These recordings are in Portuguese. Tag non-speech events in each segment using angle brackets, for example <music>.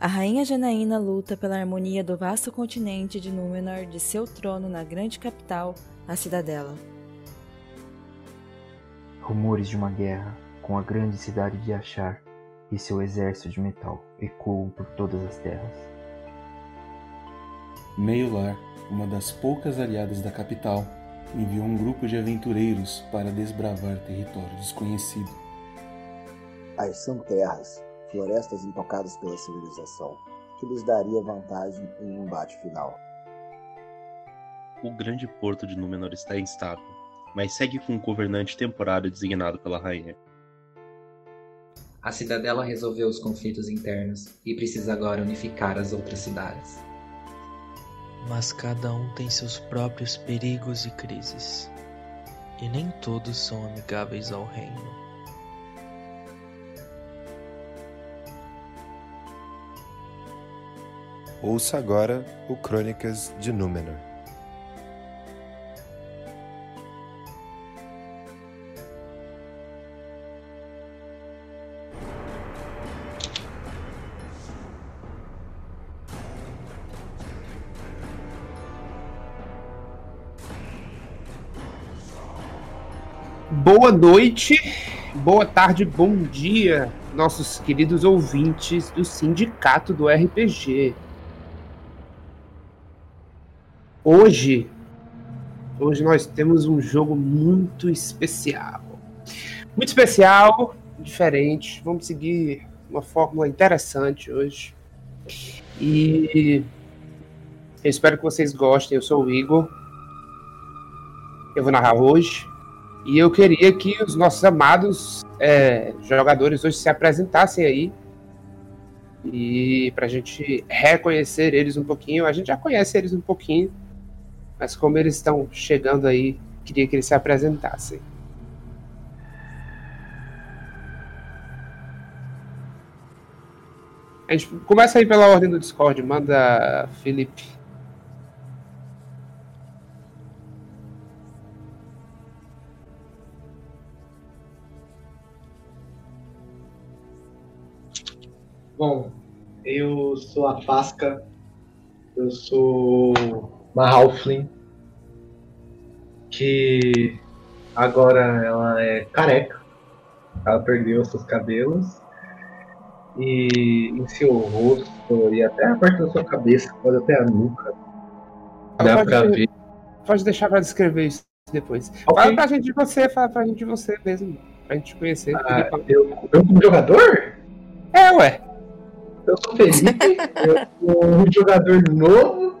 A rainha Janaína luta pela harmonia do vasto continente de Númenor de seu trono na grande capital, a Cidadela. Rumores de uma guerra com a grande cidade de Achar e seu exército de metal ecoam por todas as terras. Meiolar, uma das poucas aliadas da capital, enviou um grupo de aventureiros para desbravar território desconhecido. As são terras, florestas intocadas pela civilização, que lhes daria vantagem em um embate final. O grande porto de Númenor está instável, mas segue com um governante temporário designado pela rainha. A cidadela resolveu os conflitos internos e precisa agora unificar as outras cidades. Mas cada um tem seus próprios perigos e crises, e nem todos são amigáveis ao reino. Ouça agora o Crônicas de Númenor. Boa noite, boa tarde, bom dia, nossos queridos ouvintes do Sindicato do RPG. Hoje, hoje nós temos um jogo muito especial. Muito especial, diferente. Vamos seguir uma fórmula interessante hoje. E eu espero que vocês gostem. Eu sou o Igor. Eu vou narrar hoje. E eu queria que os nossos amados é, jogadores hoje se apresentassem aí. E para a gente reconhecer eles um pouquinho. A gente já conhece eles um pouquinho. Mas como eles estão chegando aí, queria que eles se apresentassem. A gente começa aí pela ordem do Discord. Manda, Felipe. Bom, eu sou a Pasca, eu sou uma Halfling, que agora ela é careca, ela perdeu seus cabelos, e em seu rosto e até a parte da sua cabeça, pode até a nuca, dá pode, pra ver. Pode deixar pra descrever isso depois. Ok. Fala pra gente de você, fala pra gente de você mesmo. Pra gente conhecer. Ah, eu, eu como jogador? É, ué. Eu sou Felipe, eu sou um jogador novo.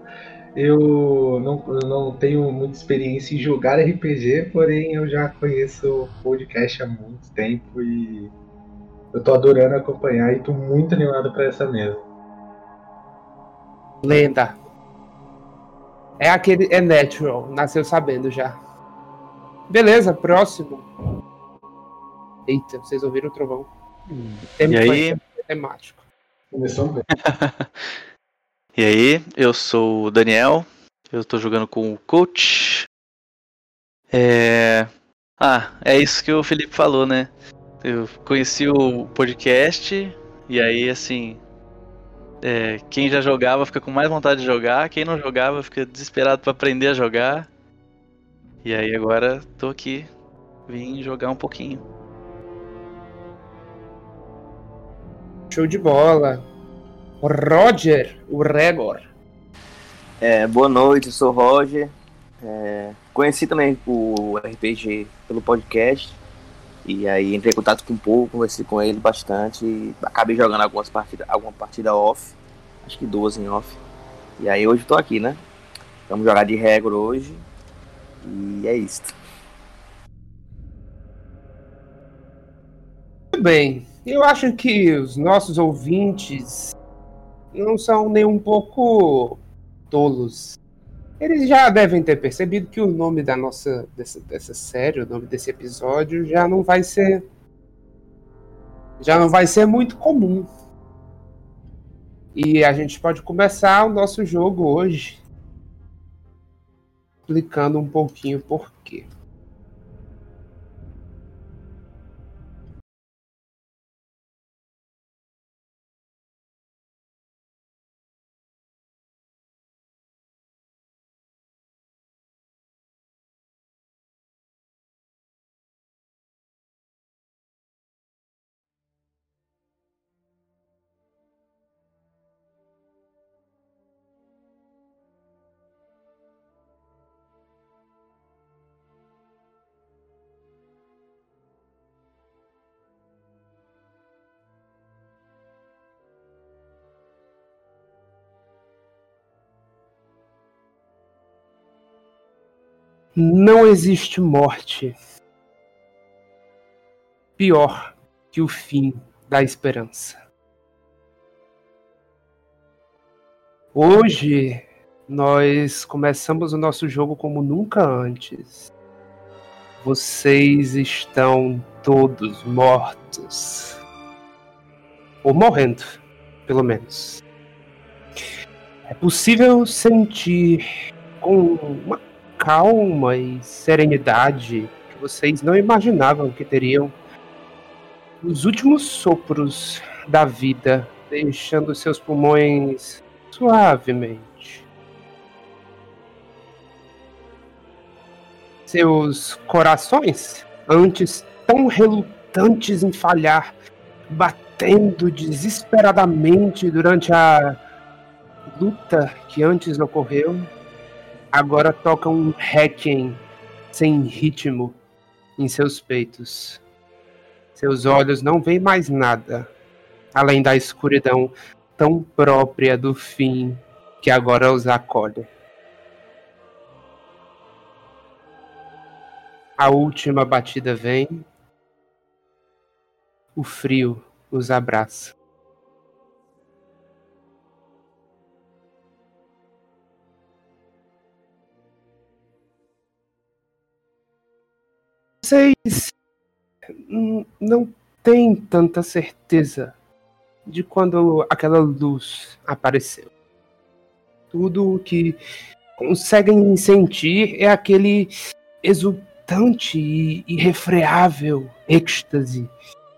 Eu não, eu não tenho muita experiência em jogar RPG, porém eu já conheço o podcast há muito tempo e eu tô adorando acompanhar e tô muito animado pra essa mesa. Lenda. É aquele. É natural. Nasceu sabendo já. Beleza, próximo. Eita, vocês ouviram o trovão? Tem- E aí? Temático. Começou bem. <laughs> E aí, eu sou o Daniel, eu tô jogando com o coach. É. Ah, é isso que o Felipe falou, né? Eu conheci o podcast, e aí, assim. é, quem já jogava fica com mais vontade de jogar, quem não jogava fica desesperado pra aprender a jogar. E aí, agora tô aqui, vim jogar um pouquinho. Show de bola. Roger, o Regor. É, boa noite, eu sou o Roger. É, conheci também o RPG pelo podcast. E aí entrei em contato com um pouco, conversei com ele bastante. Acabei jogando algumas partidas, alguma partida off. Acho que duas em off. E aí hoje tô aqui, né? Vamos jogar de regra hoje. E é isso. Muito bem. Eu acho que os nossos ouvintes não são nem um pouco tolos. Eles já devem ter percebido que o nome da nossa dessa, dessa série, o nome desse episódio já não vai ser já não vai ser muito comum. E a gente pode começar o nosso jogo hoje explicando um pouquinho por quê. Não existe morte pior que o fim da esperança. Hoje nós começamos o nosso jogo como nunca antes. Vocês estão todos mortos. Ou morrendo, pelo menos. É possível sentir com uma calma e serenidade que vocês não imaginavam que teriam os últimos sopros da vida, deixando seus pulmões suavemente. Seus corações, antes tão relutantes em falhar, batendo desesperadamente durante a luta que antes ocorreu, agora tocam um requiem sem ritmo em seus peitos. Seus olhos não veem mais nada além da escuridão tão própria do fim que agora os acolhe. A última batida vem, o frio os abraça. Vocês não têm tanta certeza de quando aquela luz apareceu. Tudo o que conseguem sentir é aquele exultante e irrefreável êxtase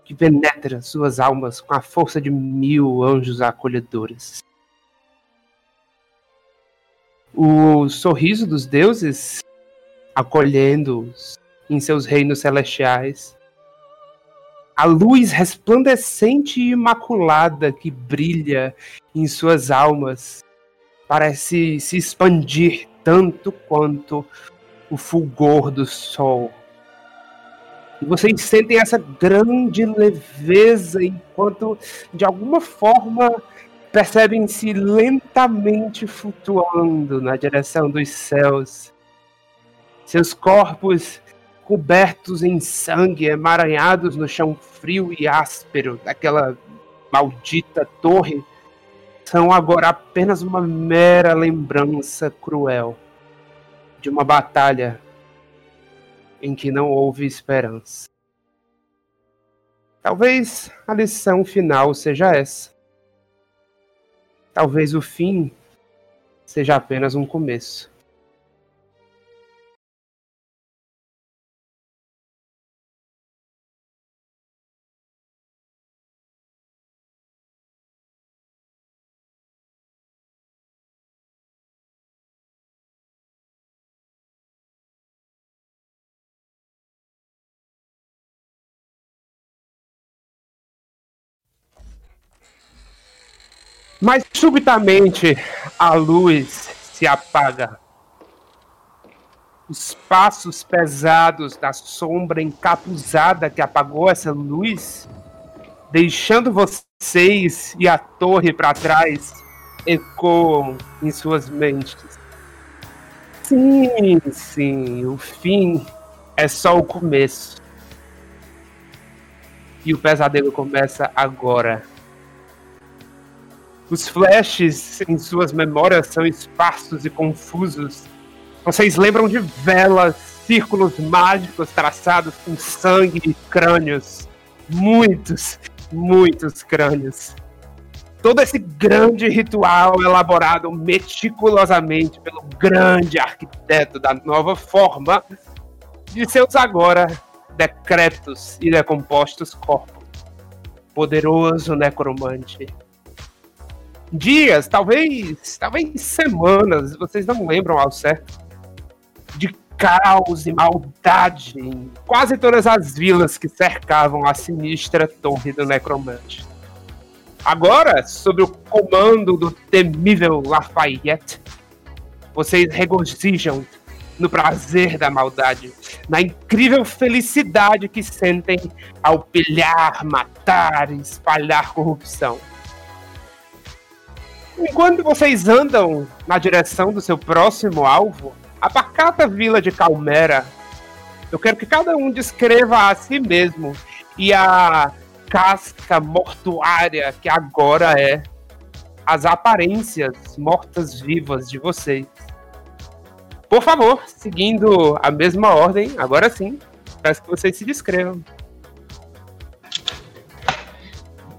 que penetra suas almas com a força de mil anjos acolhedores. O sorriso dos deuses acolhendo-os em seus reinos celestiais a luz resplandecente e imaculada que brilha em suas almas parece se expandir tanto quanto o fulgor do sol. E vocês sentem essa grande leveza enquanto, de alguma forma, percebem-se lentamente flutuando na direção dos céus. Seus corpos cobertos em sangue, emaranhados no chão frio e áspero daquela maldita torre, são agora apenas uma mera lembrança cruel de uma batalha em que não houve esperança. Talvez a lição final seja essa. Talvez o fim seja apenas um começo. Mas subitamente a luz se apaga. Os passos pesados da sombra encapuzada que apagou essa luz, deixando vocês e a torre para trás, ecoam em suas mentes. Sim, sim, o fim é só o começo. E o pesadelo começa agora. Os flashes em suas memórias são esparsos e confusos. Vocês lembram de velas, círculos mágicos traçados com sangue e crânios. Muitos, muitos crânios. Todo esse grande ritual elaborado meticulosamente pelo grande arquiteto da nova forma de seus agora decretos e decompostos corpos. Poderoso necromante dias, talvez, talvez semanas, vocês não lembram ao certo, de caos e maldade em quase todas as vilas que cercavam a sinistra torre do necromante. Agora, sob o comando do temível Lafayette, vocês regozijam no prazer da maldade, na incrível felicidade que sentem ao pilhar, matar e espalhar corrupção. Enquanto vocês andam na direção do seu próximo alvo, a pacata vila de Calmera. Eu quero que cada um descreva a si mesmo e a casca mortuária que agora é as aparências mortas-vivas de vocês. Por favor, seguindo a mesma ordem, agora sim, peço que vocês se descrevam.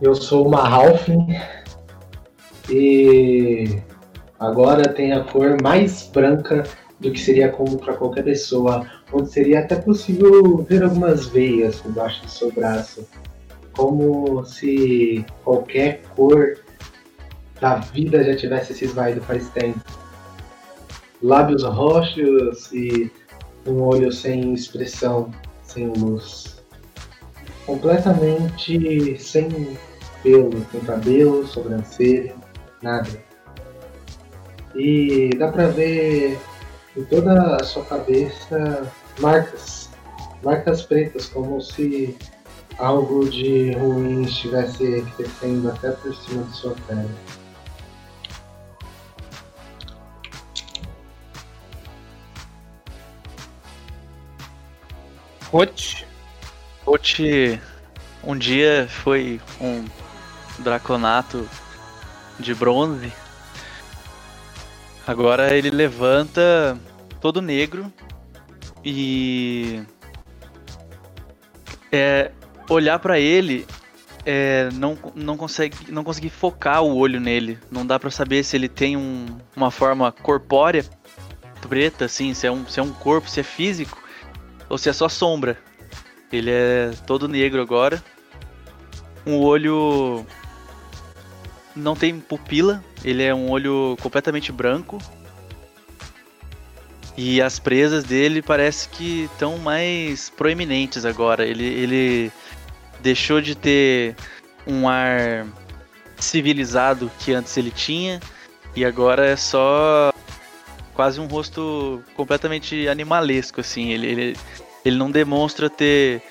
Eu sou uma Halfling e agora tem a cor mais branca do que seria comum para qualquer pessoa, onde seria até possível ver algumas veias por baixo do seu braço, como se qualquer cor da vida já tivesse se esvaído faz tempo. Lábios roxos e um olho sem expressão, sem luz. Completamente sem pelo, sem cabelo, sobrancelha, nada. E dá pra ver em toda a sua cabeça marcas, marcas pretas, como se algo de ruim estivesse crescendo até por cima de sua pele. Coach. Coach um dia foi um draconato de bronze. Agora ele levanta todo negro e é, olhar para ele é, não, não consegue não conseguir focar o olho nele. Não dá para saber se ele tem um, uma forma corpórea preta, assim, se é, um, se é um corpo, se é físico ou se é só sombra. Ele é todo negro agora. Um olho não tem pupila, ele é um olho completamente branco. E as presas dele parece que estão mais proeminentes agora. Ele, ele deixou de ter um ar civilizado que antes ele tinha e agora é só quase um rosto completamente animalesco assim. Ele, ele, ele não demonstra ter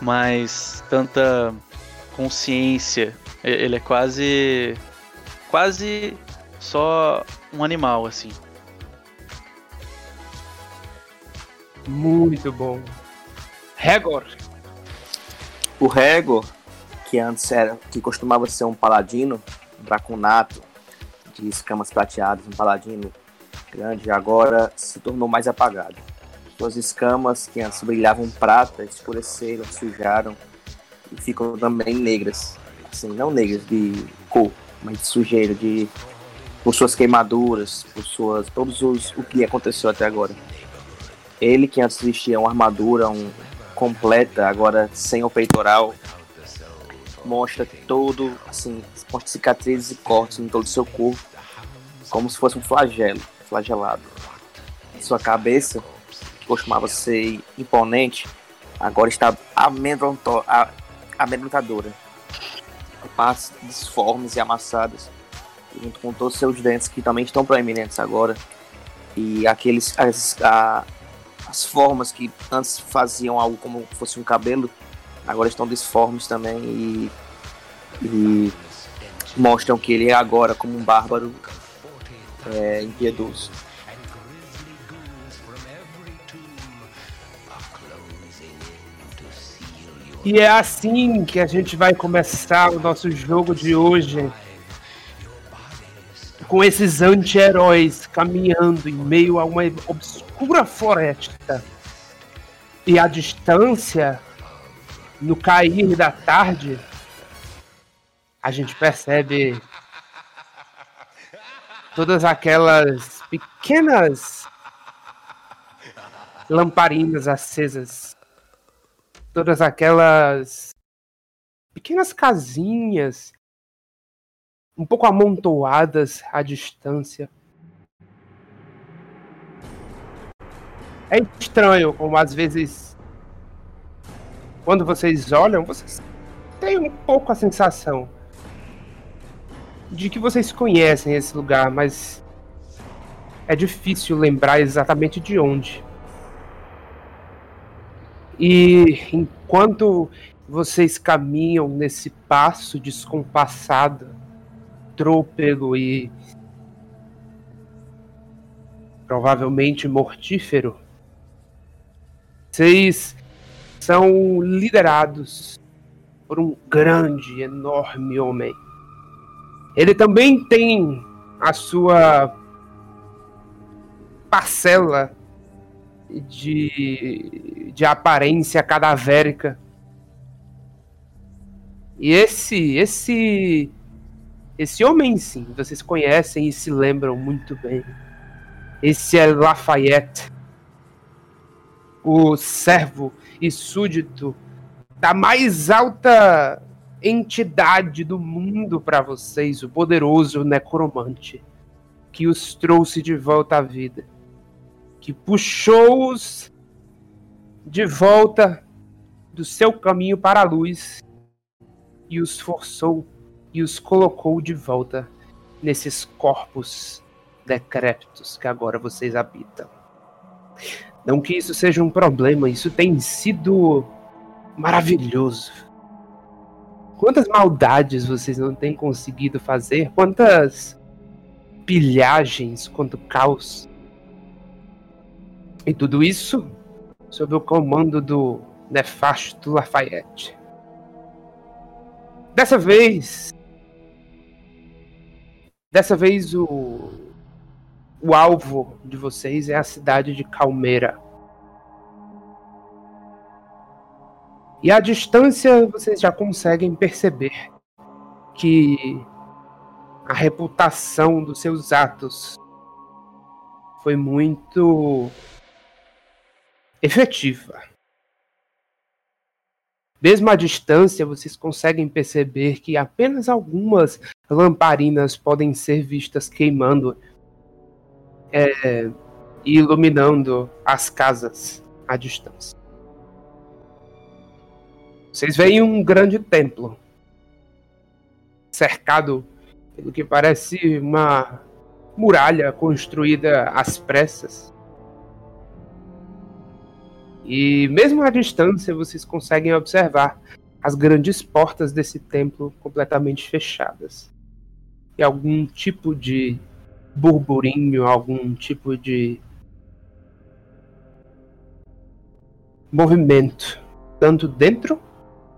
mais tanta consciência. Ele é quase quase só um animal assim. Muito bom. Regor. O Regor, que antes era, que costumava ser um paladino, um draconato, de escamas prateadas, um paladino grande, agora se tornou mais apagado. Suas escamas, que antes brilhavam prata, escureceram, sujaram e ficam também negras. Assim, não negras de cor, mas de sujeira, de por suas queimaduras, por suas todos os o que aconteceu até agora. Ele que antes vestia uma armadura um, completa, agora sem o peitoral, mostra todo assim, mostra cicatrizes e cortes em todo o seu corpo, como se fosse um flagelo, flagelado. Sua cabeça costumava ser imponente, agora está amedrontadora. Partes disformes e amassadas, junto com todos os seus dentes que também estão proeminentes agora. E aqueles as, a, as formas que antes faziam algo como fosse um cabelo, agora estão disformes também e, e mostram que ele é agora como um bárbaro é, impiedoso. E é assim que a gente vai começar o nosso jogo de hoje. Com esses anti-heróis caminhando em meio a uma obscura floresta. E a distância, no cair da tarde, a gente percebe todas aquelas pequenas lamparinas acesas todas aquelas pequenas casinhas um pouco amontoadas à distância. É estranho como às vezes quando vocês olham, vocês têm um pouco a sensação de que vocês conhecem esse lugar, mas é difícil lembrar exatamente de onde. E enquanto vocês caminham nesse passo descompassado, trôpego e provavelmente mortífero. Vocês são liderados por um grande, enorme homem. Ele também tem a sua parcela de, de aparência cadavérica. E esse, esse, esse homem sim, vocês conhecem e se lembram muito bem. Esse é Lafayette, o servo e súdito da mais alta entidade do mundo para vocês, o poderoso necromante, que os trouxe de volta à vida que puxou-os de volta do seu caminho para a luz e os forçou e os colocou de volta nesses corpos decrépitos que agora vocês habitam. Não que isso seja um problema, isso tem sido maravilhoso. Quantas maldades vocês não têm conseguido fazer? Quantas pilhagens, quanto caos e tudo isso sob o comando do nefasto Lafayette. Dessa vez. Dessa vez o. O alvo de vocês é a cidade de Calmeira. E à distância vocês já conseguem perceber que a reputação dos seus atos foi muito efetiva. Mesmo à distância, vocês conseguem perceber que apenas algumas lamparinas podem ser vistas queimando é, e iluminando as casas à distância. Vocês veem um grande templo cercado pelo que parece uma muralha construída às pressas e mesmo à distância, vocês conseguem observar as grandes portas desse templo completamente fechadas. E algum tipo de burburinho, algum tipo de movimento, tanto dentro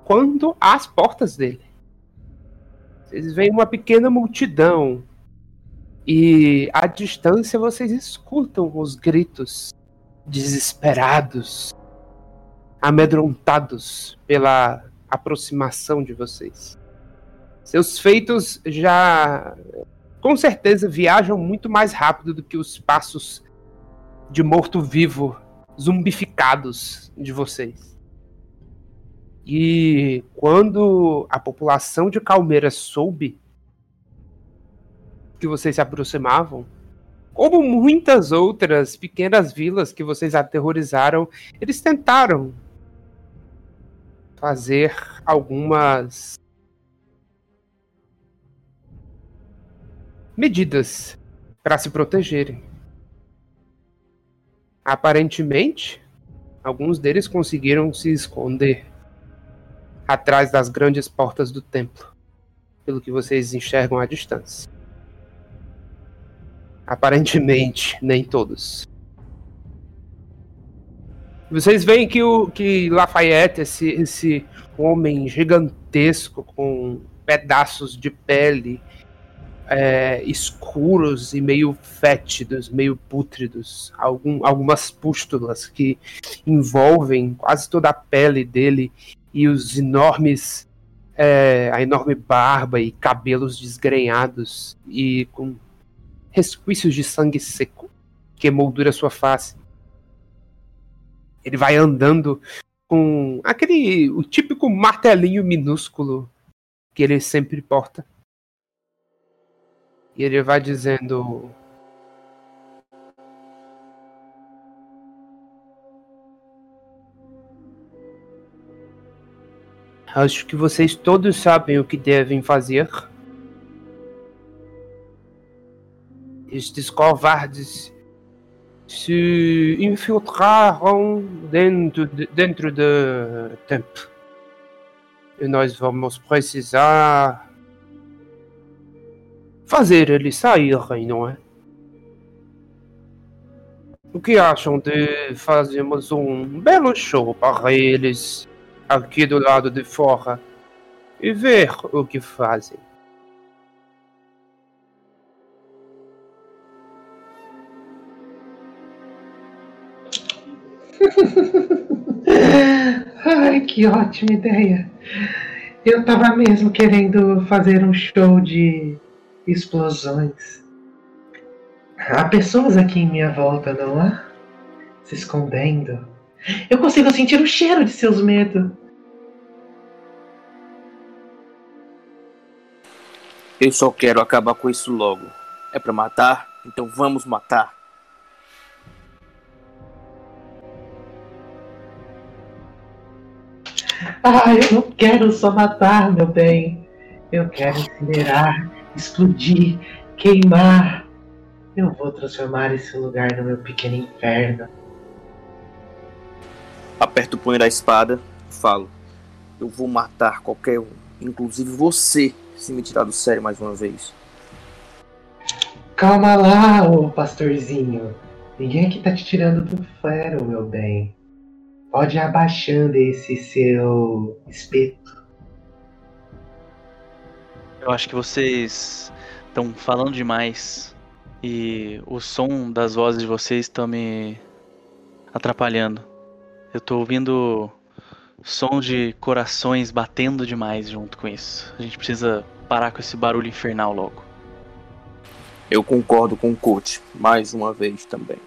quanto às portas dele. Vocês veem uma pequena multidão e à distância vocês escutam os gritos desesperados amedrontados pela aproximação de vocês. Seus feitos já, com certeza, viajam muito mais rápido do que os passos de morto-vivo zumbificados de vocês. E quando a população de Calmeira soube que vocês se aproximavam, como muitas outras pequenas vilas que vocês aterrorizaram, eles tentaram fazer algumas medidas para se protegerem. Aparentemente, alguns deles conseguiram se esconder atrás das grandes portas do templo, pelo que vocês enxergam à distância. Aparentemente, nem todos. Vocês veem que o que Lafayette, esse, esse homem gigantesco com pedaços de pele é, escuros e meio fétidos, meio pútridos, algum, algumas pústulas que envolvem quase toda a pele dele e os enormes é, a enorme barba e cabelos desgrenhados e com resquícios de sangue seco que moldura sua face ele vai andando com aquele o típico martelinho minúsculo que ele sempre porta. E ele vai dizendo Acho que vocês todos sabem o que devem fazer. Estes covardes se infiltraram dentro, de, dentro do templo. E nós vamos precisar fazer eles saírem, não é? O que acham de fazermos um belo show para eles aqui do lado de fora e ver o que fazem? Ai, que ótima ideia. Eu tava mesmo querendo fazer um show de explosões. Há pessoas aqui em minha volta, não há? Se escondendo. Eu consigo sentir o cheiro de seus medos. Eu só quero acabar com isso logo. É pra matar? Então vamos matar. Ah, eu não quero só matar, meu bem. Eu quero incinerar, explodir, queimar. Eu vou transformar esse lugar no meu pequeno inferno. Aperto o punho da espada e falo: Eu vou matar qualquer um, inclusive você, se me tirar do sério mais uma vez. Calma lá, ô pastorzinho. Ninguém aqui tá te tirando do fero, meu bem. Pode ir abaixando esse seu espeto. Eu acho que vocês estão falando demais e o som das vozes de vocês estão me atrapalhando. Eu tô ouvindo som de corações batendo demais junto com isso. A gente precisa parar com esse barulho infernal logo. Eu concordo com o coach, mais uma vez também.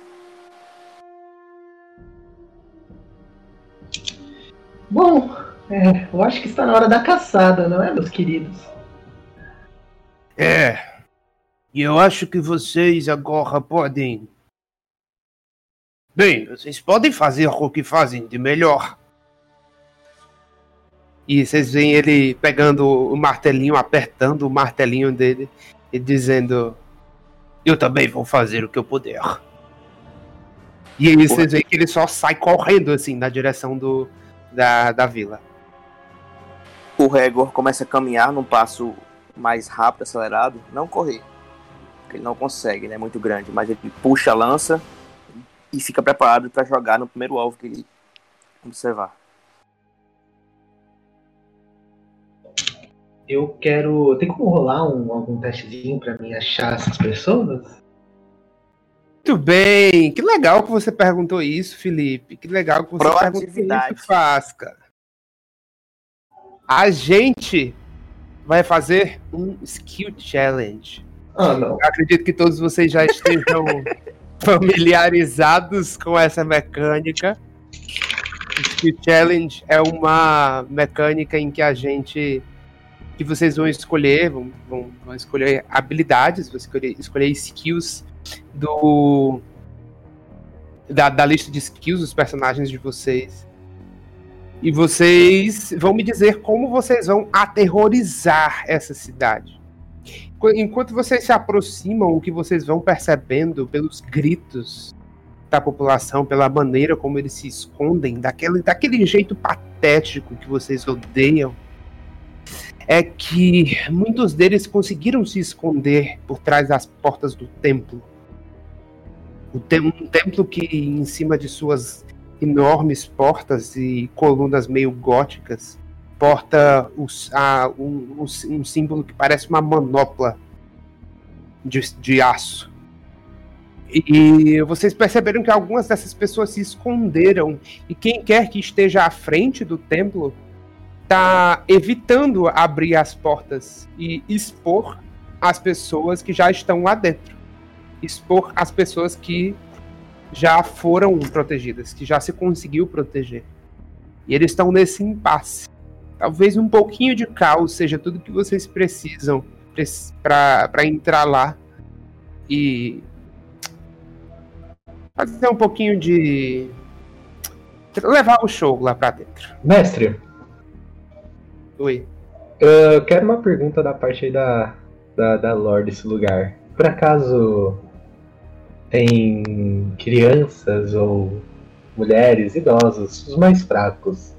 Bom, é, eu acho que está na hora da caçada, não é, meus queridos? É. E eu acho que vocês agora podem. Bem, vocês podem fazer o que fazem de melhor. E vocês veem ele pegando o martelinho, apertando o martelinho dele e dizendo: Eu também vou fazer o que eu puder. E aí vocês veem que ele só sai correndo assim na direção do, da, da vila. O Regor começa a caminhar num passo mais rápido, acelerado, não correr. Ele não consegue, né? É muito grande, mas ele puxa a lança e fica preparado para jogar no primeiro alvo que ele observar. Eu quero. Tem como rolar um, algum testezinho pra mim achar essas pessoas? Muito bem, que legal que você perguntou isso, Felipe. Que legal que você perguntou isso, Fasca. A gente vai fazer um skill challenge. Ah, não. Acredito que todos vocês já estejam <laughs> familiarizados com essa mecânica. O skill challenge é uma mecânica em que a gente que vocês vão escolher, vão, vão, vão escolher habilidades, vão escolher, escolher skills do da, da lista de skills dos personagens de vocês. E vocês vão me dizer como vocês vão aterrorizar essa cidade. Qu- Enquanto vocês se aproximam, o que vocês vão percebendo pelos gritos da população, pela maneira como eles se escondem, daquele, daquele jeito patético que vocês odeiam, é que muitos deles conseguiram se esconder por trás das portas do templo. Um templo que, em cima de suas enormes portas e colunas meio góticas, porta os- a- um, um sí- símbolo que parece uma manopla de, de aço. E vocês perceberam que algumas dessas pessoas se esconderam, e quem quer que esteja à frente do templo está evitando abrir as portas e expor as pessoas que já estão lá dentro. Expor as pessoas que já foram protegidas, que já se conseguiu proteger. E eles estão nesse impasse. Talvez um pouquinho de caos seja tudo que vocês precisam para entrar lá e fazer um pouquinho de levar o show lá para dentro. Mestre, Oi. eu quero uma pergunta da parte aí da, da, da lore desse lugar. Por acaso tem crianças ou mulheres, idosos, os mais fracos?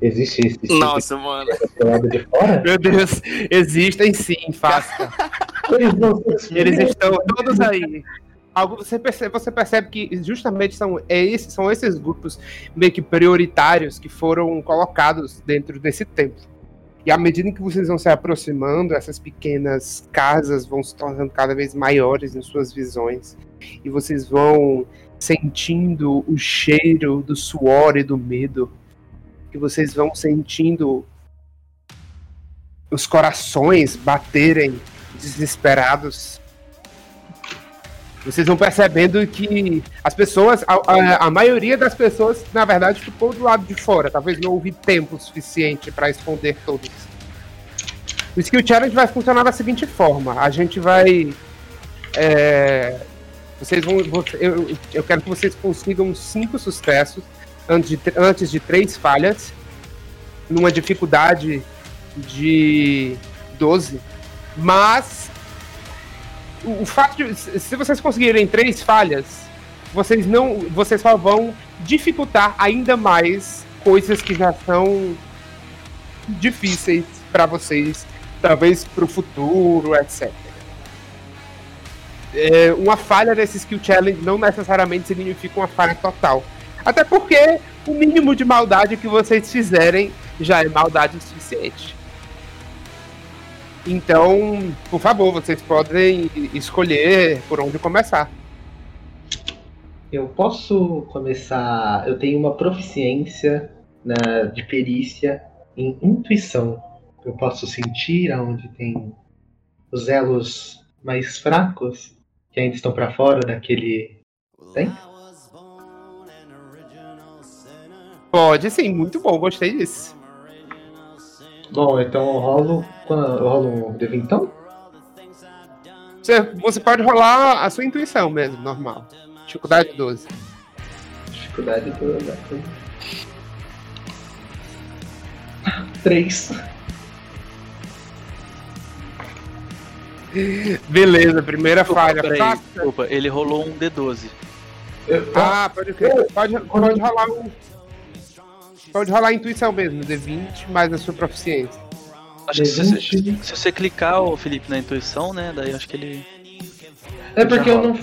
Existe esse tipo Nossa, mano. do lado de fora? Meu Deus, existem sim, Fasca. Eles não <laughs> Eles estão todos aí. algo você percebe, você percebe que justamente são, é esse, são esses grupos meio que prioritários que foram colocados dentro desse templo. E à medida que vocês vão se aproximando, essas pequenas casas vão se tornando cada vez maiores em suas visões. E vocês vão sentindo o cheiro do suor e do medo. E vocês vão sentindo os corações baterem desesperados vocês vão percebendo que as pessoas, a, a, a, maioria das pessoas, na verdade, ficou do lado de fora. Talvez não houve tempo suficiente para esconder todos. O Skill Challenge vai funcionar da seguinte forma: a gente vai. É, vocês vão. Eu, eu quero que vocês consigam cinco sucessos antes de, antes de três falhas, numa dificuldade de 12. Mas o fato de se vocês conseguirem três falhas, vocês não, vocês só vão dificultar ainda mais coisas que já são difíceis para vocês, talvez para o futuro, etc. É, uma falha nesse skill challenge não necessariamente significa uma falha total, até porque o mínimo de maldade que vocês fizerem já é maldade suficiente. Então, por favor, vocês podem escolher por onde começar. Eu posso começar. Eu tenho uma proficiência na, de perícia em intuição. Eu posso sentir aonde tem os elos mais fracos que ainda estão para fora daquele. Tem? Pode sim, muito bom, gostei disso. Bom, então eu rolo. Eu rolo um D20 então? Você, você pode rolar a sua intuição mesmo, normal. Dificuldade 12. Dificuldade 12. 3. Beleza, primeira Desculpa, falha. peraí, desculpa, ele rolou um D12. Ah, pode, pode, pode rolar um. Pode rolar a intuição mesmo, D20, mais a sua proficiência. Acho que se, se, se, você clicar, o Felipe, na intuição, né? Daí acho que ele. É porque eu não.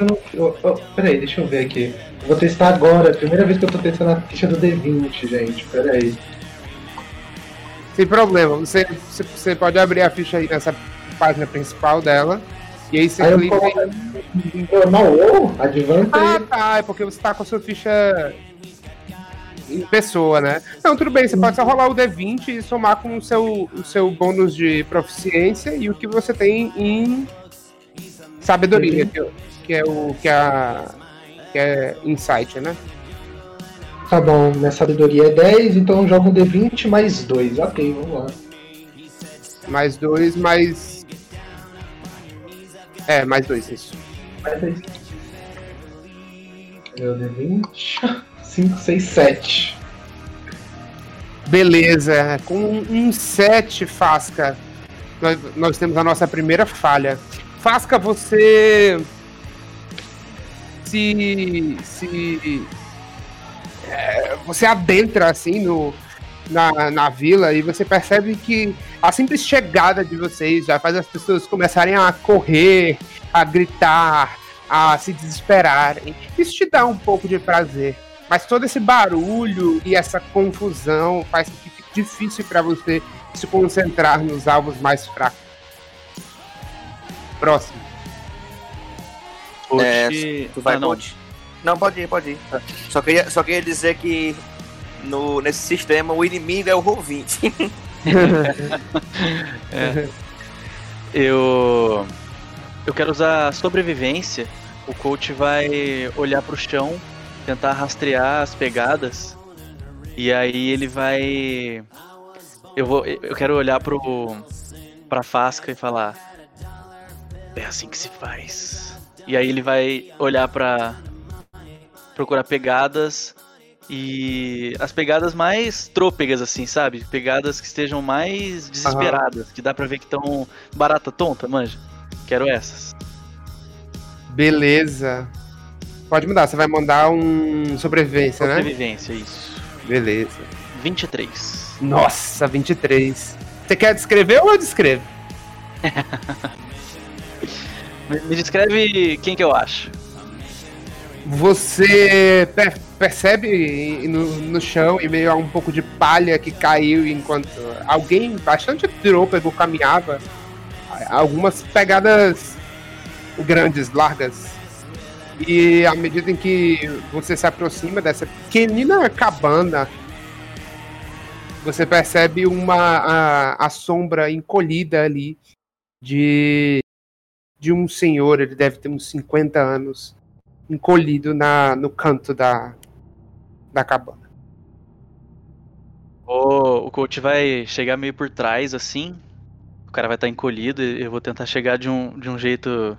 Eu não eu, eu, peraí, deixa eu ver aqui. Eu vou testar agora. É primeira vez que eu tô testando a ficha do D20, gente. Peraí. Sem problema. Você, você, você pode abrir a ficha aí nessa página principal dela. E aí você aí clica em. Normal ou? Advance? Ah, tá. É porque você tá com a sua ficha em pessoa, né? Não, tudo bem, você pode só rolar o D20 e somar com o seu, o seu bônus de proficiência e o que você tem em sabedoria, que, que é o que, é, que é insight, né? Tá bom, minha sabedoria é 10, então eu jogo um D20 mais 2. Ok, vamos lá. Mais 2, mais. É, mais 2, isso. Mais 2. Meu D20. 5, 6, 7. Beleza. Com um 7, Fasca, nós, nós temos a nossa primeira falha. Fasca, você se. se é, você adentra assim no, na, na vila e você percebe que a simples chegada de vocês já faz as pessoas começarem a correr, a gritar, a se desesperarem. Isso te dá um pouco de prazer. Mas todo esse barulho e essa confusão faz com que fique difícil para você se concentrar nos alvos mais fracos. Próximo. É, tu vai, ah, não. pode? Não, pode ir, pode ir. Só queria, só queria dizer que no, nesse sistema o inimigo é o Roll20. <laughs> é. Eu. Eu quero usar sobrevivência. O coach vai olhar pro chão tentar rastrear as pegadas. E aí ele vai. Eu vou. Eu quero olhar pro. pra Fasca e falar. É assim que se faz. E aí ele vai olhar pra. procurar pegadas. E as pegadas mais trôpegas, assim, sabe? Pegadas que estejam mais desesperadas, que dá pra ver que estão barata tonta, manja. Quero essas. Beleza. Pode mudar, você vai mandar um sobrevivência, né? Sobrevivência, isso. Beleza. 23. Nossa, 23. Você quer descrever ou eu descrevo? <laughs> Me, descreve quem que eu acho. Você per- percebe no, no chão e meio a um pouco de palha que caiu enquanto alguém bastante trôpego caminhava. Algumas pegadas grandes, largas. E à medida em que você se aproxima dessa pequenina cabana, você percebe uma a, a sombra encolhida ali de, de um senhor, ele deve ter uns 50 anos, encolhido na, no canto da, da cabana. O, o coach vai chegar meio por trás, assim. O cara vai estar encolhido e eu vou tentar chegar de um, de um jeito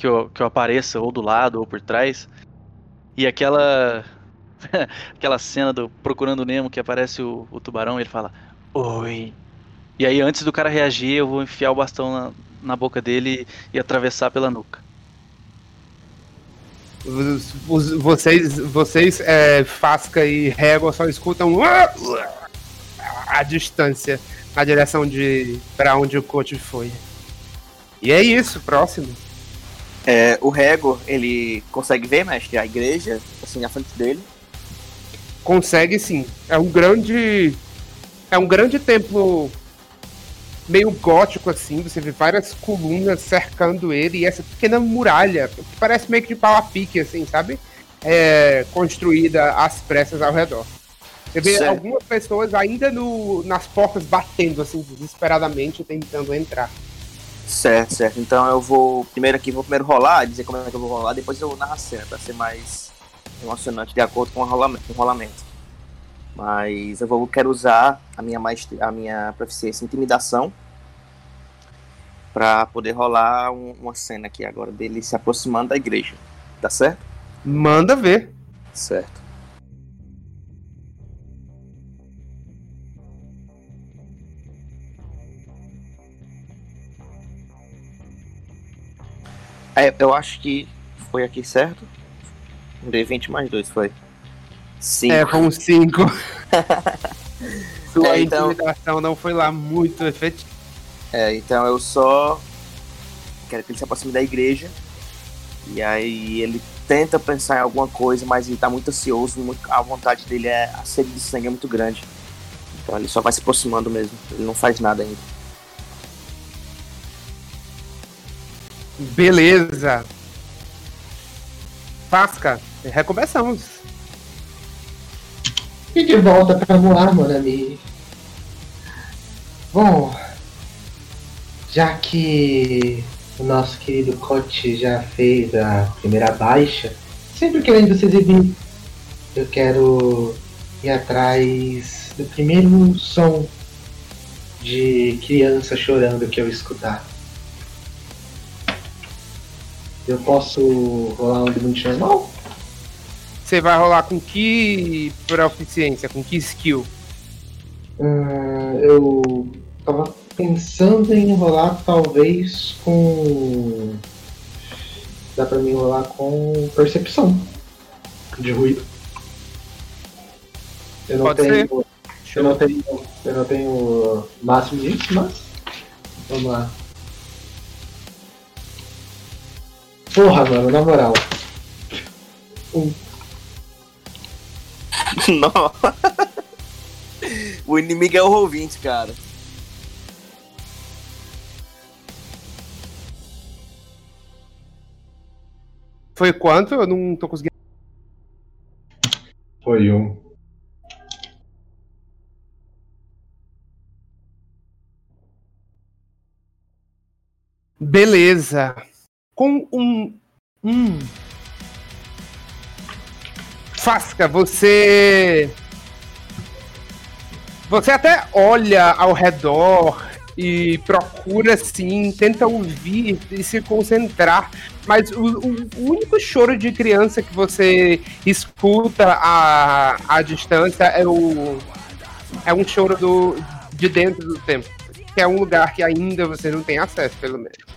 que eu, que eu apareça ou do lado ou por trás. E aquela. <laughs> aquela cena do Procurando Nemo que aparece o, o tubarão e ele fala: Oi. E aí, antes do cara reagir, eu vou enfiar o bastão na, na boca dele e atravessar pela nuca. Vocês, vocês é, Fasca e Régua só escutam a distância na direção de para onde o coach foi. E é isso, próximo. É, o Rego, ele consegue ver, mestre, a igreja, assim, na frente dele. Consegue sim. É um grande. É um grande templo meio gótico assim. Você vê várias colunas cercando ele e essa pequena muralha, que parece meio que de pau a pique, assim, sabe? É, construída às pressas ao redor. Você vê Certo. algumas pessoas ainda no, nas portas batendo, assim, desesperadamente, tentando entrar. Certo, certo. Então eu vou primeiro aqui, vou primeiro rolar, dizer como é que eu vou rolar, depois eu narro a cena, pra ser mais emocionante de acordo com o rolamento. Com o rolamento. Mas eu vou, quero usar a minha, maestria, a minha proficiência em intimidação pra poder rolar um- uma cena aqui agora dele se aproximando da igreja. Tá certo? Manda ver. Certo. É, eu acho que foi aqui certo. Um D20 mais 2 foi. 5. É, com 5. <laughs> Sua É, então- intimidação não foi lá muito efetiva. É, então eu só quero que ele se aproxime da igreja. E aí ele tenta pensar em alguma coisa, mas ele tá muito ansioso, muito, a vontade dele é. A sede de sangue é muito grande. Então ele só vai se aproximando mesmo. Ele não faz nada ainda. Beleza. Fasca, recomeçamos. E de volta pra voar, meu amigo. Bom, já que o nosso querido Cote já fez a primeira baixa, sempre querendo se exibir, eu quero ir atrás do primeiro som de criança chorando que eu escutar. Eu posso rolar um limite normal? Você vai rolar com que proficiência, com que skill? Hum, eu tava pensando em rolar talvez com. Dá pra mim rolar com percepção de ruído. Eu não Pode tenho. ser. Eu não tenho. Eu não tenho máximo disso, mas. Vamos lá. Porra, mano, na moral. Um. <laughs> Não. o inimigo é o ouvinte, cara. Foi quanto? Eu não tô conseguindo. Foi um. Beleza. Com um. Hum. Fasca, você. Você até olha ao redor e procura assim, tenta ouvir e se concentrar, mas o, o- o único choro de criança que você escuta à, à distância é o é um choro do, de dentro do templo, que é um lugar que ainda você não tem acesso, pelo menos.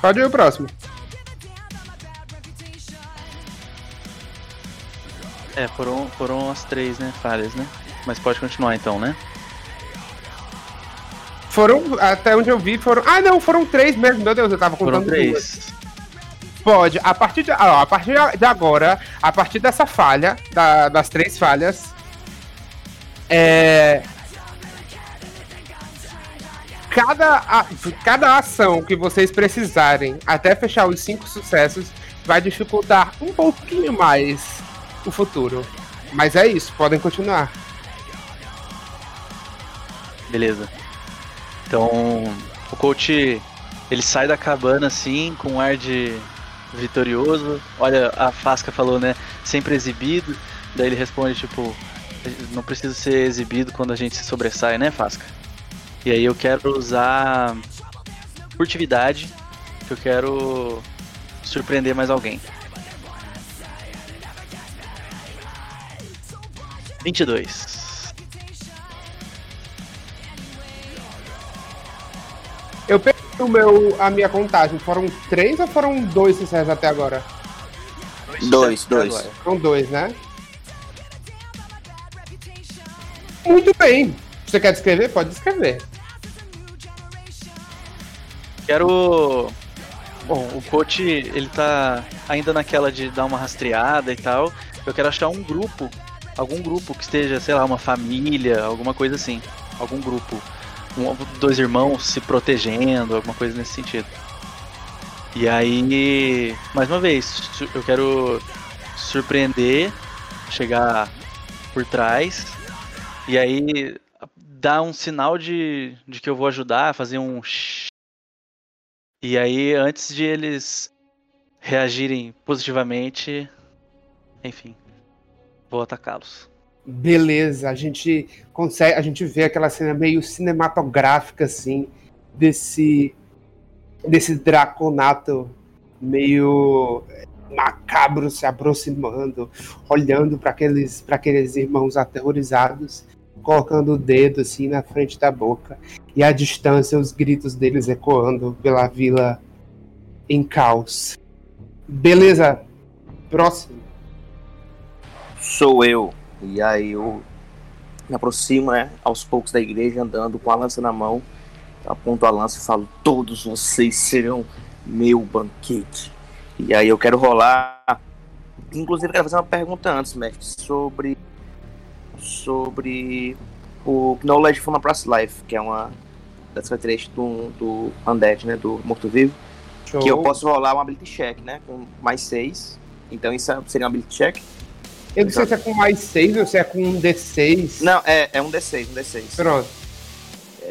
Pode ir o próximo. É, foram, foram as três, né? Falhas, né? Mas pode continuar então, né? Foram, até onde eu vi, foram. Ah, não, foram três mesmo. Meu Deus, eu tava contando Foram três. duas. Pode, a partir de, ah, a partir de agora, a partir dessa falha, da- das três falhas, é. Cada, cada ação que vocês precisarem até fechar os cinco sucessos vai dificultar um pouquinho mais o futuro. Mas é isso, podem continuar. Beleza. Então, o coach ele sai da cabana assim, com um ar de vitorioso. Olha, a Fasca falou, né? Sempre exibido. Daí ele responde, tipo, não precisa ser exibido quando a gente se sobressai, né, Fasca? E aí eu quero usar furtividade, que eu quero surpreender mais alguém. 22. Eu peguei o meu, a minha contagem. Foram três ou foram dois sucessos até agora? Dois, dois. Foram dois, né? Muito bem. Você quer descrever? Pode descrever. Quero. Bom, o coach ele tá ainda naquela de dar uma rastreada e tal. Eu quero achar um grupo, algum grupo que esteja, sei lá, uma família, alguma coisa assim. Algum grupo. Um, dois irmãos se protegendo, alguma coisa nesse sentido. E aí, mais uma vez, eu quero surpreender, chegar por trás e aí dar um sinal de, de que eu vou ajudar, fazer um e aí, antes de eles reagirem positivamente, enfim, vou atacá-los. Beleza, a gente consegue, a gente vê aquela cena meio cinematográfica assim desse desse draconato meio macabro se aproximando, olhando para aqueles para aqueles irmãos aterrorizados, colocando o dedo assim na frente da boca e à distância os gritos deles ecoando pela vila em caos. Beleza, próximo. Sou eu. E aí eu me aproximo, né, aos poucos da igreja, andando com a lança na mão. Aponto a lança e falo: Todos vocês serão meu banquete. E aí eu quero rolar. Inclusive, quero fazer uma pergunta antes, mestre, sobre. Sobre o Knowledge from a Past Life, que é uma das características do, do Undead, né, do morto-vivo. Que eu posso rolar um ability check, né, com mais 6. Então isso seria um ability check. Eu não sei se é com mais 6 ou se é com um D6. Não, é, é um D6, um D6. Pronto.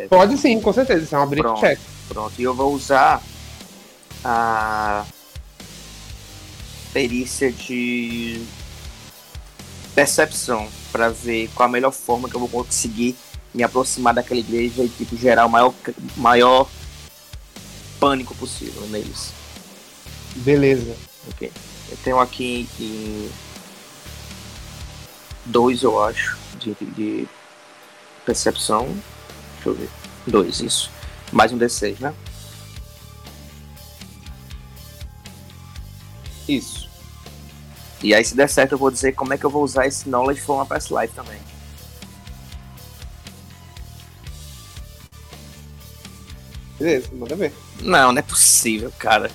Pode sim, com certeza. Isso é uma ability Pronto, check. pronto. E eu vou usar a perícia de percepção para ver qual a melhor forma que eu vou conseguir me aproximar daquela igreja e tipo gerar o maior maior pânico possível neles. Beleza. Ok. Eu tenho aqui em dois, eu acho, de, de percepção. Deixa eu ver. Dois, isso. Mais um D6, né? Isso. E aí, se der certo, eu vou dizer como é que eu vou usar esse Knowledge from a Past Life também. Beleza, manda ver. Não, não é possível, cara.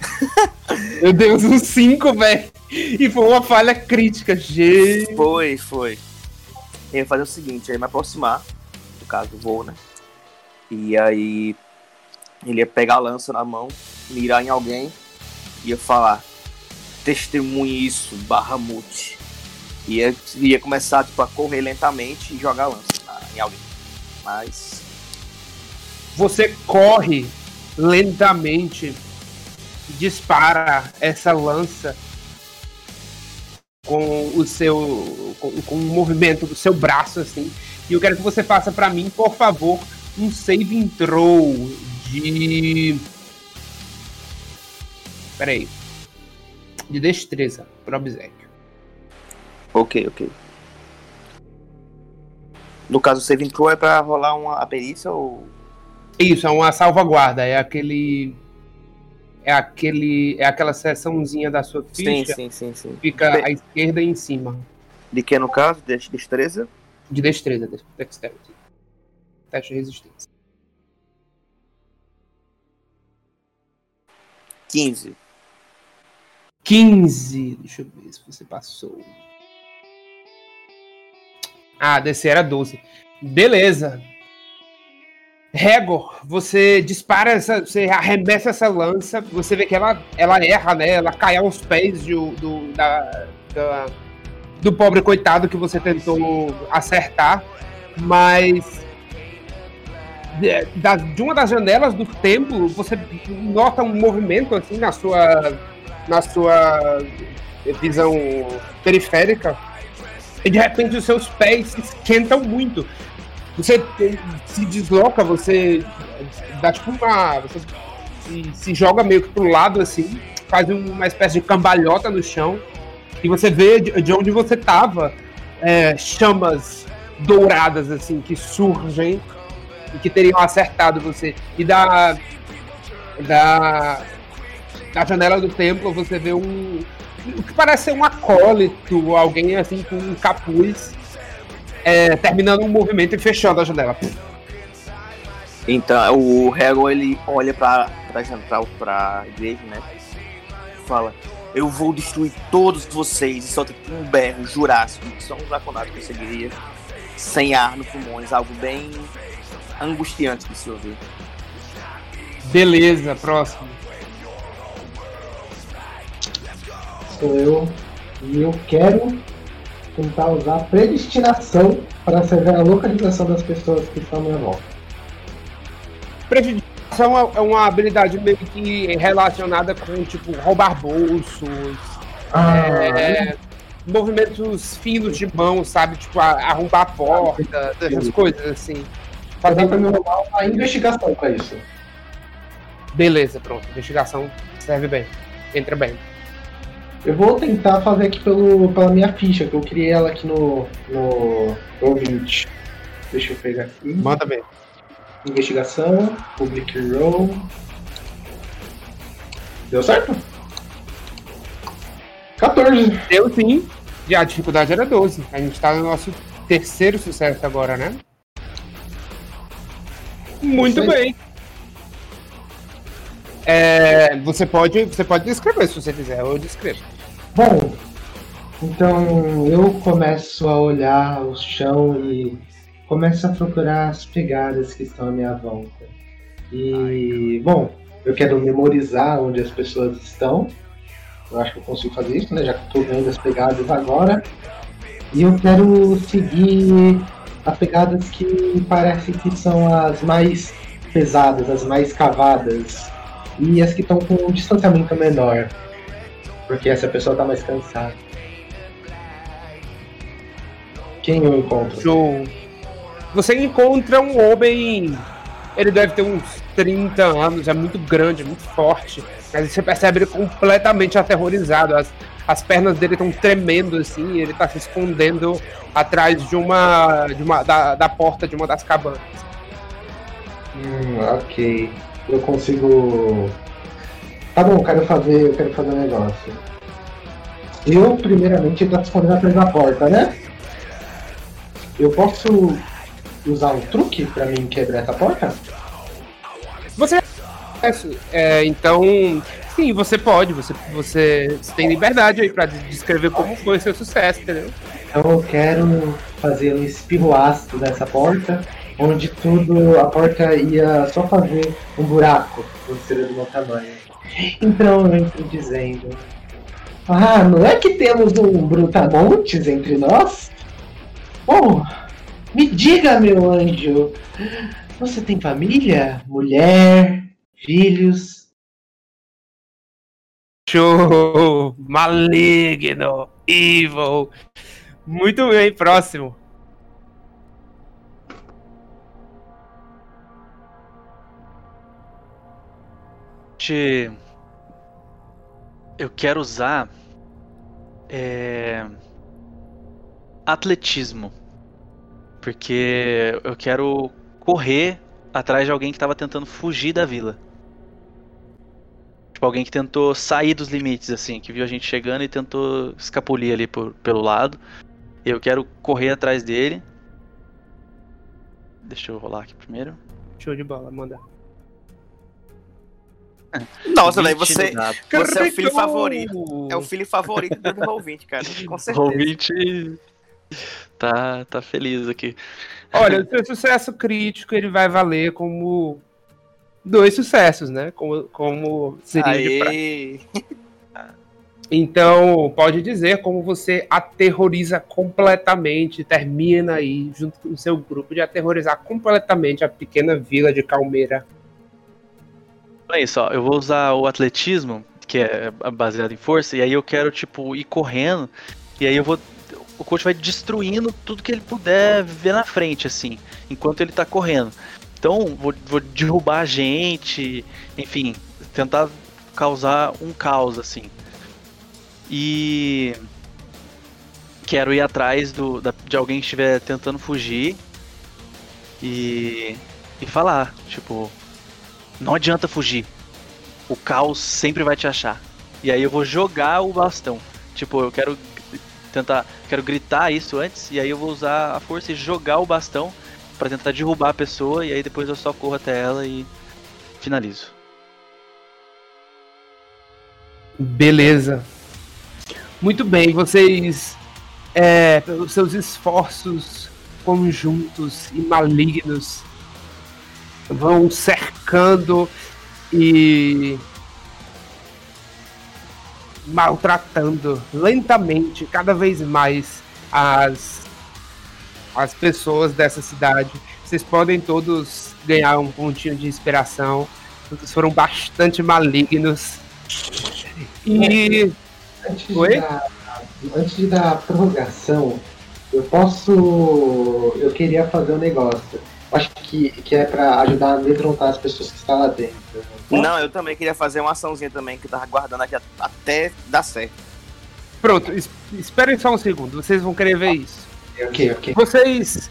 <laughs> Meu Deus, um 5, velho. E foi uma falha crítica, gente. Foi, foi. Eu ia fazer o seguinte, eu ia me aproximar, no caso, vou, né? E aí ele ia pegar a lança na mão, mirar em alguém e ia falar, testemunhe isso, barra mute. Ia, ia começar tipo, a correr lentamente e jogar lança na- em alguém. Mas. Você corre lentamente, dispara essa lança com o seu com, com o movimento do seu braço assim. E eu quero que você faça pra mim, por favor, um saving throw de Peraí. De destreza, por obséquio. Ok, ok. No caso, o saving throw é pra rolar uma a perícia ou. Isso, é uma salvaguarda. É aquele. é aquele é aquela seçãozinha da sua Sim, ficha. sim, sim, sim. Fica Bem- à esquerda e em cima. De que no caso? De destreza? De destreza, de- dexterity. Teste de resistência. 15. 15. Deixa eu ver se você passou. Ah, DC era 12. Beleza. Regor, você dispara essa. Você arremessa essa lança. Você vê que ela, ela erra, né? Ela cai aos pés do, do, da, da- do pobre coitado que você tentou acertar. Mas. De, de uma das janelas do templo, você nota um movimento assim na sua na sua visão periférica e de repente os seus pés se esquentam muito. Você se desloca, você dá tipo uma. Você se, se joga meio que pro lado assim, faz uma espécie de cambalhota no chão, e você vê de, de onde você tava é, chamas douradas assim que surgem e que teriam acertado você. E da. da na janela do templo você vê um. O que parece ser um acólito, alguém assim com um capuz, é, terminando um movimento e fechando a janela. Então, o Hegel, ele olha pra, pra, pra, pra igreja, né? Fala, eu vou destruir todos vocês. E solta um berro jurássico, que só um draconato conseguiria. Sem ar no pulmões, algo bem angustiante de se ouvir. Beleza, próximo. Sou eu. E eu quero tentar usar predestinação para saber a localização das pessoas que estão à minha volta. Prejudiciação é- é uma habilidade meio que relacionada com, tipo, roubar bolsos, Ah. é, movimentos finos de mão, sabe? Tipo, a- arrombar a porta, essas coisas assim. Só dá pra me rolar uma investigação para isso. Beleza, pronto. Investigação serve bem. Entra bem. Eu vou tentar fazer aqui pelo, pela minha ficha, que eu criei ela aqui no, no ouvinte. Deixa eu pegar aqui. Manda bem. Investigação, Public Roll. Deu certo? 14. Deu sim. E a dificuldade era 12. A gente tá no nosso terceiro sucesso agora, né? Muito aí. bem. É, você pode, você pode descrever se você quiser, eu descrevo. Bom, então eu começo a olhar o chão e começo a procurar as pegadas que estão à minha volta. E, bom, eu quero memorizar onde as pessoas estão. Eu acho que eu consigo fazer isso, né? Já que estou vendo as pegadas agora. E eu quero seguir as pegadas que parecem que são as mais pesadas, as mais cavadas. E as que estão com um distanciamento menor. Porque essa pessoa tá mais cansada. Quem eu encontro? Show. Você encontra um homem. Ele deve ter uns 30 anos, é muito grande, é muito forte. Mas você percebe ele completamente aterrorizado. As, as pernas dele estão tremendo assim, e ele tá se escondendo atrás de uma. De uma da, da porta de uma das cabanas. Hum, ok. Eu consigo. Tá bom, eu quero fazer, eu quero fazer um negócio. Eu, primeiramente, tá escondendo atrás da porta, né? Eu posso usar um truque pra mim quebrar essa porta? Você. É, então. Sim, você pode. Você, você, você tem liberdade aí pra descrever como foi seu sucesso, entendeu? Então eu quero fazer um espirro ácido nessa porta, onde tudo, a porta ia só fazer um buraco, quando seria do meu tamanho. Então eu entro dizendo: Ah, não é que temos um Brutamontes entre nós? Oh, me diga, meu anjo, você tem família? Mulher? Filhos? Show! Maligno! Evil! Muito bem, próximo. Gente, eu quero usar é, atletismo, porque eu quero correr atrás de alguém que estava tentando fugir da vila. Tipo, alguém que tentou sair dos limites, assim, que viu a gente chegando e tentou escapulir ali por, pelo lado. Eu quero correr atrás dele. Deixa eu rolar aqui primeiro. Show de bola, manda. Nossa, velho, 20 você, você é o filho Carregou! favorito. É o filho favorito do ouvinte, cara. <laughs> Com certeza. Ouvinte tá, tá feliz aqui. Olha, o seu sucesso crítico ele vai valer como dois sucessos, né? Como, como seria de pra... Aê! <laughs> Então, pode dizer como você aterroriza completamente, termina aí, junto com o seu grupo, de aterrorizar completamente a pequena vila de Calmeira. É isso. Eu vou usar o atletismo, que é baseado em força, e aí eu quero, tipo, ir correndo, e aí eu vou. O coach vai destruindo tudo que ele puder ver na frente, assim, enquanto ele tá correndo. Então, vou, vou derrubar a gente, enfim, tentar causar um caos, assim. E. Quero ir atrás do, da- de alguém que estiver tentando fugir e. e falar, tipo, não adianta fugir. O caos sempre vai te achar. E aí eu vou jogar o bastão. Tipo, eu quero tentar, quero gritar isso antes e aí eu vou usar a força e jogar o bastão pra tentar derrubar a pessoa e aí depois eu só corro até ela e finalizo. Beleza. Muito bem, vocês, é, pelos seus esforços conjuntos e malignos, vão cercando e maltratando lentamente cada vez mais as, as pessoas dessa cidade. Vocês podem todos ganhar um pontinho de inspiração. Todos foram bastante malignos. E. Antes Oi? dar, antes de dar a prorrogação, eu posso. Eu queria fazer um negócio. Acho que, que é pra ajudar a amedrontar as pessoas que estão lá dentro. Não, eu também queria fazer uma açãozinha também, que eu tava guardando aqui até dar certo. Pronto, es- esperem só um segundo, vocês vão querer ver isso. Ok, ok. Vocês.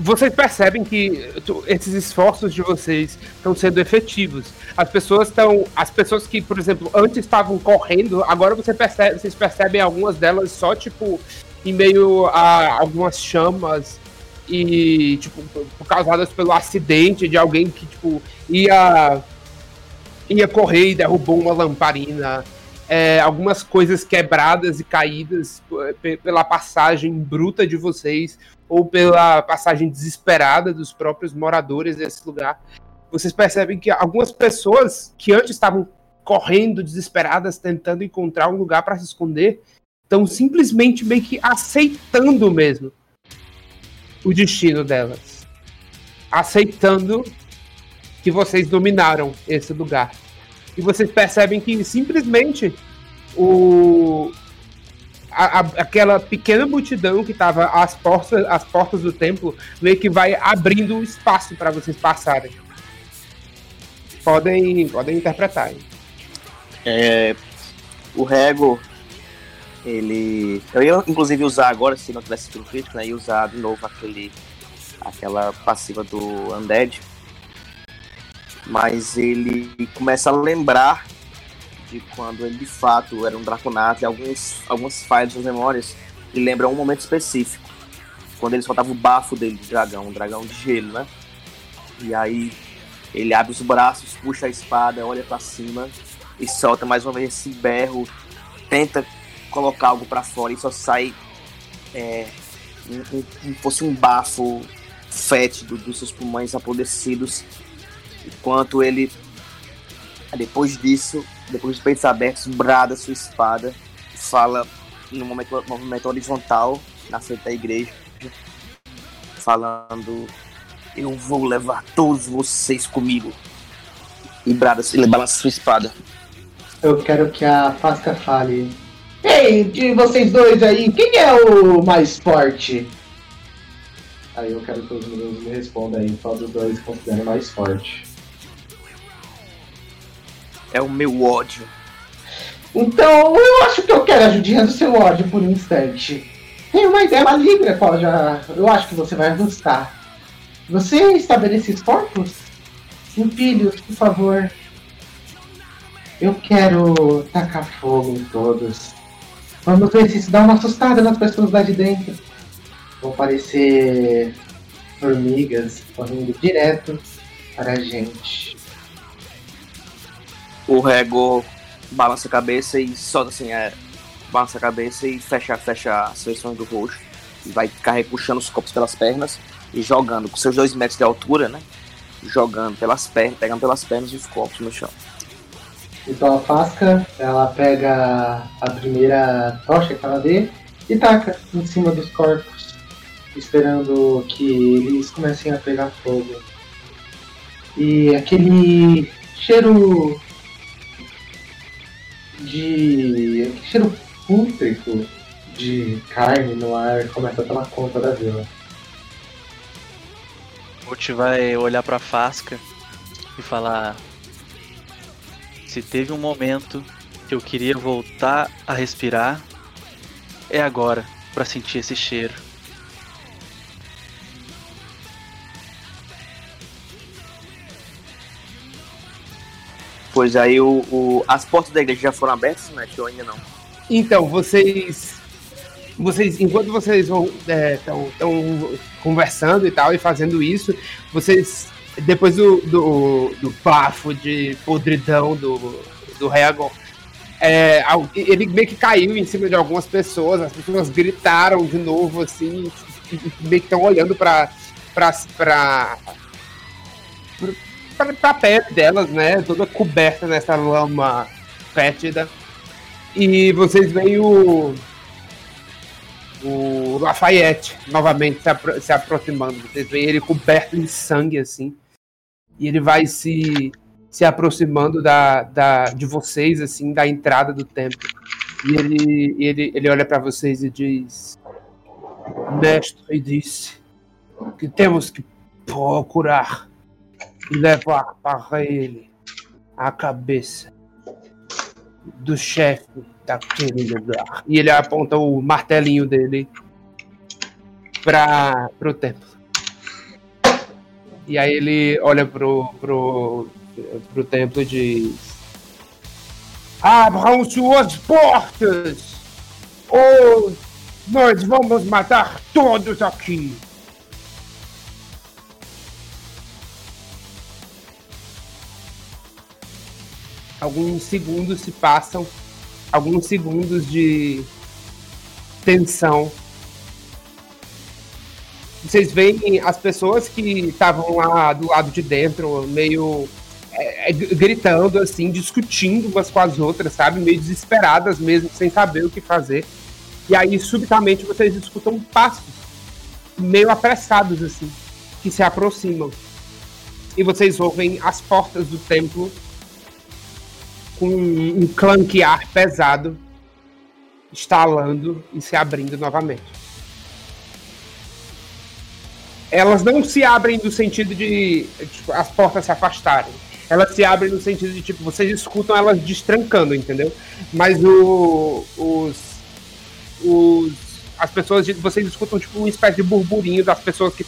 Vocês percebem que esses esforços de vocês estão sendo efetivos. As pessoas estão. As pessoas que, por exemplo, antes estavam correndo, agora você percebe, vocês percebem algumas delas só, tipo, em meio a algumas chamas e, tipo, causadas pelo acidente de alguém que, tipo, ia ia correr e derrubou uma lamparina. É, algumas coisas quebradas e caídas pe- pela passagem bruta de vocês ou pela passagem desesperada dos próprios moradores desse lugar. Vocês percebem que algumas pessoas que antes estavam correndo desesperadas, tentando encontrar um lugar para se esconder, estão simplesmente meio que aceitando mesmo o destino delas. Aceitando que vocês dominaram esse lugar. E vocês percebem que simplesmente o a- a- aquela pequena multidão que estava às portas, às portas do templo meio que vai abrindo espaço para vocês passarem. Podem, podem interpretar. É, o Rego, ele. Eu ia inclusive usar agora, se não tivesse sido crítico, né? Ia usar de novo aquele. aquela passiva do Undead. Mas ele começa a lembrar de quando ele de fato era um Draconato e alguns, algumas falhas das memórias que lembram um momento específico. Quando ele soltava o bafo dele de dragão, um dragão de gelo, né? E aí ele abre os braços, puxa a espada, olha pra cima e solta mais uma vez esse berro, tenta colocar algo pra fora e só sai é, um- um- fosse um bafo fétido dos seus pulmões apodrecidos, enquanto ele, depois disso, depois de peitos abertos, brada sua espada, fala no momento, movimento horizontal na frente da igreja, falando: Eu vou levar todos vocês comigo. E brada, ele balança sua espada. Eu quero que a Fasca fale. Ei, de vocês dois aí, quem é o mais forte? Aí eu quero que os meninos me respondam aí qual dos dois consideram mais forte. É o meu ódio. Então eu acho que eu quero a ajudinha do seu ódio por um instante. Tenho uma ideia maligna, qual já. Eu acho que você vai gostar. Você estabelece corpos? Filhos, por favor. Eu quero tacar fogo em todos. Vamos ver se isso dá uma assustada nas pessoas lá de dentro. Vão parecer formigas correndo direto para a gente. O Rego balança a cabeça e solta assim, é, balança a cabeça e fecha, fecha as feições do rosto. E vai ficar puxando os copos pelas pernas e jogando com seus dois metros de altura, né? Jogando pelas pernas, pegando pelas pernas os copos no chão. Então a Fasca, ela pega a primeira tocha que ela vê e taca em cima dos corpos, esperando que eles comecem a pegar fogo. E aquele cheiro de. aquele cheiro pútrico de carne no ar começa a tomar conta da vila. O Coach vai olhar pra Fasca e falar: Se teve um momento que eu queria voltar a respirar, é agora pra sentir esse cheiro. Pois aí o, o- as portas da igreja já foram abertas, né? Que eu ainda não. Então, vocês. Vocês, enquanto vocês vão estão conversando e tal, e fazendo isso, vocês. Depois do, do, do bafo de podridão do, do Reagon, é, ele meio que caiu em cima de algumas pessoas, as pessoas gritaram de novo, assim, meio que estão olhando pra, pra, pra, pra, pra pele delas, né? Toda coberta nessa lama fétida. E vocês veem o. O Lafayette novamente se, apro- se aproximando. Vocês veem ele coberto em sangue, assim. E ele vai se, se aproximando da, da, de vocês, assim, da entrada do templo. E ele, ele, ele olha para vocês e diz: Mestre disse que temos que procurar e levar para ele a cabeça do chefe daquele lugar. E ele aponta o martelinho dele para pro templo. E aí ele olha pro, pro, pro templo e diz: Abram suas portas! Ou nós vamos matar todos aqui! Alguns segundos se passam, alguns segundos de tensão. Vocês veem as pessoas que estavam lá do lado de dentro, meio é, é, gritando, assim, discutindo umas com as outras, sabe? Meio desesperadas mesmo, sem saber o que fazer. E aí, subitamente, vocês escutam passos, meio apressados, assim, que se aproximam. E vocês ouvem as portas do templo com um clanquear pesado estalando e se abrindo novamente. Elas não se abrem no sentido de tipo, as portas se afastarem. Elas se abrem no sentido de tipo, vocês escutam elas destrancando, entendeu? Mas o, os, os as pessoas vocês escutam tipo uma espécie de burburinho das pessoas que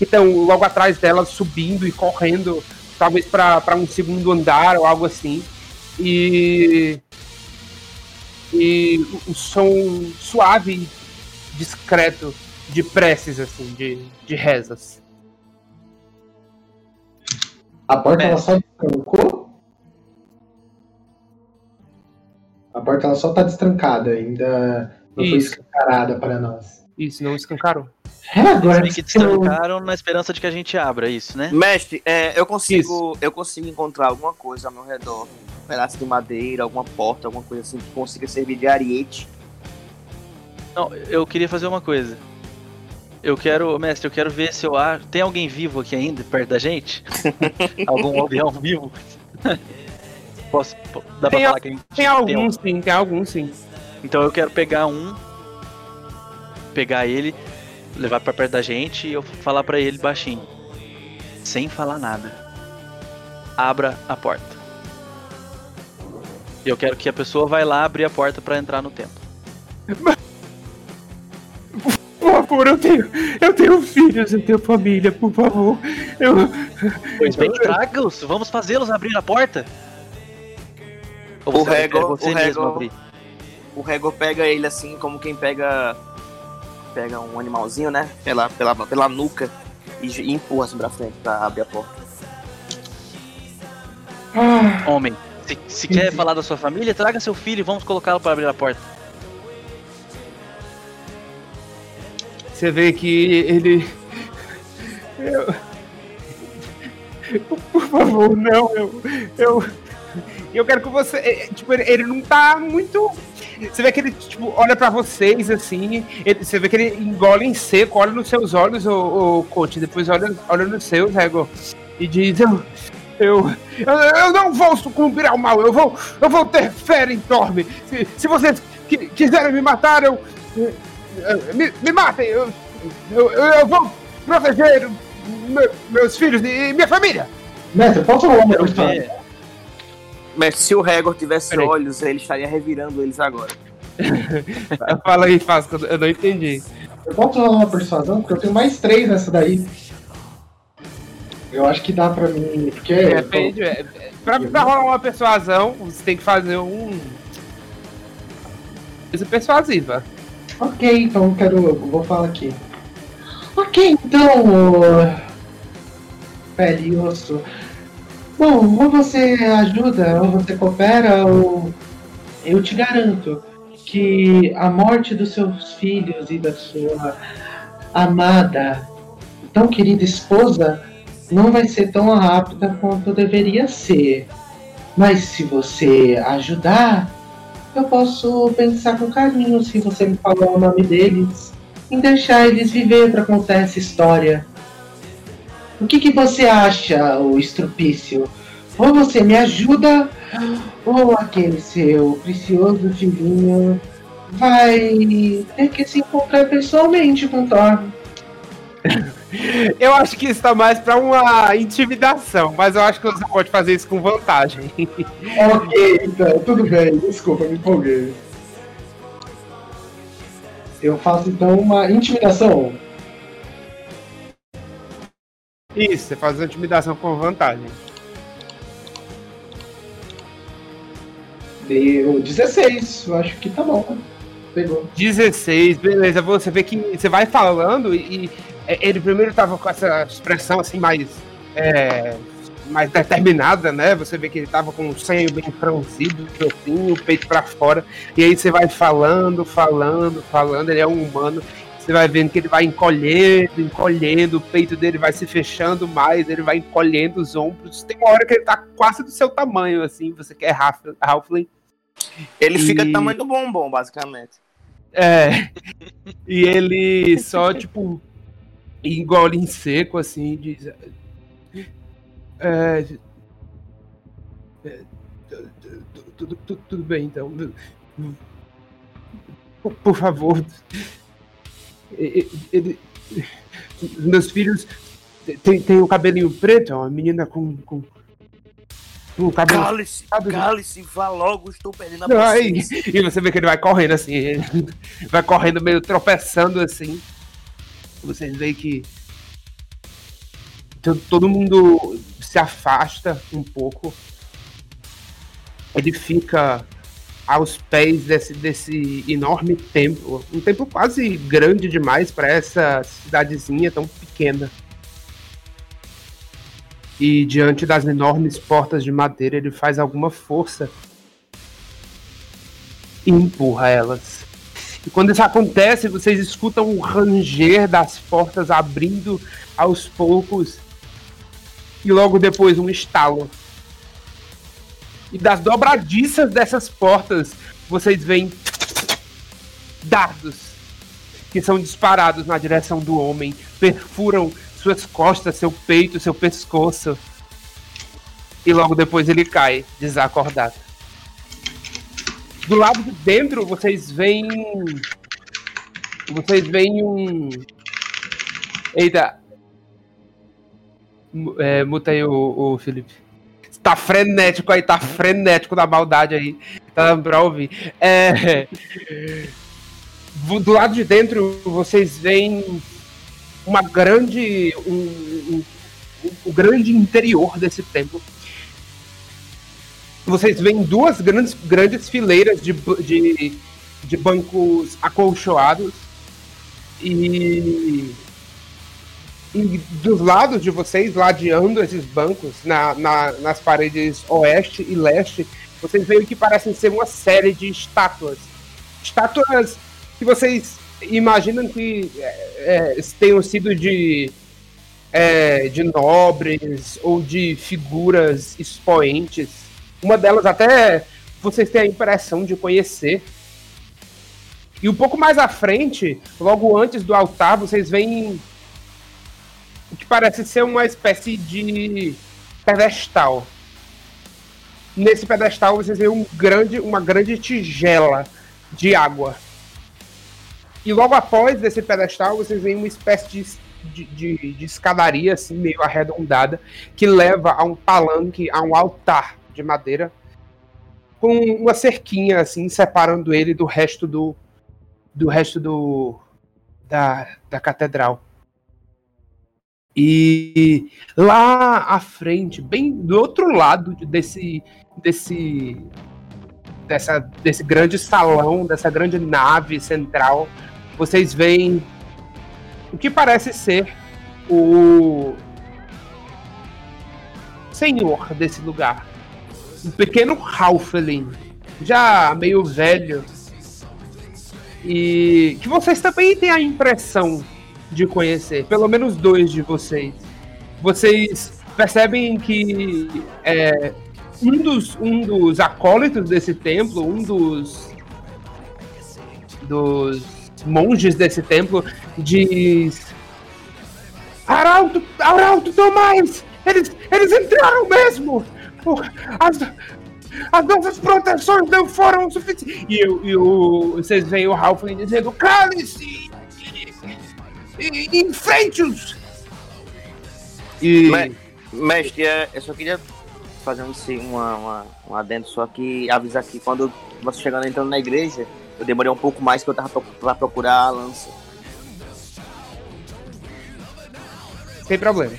estão logo atrás delas subindo e correndo, talvez para um segundo andar ou algo assim. E e o som suave, discreto de preces assim, de, de rezas. A porta ela só destrancou? A porta ela só tá destrancada, ainda não foi Isso. escancarada para nós. Isso, não escancarou. É, agora Eles meio que destrancaram na esperança de que a gente abra isso, né? Mestre, é, eu consigo. Eu consigo encontrar alguma coisa ao meu redor. Um pedaço de madeira, alguma porta, alguma coisa assim que consiga servir de ariete. Não, eu queria fazer uma coisa. Eu quero, mestre, eu quero ver se eu acho. Tem alguém vivo aqui ainda, perto da gente? <laughs> Algum aldeão vivo? Posso. po- Dá pra Tem, falar a- que a gente tem alguns sim, tem alguns sim. Então eu quero pegar um, pegar ele, levar pra perto da gente e eu falar pra ele baixinho, sem falar nada. Abra a porta. E eu quero que a pessoa vai lá abrir a porta pra entrar no templo. <laughs> Por favor, eu tenho, eu tenho filhos, eu tenho família, por favor. Eu... Pois bem, traga-os. Vamos fazê-los abrir a porta. Ou O Rego, você o mesmo Rego, abrir? o Rego pega ele assim, como quem pega pega um animalzinho, né? Pela, pela, pela nuca e, e empurra assim pra frente pra abrir a porta. Ah, Homem, se, se quer falar da sua família, traga seu filho e vamos colocá-lo para abrir a porta. Você vê que ele. Eu... Por favor, não, eu. Eu, eu quero que você. é, Tipo, ele, ele não tá muito. Você vê que ele, tipo, olha pra vocês assim. ele- você vê que ele engole em seco, olha nos seus olhos, o, coach, depois olha, olha nos seus, Rego, e diz: Eu. Eu, eu, não vou sucumbir ao mal, eu vou, eu vou ter fé em Torme. Se, se vocês qui- quiserem me matar, eu. Eh, Me, me matem, eu, eu, eu vou proteger me- meus filhos e minha família. Mestre, posso falar uma ver. Mas se o Regor tivesse Peraí. olhos, ele estaria revirando eles agora. <laughs> Fala aí, Fasco, eu não entendi. Eu posso rolar uma persuasão? Porque eu tenho mais três nessa daí. Eu acho que dá pra mim. Porque. Depende, é, é, pra, pra rolar uma persuasão, você tem que fazer um. Coisa persuasiva. Ok, então quero. Vou falar aqui. Ok, então. ô, Pele e osso. Bom, ou você ajuda, ou você coopera, ou. Eu te garanto que a morte dos seus filhos e da sua amada, tão querida esposa não vai ser tão rápida quanto deveria ser. Mas se você ajudar, eu posso pensar com carinho se você me falar o nome deles, em deixar eles viver para contar essa história. O que, que você acha, o estrupício? Ou você me ajuda, ou aquele seu precioso filhinho vai ter que se encontrar pessoalmente com Thor. <laughs> <laughs> Eu acho que isso tá mais pra uma intimidação, mas eu acho que você pode fazer isso com vantagem. <laughs> Ok, então, tudo bem. Desculpa, me empolguei. Eu faço então uma intimidação. Isso, você faz uma intimidação com vantagem. Deu 16, eu acho que tá bom. Pegou. 16, beleza. Você vê que você vai falando e ele primeiro tava com essa expressão assim mais é, mais determinada, né? Você vê que ele tava com o senho bem franzido, assim, o peito pra fora. E aí você vai falando, falando, falando. Ele é um humano. Você vai vendo que ele vai encolhendo, encolhendo, o peito dele vai se fechando mais, ele vai encolhendo os ombros. Tem uma hora que ele tá quase do seu tamanho, assim, você quer Half- Halfling. Ele fica do E- tamanho do bombom, basicamente. É. E ele só, tipo, engole em seco, assim, diz. É. é, tu- tu- Tudo, tudo, tudo bem, então. Por, por favor. Ele, os meus filhos têm tem o cabelinho preto, é uma menina com. com, o cabelo. Sabe? cale-se, vá logo, estou perdendo a e, paciência. e você vê que ele vai correndo assim, ele <laughs> vai correndo meio tropeçando assim. Vocês veem que to- todo mundo se afasta um pouco. Ele fica aos pés desse, desse enorme templo, um templo quase grande demais para essa cidadezinha tão pequena. E diante das enormes portas de madeira, ele faz alguma força e empurra elas. E quando isso acontece, vocês escutam o ranger das portas abrindo aos poucos. E logo depois um estalo. E das dobradiças dessas portas, vocês veem dardos que são disparados na direção do homem, perfuram suas costas, seu peito, seu pescoço. E logo depois ele cai, desacordado. Do lado de dentro, vocês veem. Vocês veem um. Eita. É, muta aí o, o Felipe. Tá frenético aí, tá frenético da maldade aí. Tá dando pra ouvir. É. Do lado de dentro, vocês veem uma grande. Um, um- o grande interior desse templo. Vocês veem duas grandes, grandes fileiras de, de, de bancos acolchoados e, e dos lados de vocês, ladeando esses bancos na, na- nas paredes oeste e leste, vocês veem o que parecem ser uma série de estátuas. Estátuas que vocês imaginam que é, é, tenham sido de, é, de nobres ou de figuras expoentes. Uma delas até vocês têm a impressão de conhecer. E um pouco mais à frente, logo antes do altar, vocês veem o que parece ser uma espécie de pedestal. Nesse pedestal vocês veem um grande, uma grande tigela de água. E logo após esse pedestal, vocês veem uma espécie de, de, de- de escadaria, assim, meio arredondada, que leva a um palanque, a um altar de madeira, com uma cerquinha, assim, separando ele do resto do. do resto do. da, da catedral. E lá à frente, bem do outro lado desse. desse. Dessa, desse grande salão, dessa grande nave central, vocês veem o que parece ser o senhor desse lugar. Um pequeno Halfling, já meio velho. E que vocês também têm a impressão de conhecer, pelo menos dois de vocês. Vocês percebem que é, um, dos, um dos acólitos desse templo, um dos dos monges desse templo diz Arauto, Arauto Tomás, eles, eles entraram mesmo! As, as nossas proteções não foram suficientes. E, e o, vocês veem o Halfling dizendo, cale-se! Enfrente-os! E... Me- Mestre, é, eu só queria fazer um, uma, uma, um adendo, só que avisar que quando você chegando entrando na igreja, eu demorei um pouco mais que eu tava pra procurar a lança. Sem problema.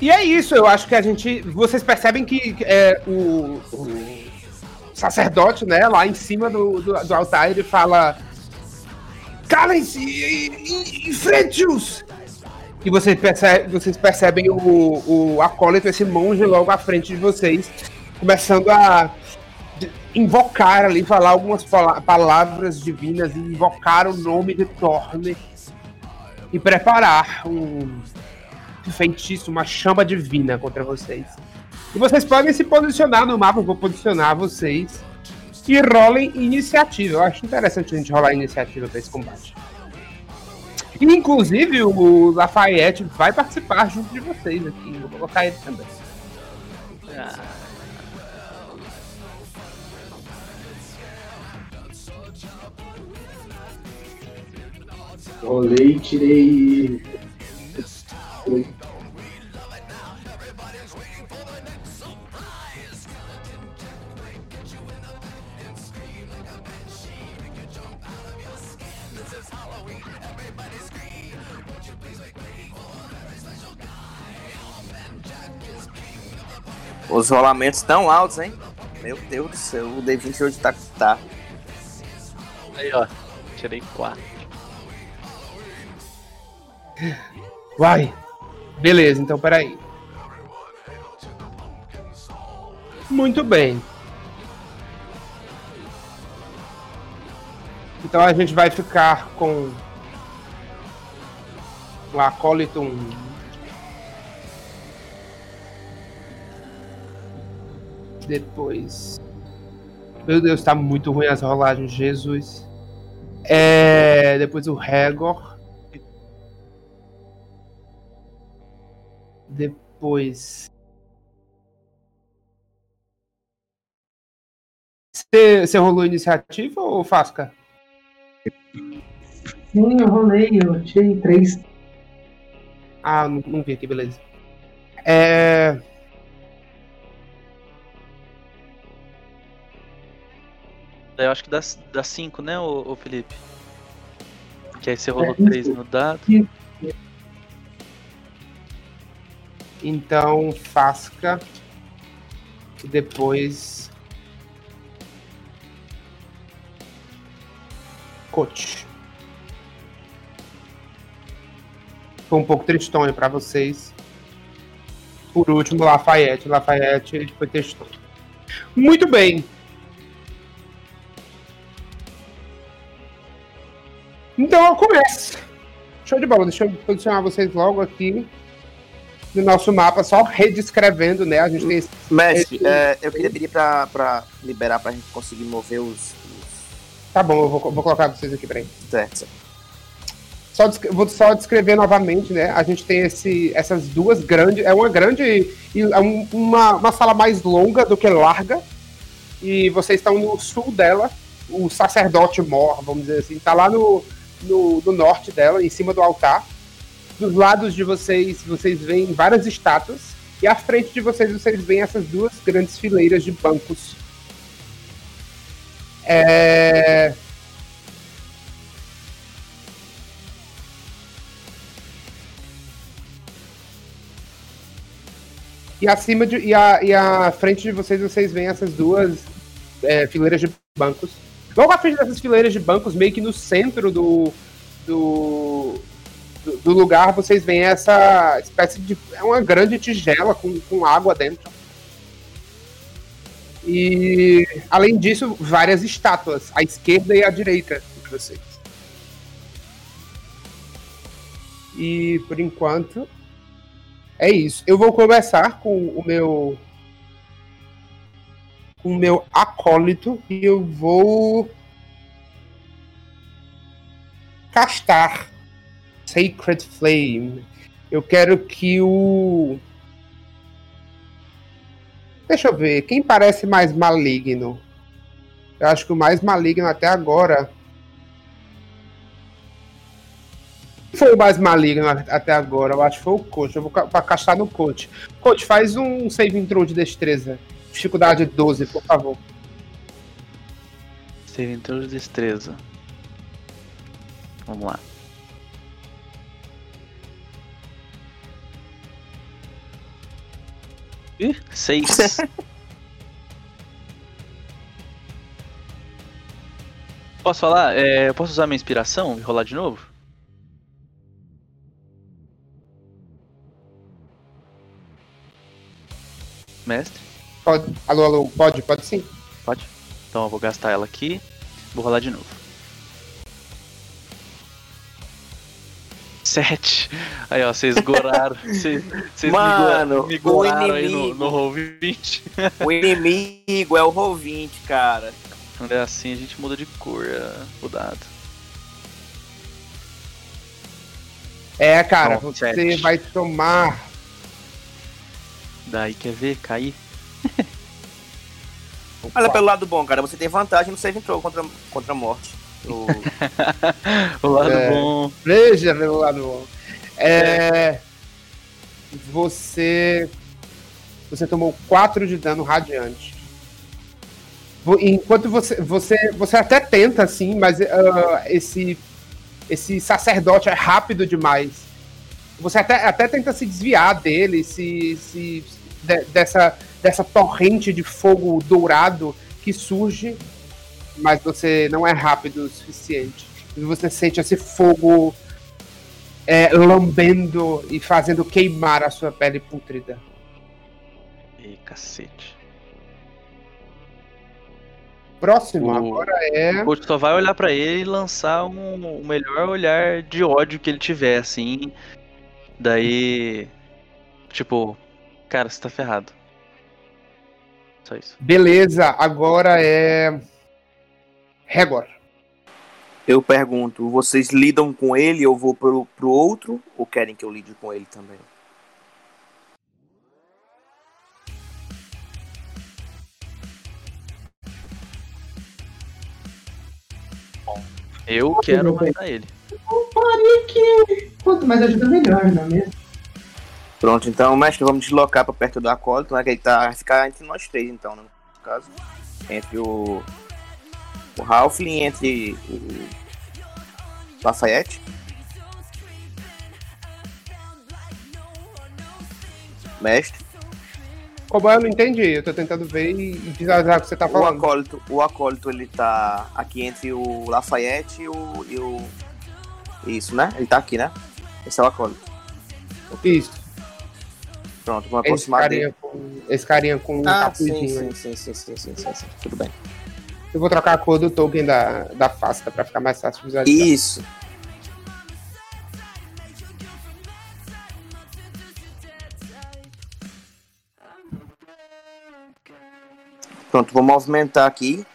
E é isso, eu acho que a gente. Vocês percebem que é, o, o sacerdote, né, lá em cima do, do, do altar, ele fala. Calem-se! e- Enfrente-os! E vocês percebem, vocês percebem o, o acólito, esse monge logo à frente de vocês, começando a invocar ali, falar algumas pala- palavras divinas, invocar o nome de Torne e preparar um feitiço, uma chama divina contra vocês. E vocês podem se posicionar no mapa, eu vou posicionar vocês e rolem iniciativa. Eu acho interessante a gente rolar iniciativa para esse combate. Inclusive, o Lafayette vai participar junto de vocês aqui. Vou colocar ele também. Rolei, tirei. Os rolamentos tão altos, hein? Meu Deus do céu, o D20 hoje tá. tá. Aí, ó. Tirei 4. Vai! Beleza, então peraí. Muito bem. Então a gente vai ficar com o acólito 1. Depois. Meu Deus, tá muito ruim as rolagens, Jesus. É, depois o Regor. Depois. Você, rolou iniciativa ou Fasca? Sim, eu rolei, eu tirei três. Ah, não, não vi aqui, beleza. É. Eu acho que dá 5, né, ô, ô Felipe? Que aí você rolou É, 3 isso. no dado. Isso. Então, Fasca. E depois. Coach. Foi um pouco tristonho pra vocês. Por último, Lafayette. Lafayette foi tristonho. Muito bem. Então eu começo. Show de bola. Deixa eu posicionar vocês logo aqui no nosso mapa, só redescrevendo, né? A gente tem esse... Mestre, é, eu queria pedir pra, pra liberar pra gente conseguir mover os. os... Tá bom, eu vou, vou colocar vocês aqui, peraí. Certo. Só, vou só descrever novamente, né? A gente tem esse, essas duas grandes. É uma grande. É um- uma, uma sala mais longa do que larga. E vocês estão no sul dela. O sacerdote mor, vamos dizer assim, tá lá no, no, no norte dela, em cima do altar. Dos lados de vocês, vocês veem várias estátuas. E à frente de vocês, vocês veem essas duas grandes fileiras de bancos. É. E acima de. E e à frente de vocês, vocês veem essas duas é, fileiras de bancos. Logo à frente dessas fileiras de bancos, meio que no centro do. do, do- lugar, vocês veem essa espécie de. É uma grande tigela com, com água dentro. E além disso, várias estátuas, à esquerda e à direita de vocês. E por enquanto, é isso. Eu vou começar com o meu. Com o meu acólito e eu vou. Castar Sacred Flame. Eu quero que o. Deixa eu ver. Quem parece mais maligno? Eu acho que o mais maligno até agora. Foi o mais maligno até agora? Eu acho que foi o coach. Eu vou pra castar no coach. Coach, faz um save intro de destreza. Dificuldade 12, por favor. Save intro de destreza. Vamos lá. Ih, seis. <laughs> posso falar? É, posso usar minha inspiração e rolar de novo? Mestre? Pode. Alô, alô, pode? Pode sim. Pode? Então eu vou gastar ela aqui. Vou rolar de novo. Sete. Aí, ó, vocês goraram. <laughs> Vocês Mano, me o goraram aí no, inimigo- no roll 20. O inimigo é o Roll20, cara. Quando é assim, a gente muda de cor é, o dado. É, cara, Bom, você sete. vai tomar. Daí quer ver? Cair? Olha pelo lado bom, cara. Você tem vantagem no save intro contra, contra a morte. O- <laughs> O lado É. bom. Veja pelo lado bom. É. Você. Você tomou 4 de dano radiante. Enquanto você. Você, você até tenta, assim, mas ah, esse. Esse sacerdote é rápido demais. Você até, até tenta se desviar dele, se, se de- dessa, dessa torrente de fogo dourado que surge, mas você não é rápido o suficiente. E você sente esse fogo é, lambendo e fazendo queimar a sua pele pútrida. Ih, cacete. Próximo O- agora é. O só vai olhar pra ele e lançar um, o melhor olhar de ódio que ele tiver, assim. Daí. Tipo, cara, você tá ferrado. Só isso. Beleza, agora é. Regor. Eu pergunto, vocês lidam com ele ou vou pro, pro outro? Ou querem que eu lide com ele também? Eu quero matar ele. Faria que. Quanto mais ajuda, melhor, não é mesmo? Pronto, então, mestre, vamos deslocar pra perto do acólito, né? Que ele tá, vai ficar entre nós três, então, no caso. Entre o. O Halfling, entre o. Lafayette. mestre. Como eu não entendi, eu tô tentando ver e visualizar o que você tá O falando. acólito, o acólito ele tá aqui entre o Lafayette e o, e o. Isso, né? Ele tá aqui, né? Esse é o acólito. Isso. Pronto, vou Esse aproximar carinha dele. com, esse carinha com um Ah, sim, capuzinho. sim, sim, sim, sim, sim, sim, sim. Tudo bem. Eu vou trocar a cor do token da, da Fasca pra ficar mais fácil de visualizar. Isso. Pronto, vou movimentar aqui.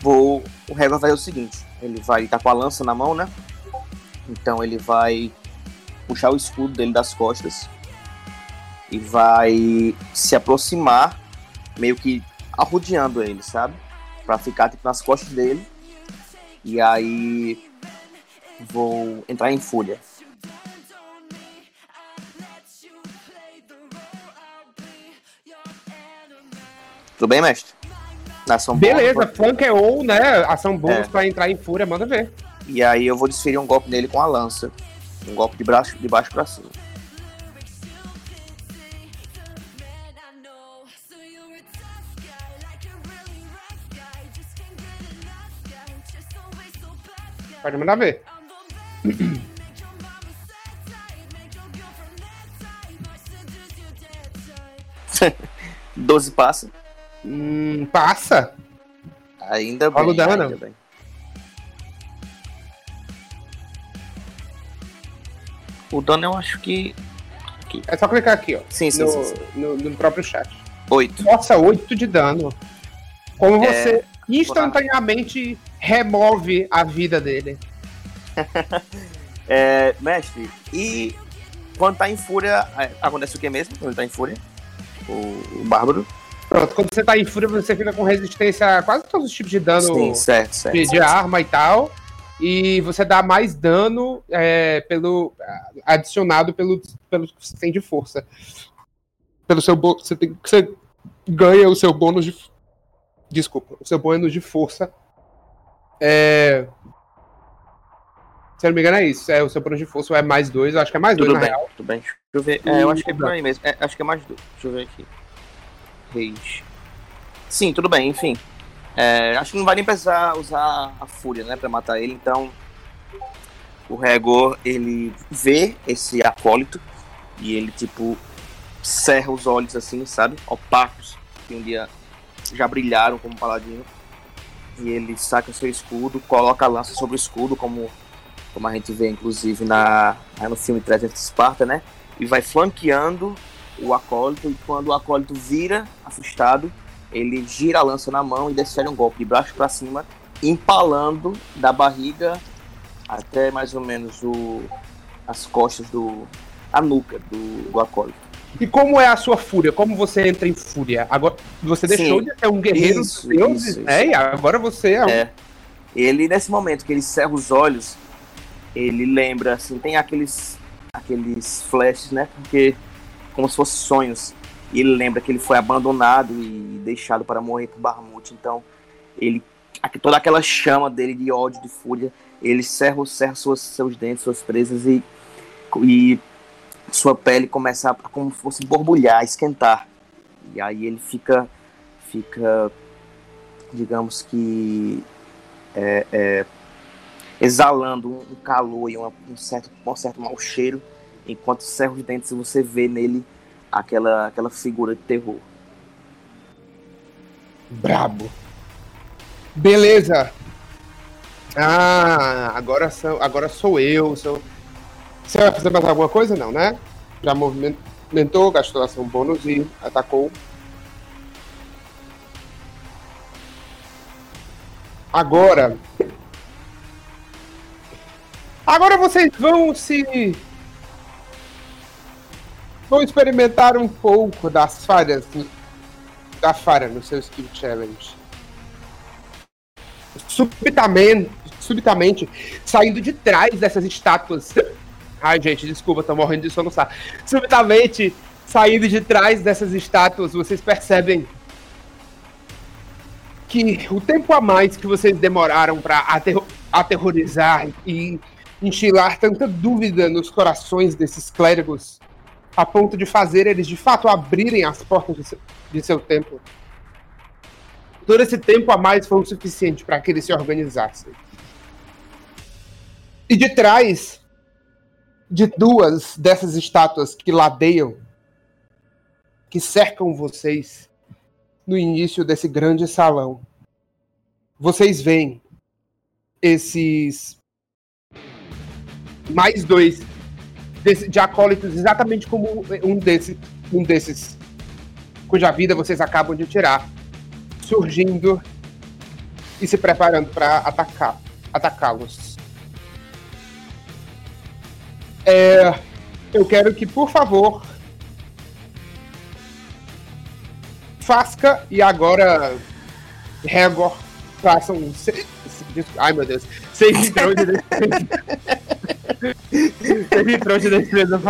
Vou. O Régua vai fazer o seguinte: ele vai estar com a lança na mão, né? Então ele vai puxar o escudo dele das costas e vai se aproximar, meio que arrodeando ele, sabe? Pra ficar tipo, nas costas dele. E aí vou entrar em fúria. Tudo bem, mestre? Nação Beleza, é ou, né? Ação bônus É. pra entrar em fúria, manda ver. E aí eu vou desferir um golpe nele com a lança. Um golpe de, braço, de baixo pra cima. Pode mandar ver. <laughs> 12 passa. Hum, passa. Ainda Rola bem. o dano. ainda bem. O dano eu acho que. Aqui. É só clicar aqui, ó. Sim, sim, no, sim, sim. No, no próprio chat. 8. Nossa, 8 de dano. Como É, você instantaneamente remove a vida dele. <laughs> É, mestre, e quando tá em fúria, é, acontece o que mesmo? Quando ele tá em fúria? O, o Bárbaro? Pronto, quando você tá em fúria, você fica com resistência a quase todos os tipos de dano Sim, certo, certo. de, certo. arma e tal. E você dá mais dano é, pelo adicionado pelo, pelo que você tem de força. Pelo seu bônus. Você, tem, você ganha o seu bônus de. Desculpa, o seu bônus de força. É. Se eu não me engano, é isso. É, o seu bônus de força é mais dois. Eu acho que é mais dois, Tudo na bem, real. tudo bem. Deixa eu ver. É, eu acho que é por aí mesmo. É, acho que é mais dois. Deixa eu ver aqui. Reis. Sim, tudo bem, enfim. É, acho que não vai nem precisar usar a fúria, né, pra matar ele, então. O Regor, ele vê esse acólito e ele, tipo, cerra os olhos assim, sabe? Opacos, que um dia já brilharam como paladino. E ele saca seu escudo, coloca a lança sobre o escudo, como como a gente vê inclusive na, no filme 300 de Esparta, né? E vai flanqueando o acólito, e quando o acólito vira assustado, ele gira a lança na mão e desfere um golpe de baixo para cima, empalando da barriga até mais ou menos o, as costas do. a nuca do, do acólito. E como é a sua fúria? Como você entra em fúria? Agora, você deixou Sim. de ser um guerreiro Isso, dos deuses, isso, né? isso. E agora você é um. É. Ele, nesse momento que ele cerra os olhos, ele lembra, assim, tem aqueles, aqueles flashes, né? Porque, como se fossem sonhos. E ele lembra que ele foi abandonado e deixado para morrer por Barmute. Então, ele, toda aquela chama dele de ódio, de fúria, ele cerra, cerra suas, seus dentes, suas presas e, e sua pele começa a, como se fosse borbulhar, esquentar. E aí ele fica, fica digamos que é, é, exalando um, calor e uma- um, certo, um certo mau cheiro, enquanto cerra os dentes e você vê nele aquela, aquela figura de terror. Brabo. Beleza. Ah, agora sou, agora sou eu. Sou... Você vai fazer mais alguma coisa? Não, né? Já movimentou, gastou ação bônus e atacou. Agora. Agora vocês vão se. Vão experimentar um pouco das falhas da falha no seu Skill Challenge. Subitamente, subitamente, saindo de trás dessas estátuas. Ai, gente, desculpa, tô morrendo de sabe? Subitamente, saindo de trás dessas estátuas, vocês percebem que o tempo a mais que vocês demoraram para aterrorizar e enchilar tanta dúvida nos corações desses clérigos a ponto de fazer eles de fato abrirem as portas de seu, de seu templo. Todo esse tempo a mais foi o suficiente para que eles se organizassem. E de trás de duas dessas estátuas que ladeiam, que cercam vocês no início desse grande salão, vocês veem esses mais dois desse, de acólitos, exatamente como um desses, um desses cuja vida vocês acabam de tirar, surgindo e se preparando para atacar, atacá-los. É, eu quero que, por favor, Fasca e agora Regor façam um. Ai meu Deus. Seis entrou de Seis entrou de defesa.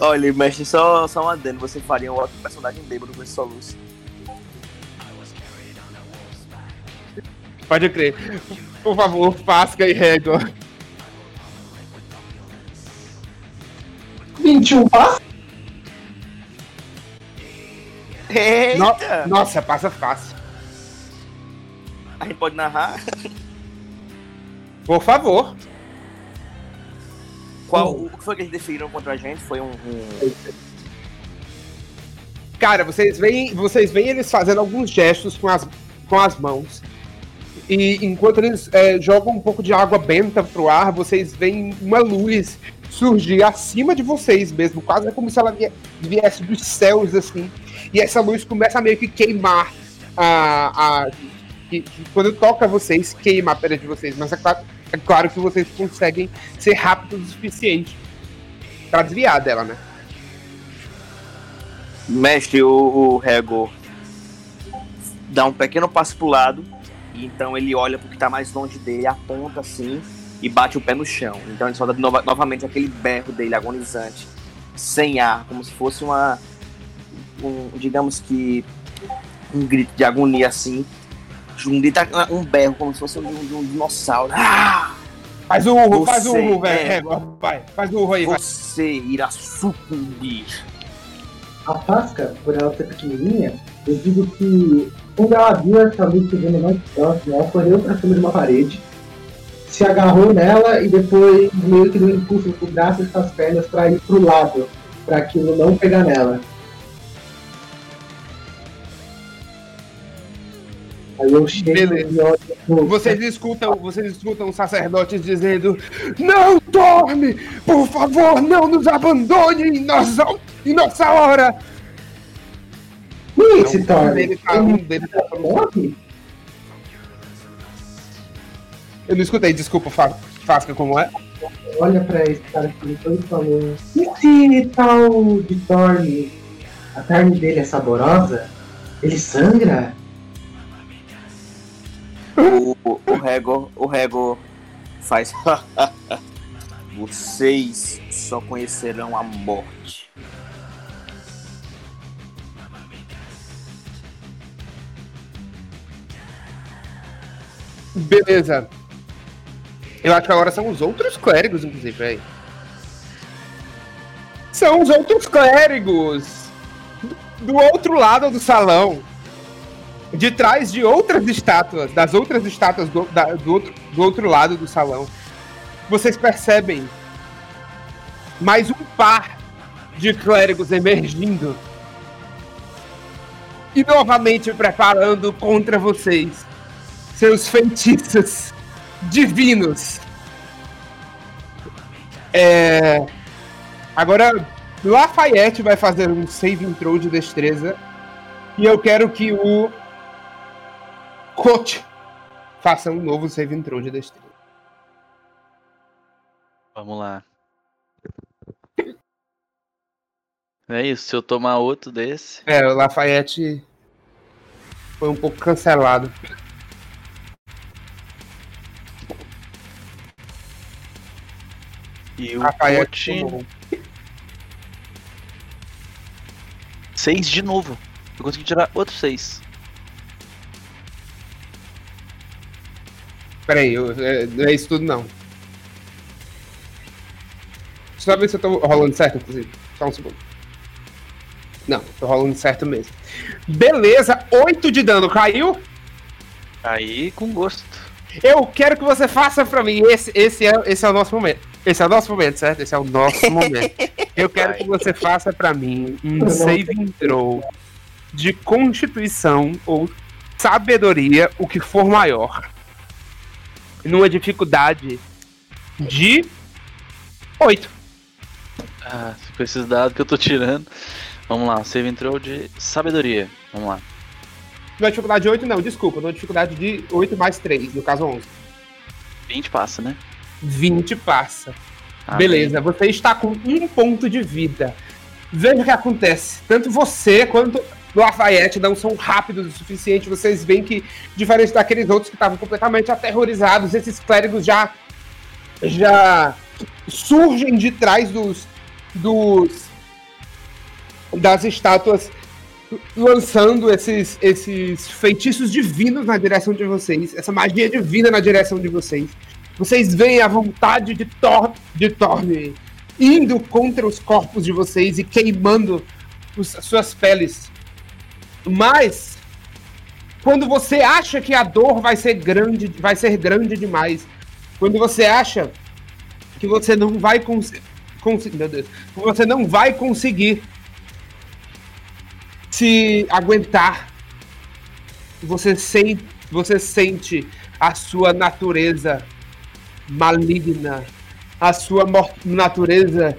Olha, mestre, só, só um adendo. Você faria um outro personagem bêbado com esse soluço. Pode crer. Por favor, Fasca e Regor. 21 passa? Eita! No- nossa, passa fácil. A gente pode narrar? Por favor. Qual, o que foi que eles definiram contra a gente? Foi um. um... Cara, vocês veem, vocês veem eles fazendo alguns gestos com as, com as mãos. E enquanto eles é, jogam um pouco de água benta pro ar, vocês veem uma luz surgir acima de vocês mesmo, quase como se ela vie- viesse dos céus, assim. E essa luz começa a meio que queimar a. a que, que quando toca vocês, queima a pele de vocês. Mas é claro, é claro que vocês conseguem ser rápidos o suficiente pra desviar dela, né? Mestre, o, o Rego dá um pequeno passo pro lado, e então ele olha pro que tá mais longe dele, aponta assim e bate o pé no chão. Então ele solta nova- novamente aquele berro dele agonizante, sem ar, como se fosse uma. Um, digamos que. Um grito de agonia assim. Um grito, um berro, como se fosse um, de um dinossauro. Ah! Faz o urro, faz o urro, velho. é- Régua, vai. Faz o urro aí, vai. Você irá sucumbir. A Fasca, por ela ser pequenininha, eu digo que quando ela viu essa luz chegando mais próxima, ela correu pra cima de uma parede, se agarrou nela e depois meio que deu um impulso com os braços e com as pernas pra ir pro lado, pra aquilo não pegar nela. Aí eu chego e olho Vocês escutam, vocês escutam sacerdotes dizendo: Não dorme! Por favor, não nos abandone em nossa, em nossa hora! Quem se torna? Ele tá, um deles tá Morre? Eu não escutei, desculpa, Fa- Fasca, como é? olha pra esse cara que lutou e falou: Esse tal de Thorne, a carne dele é saborosa? Ele sangra? O, o Rego, o Rego faz. <laughs> Vocês só conhecerão a morte. Beleza. Eu acho que agora são os outros clérigos, inclusive, aí. São os outros clérigos! Do outro lado do salão. De trás de outras estátuas, das outras estátuas do, da- do, outro, do outro lado do salão. Vocês percebem mais um par de clérigos emergindo. E novamente preparando contra vocês seus feitiços divinos. É... Agora, Lafayette vai fazer um save throw de destreza. E eu quero que o Coach faça um novo save throw de destreza. Vamos lá. É isso, se eu tomar outro desse. É, o Lafayette foi um pouco cancelado. E o Coach. tomou. Seis de novo. Eu consegui tirar outro seis. Peraí, eu, é, não é isso tudo não. Só ver se eu tô rolando certo, inclusive. Só um segundo. Não, tô rolando certo mesmo. Beleza, 8 de dano caiu. Aí com gosto. Eu quero que você faça pra mim. Esse, esse, é, esse é o nosso momento. Esse é o nosso momento, certo? Esse é o nosso momento. <laughs> Eu quero que você faça pra mim um save throw de constituição ou sabedoria, o que for maior. Numa dificuldade de 8. Ah, com esses dados que eu tô tirando. Vamos lá, save throw de sabedoria. Vamos lá. Numa dificuldade de 8, não, desculpa. Numa dificuldade de 8 mais 3, no caso 11. 20 passa, né? 20 passa. Ah, Beleza, você está com um ponto de vida. Veja o que acontece. Tanto você quanto o Lafayette não são rápidos o suficiente. Vocês veem que, diferente daqueles outros que estavam completamente aterrorizados, esses clérigos já, já surgem de trás dos, dos das estátuas lançando esses, esses feitiços divinos na direção de vocês, essa magia divina na direção de vocês. Vocês veem a vontade de Thor, de Thorne indo contra os corpos de vocês e queimando os, as suas peles. Mas quando você acha que a dor vai ser grande, vai ser grande demais, quando você acha que você não vai conseguir, meu Deus, você não vai conseguir se aguentar, você sente, você sente a sua natureza maligna, a sua natureza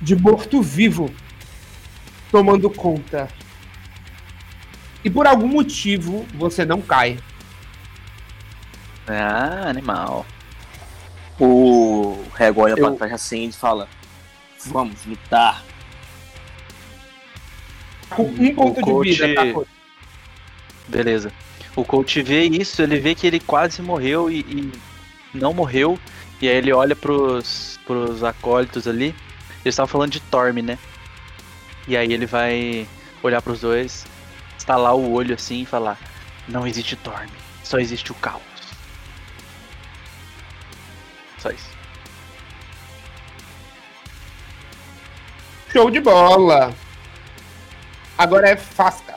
de morto-vivo tomando conta. E por algum motivo você não cai. Ah, animal. O Rego olha Eu- pra trás assim e fala: Vamos lutar. Com um ponto coach- de vida, tá? Beleza. O coach vê isso, ele vê que ele quase morreu e, e não morreu. E aí ele olha pros, pros acólitos ali. Eles estavam falando de Torme, né? E aí ele vai olhar pros dois, estalar o olho assim e falar: Não existe Torme, só existe o caos. Só isso. Show de bola! Agora é Fasca.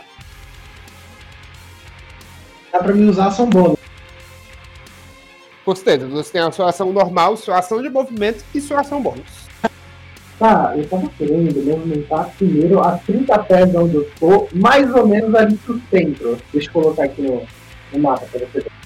Dá pra mim usar ação bônus. Certeza, você tem a sua ação normal, sua ação de movimento e sua ação bônus. Tá, eu tava querendo movimentar primeiro a 30 pés de onde eu tô, mais ou menos ali pro centro. Deixa eu colocar aqui no, no mapa pra você ver.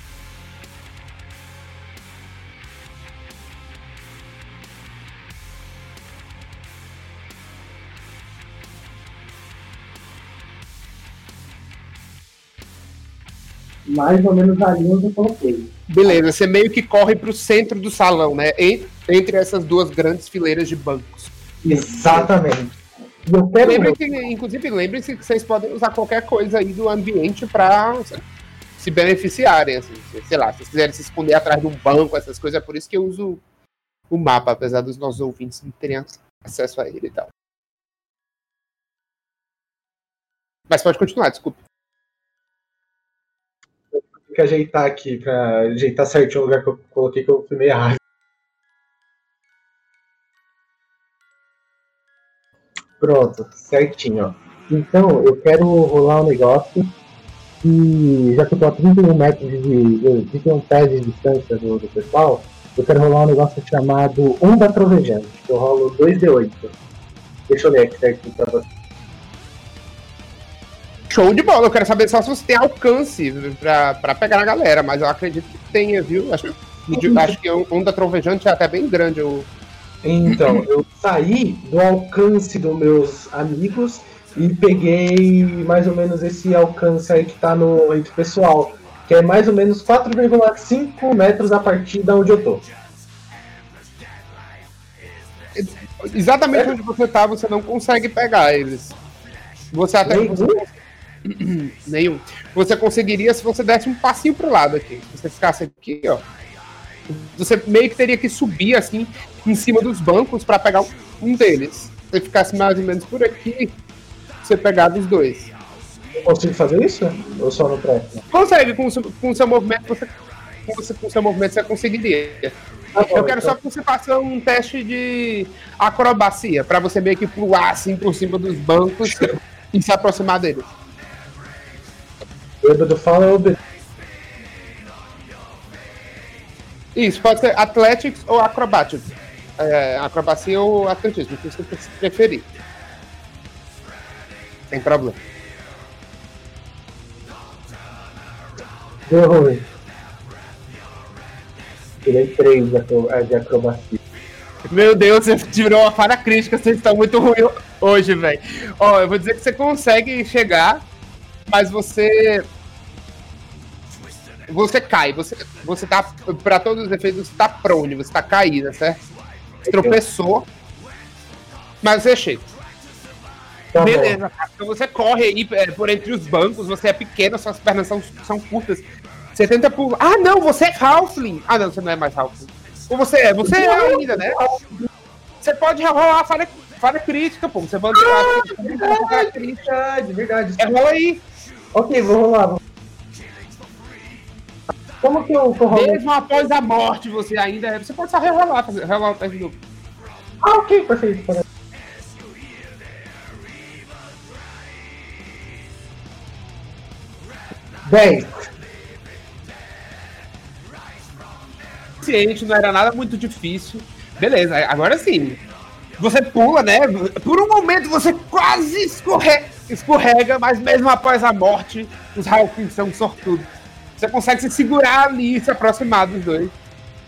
Mais ou menos ali onde eu coloquei. Beleza, você meio que corre pro centro do salão, né? En- Entre essas duas grandes fileiras de bancos. Exatamente. Eu quero. Lembrem que, inclusive, lembrem-se que vocês podem usar qualquer coisa aí do ambiente pra se beneficiarem, assim. Sei lá, se vocês quiserem se esconder atrás de um banco, essas coisas, é por isso que eu uso o mapa, apesar dos nossos ouvintes não terem acesso a ele e tal. Mas pode continuar, desculpa. Que ajeitar aqui pra ajeitar certinho o lugar que eu coloquei que eu fui meio errado. Pronto, certinho. Então, eu quero rolar um negócio e já que eu tô a 31 metros de. de 31 pés de distância do, do pessoal, eu quero rolar um negócio chamado Onda Trovejante. que Eu rolo 2D8. Deixa eu ler aqui certinho pra você. Show de bola, eu quero saber só se você tem alcance pra, pra pegar na galera, mas eu acredito que tenha, viu? Acho, acho que Onda Trovejante é até bem grande. Eu... Então, eu saí do alcance dos meus amigos e peguei mais ou menos esse alcance aí que tá no entre pessoal, que é mais ou menos 4,5 metros a partir da onde eu tô. Exatamente onde você tá, você não consegue pegar eles. Você até. Você... <clears throat> Nenhum. Você conseguiria se você desse um passinho pro lado aqui. Se você ficasse aqui, ó. Você meio que teria que subir assim em cima dos bancos pra pegar um deles. Se você ficasse mais ou menos por aqui, você pegar dos dois. Eu consigo fazer isso? Ou só no pré? Consegue, com o seu, com o seu movimento, você, com, você, com o seu movimento você conseguiria. Eu quero só que você faça um teste de acrobacia, pra você meio que pular assim por cima dos bancos <laughs> e se aproximar deles. Bêbado fala be- Isso, pode ser Athletics ou Acrobatics. É, acrobacia ou atletismo, que você preferir. Sem problema. Deu ruim. Tirei três de eh, de acrobacia. Meu Deus, você tirou uma falha crítica, vocês estão muito ruins hoje, velho. Ó, eu vou dizer que você consegue chegar, mas você. Você cai, você, você tá, pra todos os efeitos, você tá prone, você tá caída, certo? Você tropeçou, mas você chega. Tá. Beleza, cara. Então você corre aí é, por entre os bancos, você é pequeno, suas pernas são, são curtas. Você tenta pular. Ah, não, você é Halfling. Ah, não, você não é mais Halfling. Ou você é? Você é ainda, né? Você pode rolar falha, falha crítica, pô. Você rolar falha crítica. Verdade, verdade. É, rola aí. Ok, vou rolar. vou- Como que eu rolando? Mesmo após a morte, você ainda é. Você pode só rerolar, fazer, rerolar o teste novo. Ah, ok, perfeito. perfeito. Dez. Ciente, não era nada muito difícil. Beleza, agora sim. Você pula, né? Por um momento você quase escorrega, escorrega mas mesmo após a morte, os Halflings são sortudos. Você consegue se segurar ali e se aproximar dos dois.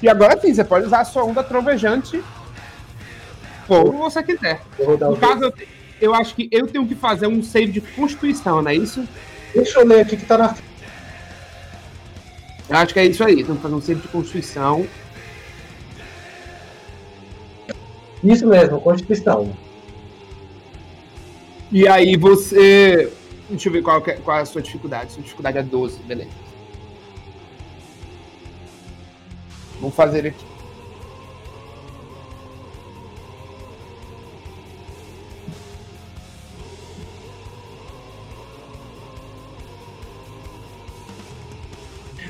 E agora sim, você pode usar a sua onda trovejante como você quiser. No caso, eu, eu acho que eu tenho que fazer um save de constituição, não é isso? Deixa eu ler aqui que tá na. Eu acho que é isso aí. Tem que fazer um save de constituição. Isso mesmo, Constituição. E aí você. Deixa eu ver qual, que é, qual é a sua dificuldade. Sua dificuldade é 12, beleza. Vamos fazer aqui.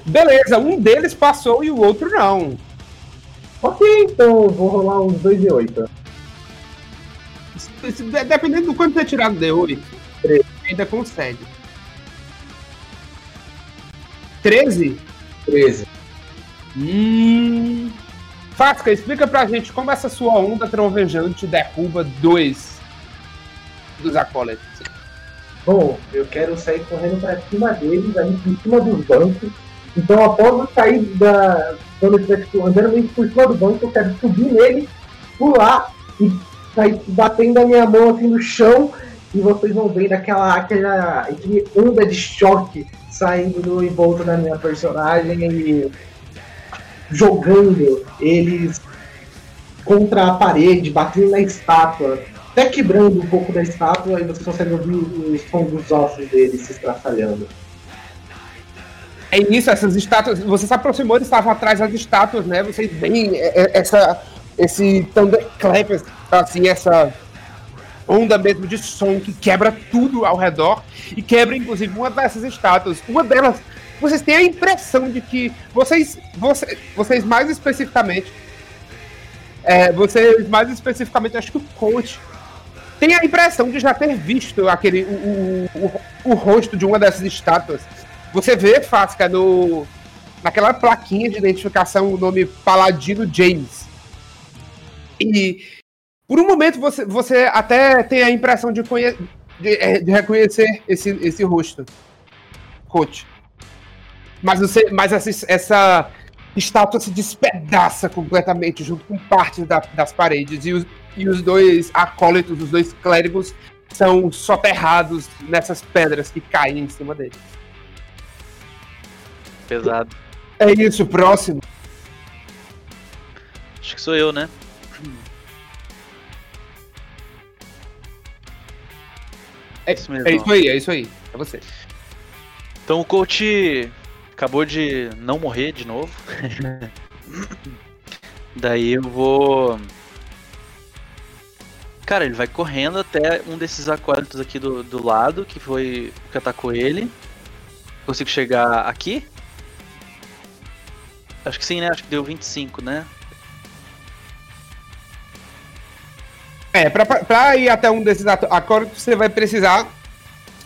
Beleza, um deles passou e o outro não. Ok, então vou rolar uns 2 e 8. Se- se- de- Dependendo do quanto você tirar do D8, Treze. ainda consegue. 13? 13. Hum. Fasca, explica pra gente como essa sua onda trovejante derruba dois dos acólitos. Bom, eu quero sair correndo pra cima deles, ali por cima dos bancos. Então, após eu sair da. Quando eu estiver tipo, andando meio por cima do banco, eu quero subir nele, pular e sair batendo a minha mão assim no chão. E vocês vão ver aquela, aquela aquele onda de choque saindo do em volta da minha personagem e jogando eles contra a parede, batendo na estátua, até quebrando um pouco da estátua e você consegue ouvir o som dos ossos deles se estraçalhando. É isso, essas estátuas. Você se aproximou, eles estavam atrás das estátuas, né? Vocês veem é, é, essa, esse thunderclap, assim, essa onda mesmo de som que quebra tudo ao redor e quebra inclusive uma dessas estátuas. Uma delas, vocês têm a impressão de que vocês, você, vocês mais especificamente, é, vocês mais especificamente, acho que o coach tem a impressão de já ter visto aquele o, o, o, o rosto de uma dessas estátuas. Você vê, Fasca, no, naquela plaquinha de identificação o nome Paladino James. E por um momento você, você até tem a impressão de, conhe- de, é, de reconhecer esse, esse rosto. Coach. Mas, você, mas essa, essa estátua se despedaça completamente junto com partes da- das paredes. E os, e os dois acólitos, os dois clérigos, são soterrados nessas pedras que caem em cima deles. Pesado. É isso, próximo. Acho que sou eu, né? É isso mesmo. É isso aí, é isso aí. É você. Então o coach Acabou de não morrer de novo. Daí eu vou. Cara, ele vai correndo até um desses acólitos aqui do, do lado, que foi o que atacou ele. Consigo chegar aqui? Acho que sim, né? Acho que deu 25, né? É, pra, pra ir até um desses acólitos, você vai precisar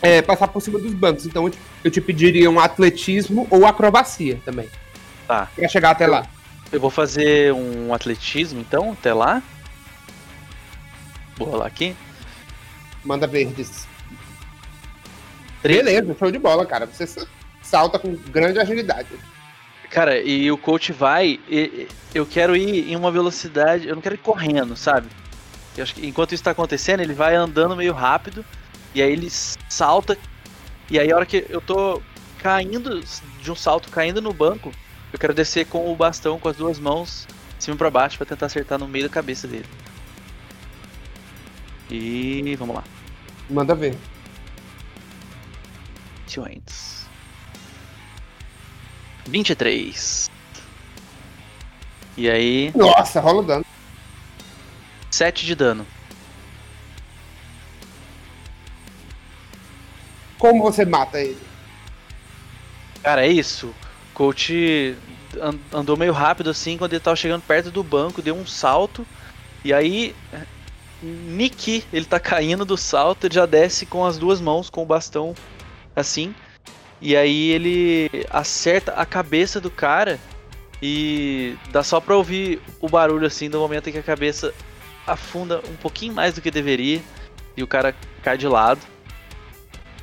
é, passar por cima dos bancos. Então, tipo, eu te pediria um atletismo ou acrobacia também. Tá. Pra chegar até lá. Eu vou fazer um atletismo então, até lá. Vou rolar aqui. Manda verdes. Beleza, show de bola, cara. Você sa- salta com grande agilidade. Cara, e o coach vai. e- eu quero ir em uma velocidade. Eu não quero ir correndo, sabe? Eu acho que enquanto isso tá acontecendo, ele vai andando meio rápido. E aí ele salta. E aí a hora que eu tô caindo de um salto, caindo no banco, eu quero descer com o bastão com as duas mãos, de cima pra baixo, pra tentar acertar no meio da cabeça dele. E vamos lá. Manda ver. Joints. 23. E aí. Nossa, rola o dano. 7 de dano. Como você mata ele? Cara, é isso. Coach an- andou meio rápido assim quando ele tava chegando perto do banco, deu um salto. E aí. Niki, ele tá caindo do salto, ele já desce com as duas mãos, com o bastão assim. E aí ele acerta a cabeça do cara e dá só pra ouvir o barulho assim do momento em que a cabeça afunda um pouquinho mais do que deveria e o cara cai de lado.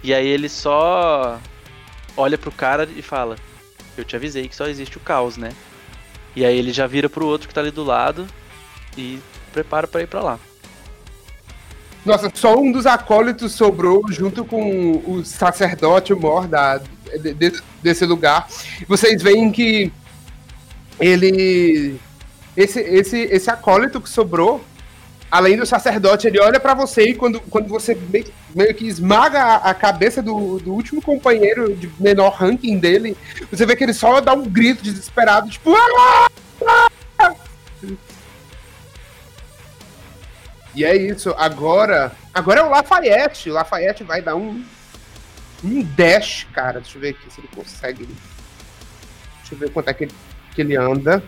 E aí ele só olha pro cara e fala: Eu te avisei que só existe o caos, né? E aí ele já vira pro outro que tá ali do lado e prepara pra ir pra lá. Nossa, só um dos acólitos sobrou junto com o sacerdote mor da, de- de- desse lugar. Vocês veem que ele. Esse, esse, esse acólito que sobrou, além do sacerdote, ele olha pra você e quando, quando você meio, meio que esmaga a, a cabeça do, do último companheiro de menor ranking dele, você vê que ele só dá um grito desesperado, tipo. "Ah! Ah!" E é isso. Agora. Agora é o Lafayette. O Lafayette vai dar um. Um dash, cara. Deixa eu ver aqui se ele consegue. Deixa eu ver quanto é que ele, que ele anda.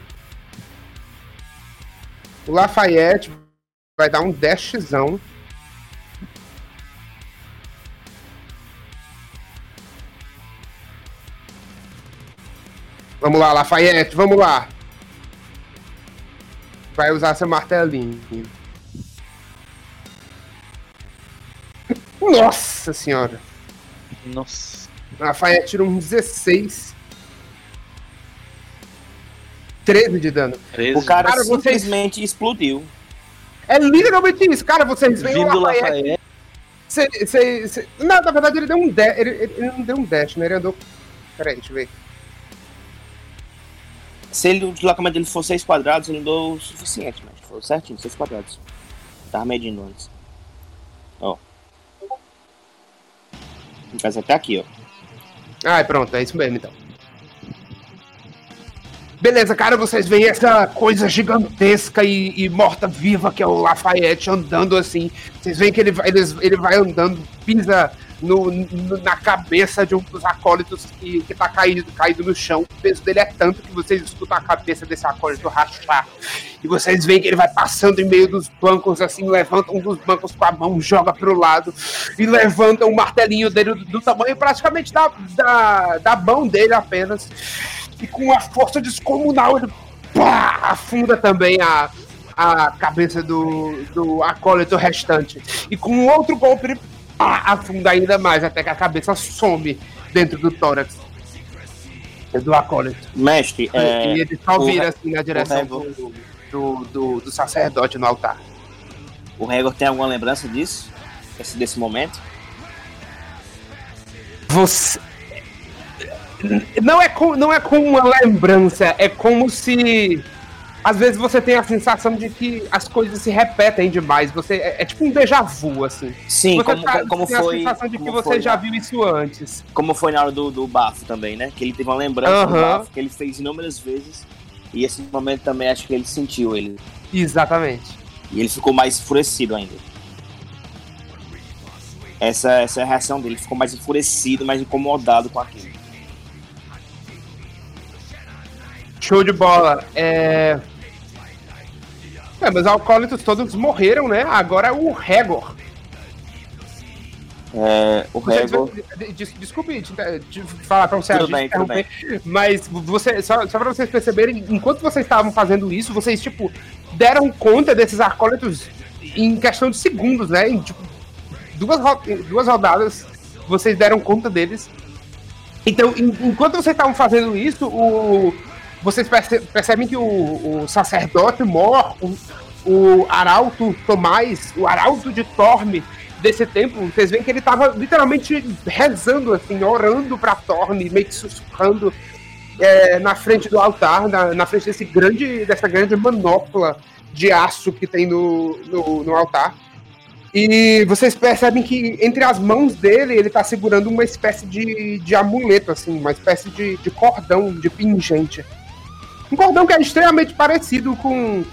O Lafayette vai dar um dashzão. Vamos lá, Lafayette, vamos lá. Vai usar seu martelinho. Nossa senhora. Nossa. Lafayette tira um 16. 13 de dano. O cara, vocês- simplesmente explodiu. É literalmente isso, cara. Vocês veem Vindo o Lafayette. Cê, cê, cê- Não, na verdade ele deu um dash. Ele, ele- ele não deu um dash, né? Ele andou. Peraí, deixa eu ver. Se ele, o deslocamento dele for 6 quadrados, ele andou o suficiente, mas foi certinho, 6 quadrados. Tava medindo antes. Ó. No caso até aqui, ó. Ah, pronto, é isso mesmo então. Beleza, cara, vocês veem essa coisa gigantesca e, e morta-viva que é o Lafayette andando assim. Vocês veem que ele, vai- eles- ele vai andando, pisa no- no- na cabeça de um dos acólitos que, que tá caído, caído no chão. O peso dele é tanto que vocês escutam a cabeça desse acólito rachar. E vocês veem que ele vai passando em meio dos bancos, assim, levanta um dos bancos com a mão, joga pro lado e levanta o martelinho dele do, do tamanho praticamente da, da, da mão dele apenas. E com uma força descomunal, ele pá, afunda também a, a cabeça do, do acólito restante. E com um outro golpe, ele pá, afunda ainda mais, até que a cabeça some dentro do tórax do acólito. Mestre, é. e ele só vira assim na direção do, do, do, do sacerdote no altar. O Regor tem alguma lembrança disso? Desse, desse momento? Você. Não é, com, não é com uma lembrança, é como se. Às vezes você tem a sensação de que as coisas se repetem demais. Você, é, é tipo um déjà vu, assim. Sim, você como- como- como tem foi- a sensação de que você foi já viu isso antes. Como foi na hora do, do bafo também, né? Que ele teve uma lembrança do Aham. bafo que ele fez inúmeras vezes. E esse momento também acho que ele sentiu ele. Exatamente. E ele ficou mais enfurecido ainda. Essa, essa é a reação dele, ele ficou mais enfurecido, mais incomodado com aquilo. Show de bola. É... É, mas os alcoólitos todos morreram, né? Agora é o Regor. É, o Regor. des- Desculpe te, te falar pra você Tudo bem, tudo interromper, mas você, só, só pra vocês perceberem, enquanto vocês estavam fazendo isso, vocês, tipo, deram conta desses acólitos em questão de segundos, né? Em, tipo, duas, duas rodadas, vocês deram conta deles. Então, en- enquanto vocês estavam fazendo isso, o, vocês perce- percebem que o, o sacerdote Mor, o, o arauto Tomás, o arauto de Torme desse tempo, vocês veem que ele tava literalmente rezando, assim, orando pra Torme, meio que sussurrando é, na frente do altar, na, na frente desse grande, dessa grande manopla de aço que tem no, no, no altar. E vocês percebem que entre as mãos dele, ele tá segurando uma espécie de, de amuleto, assim, uma espécie de, de cordão, de pingente. Um cordão que é extremamente parecido com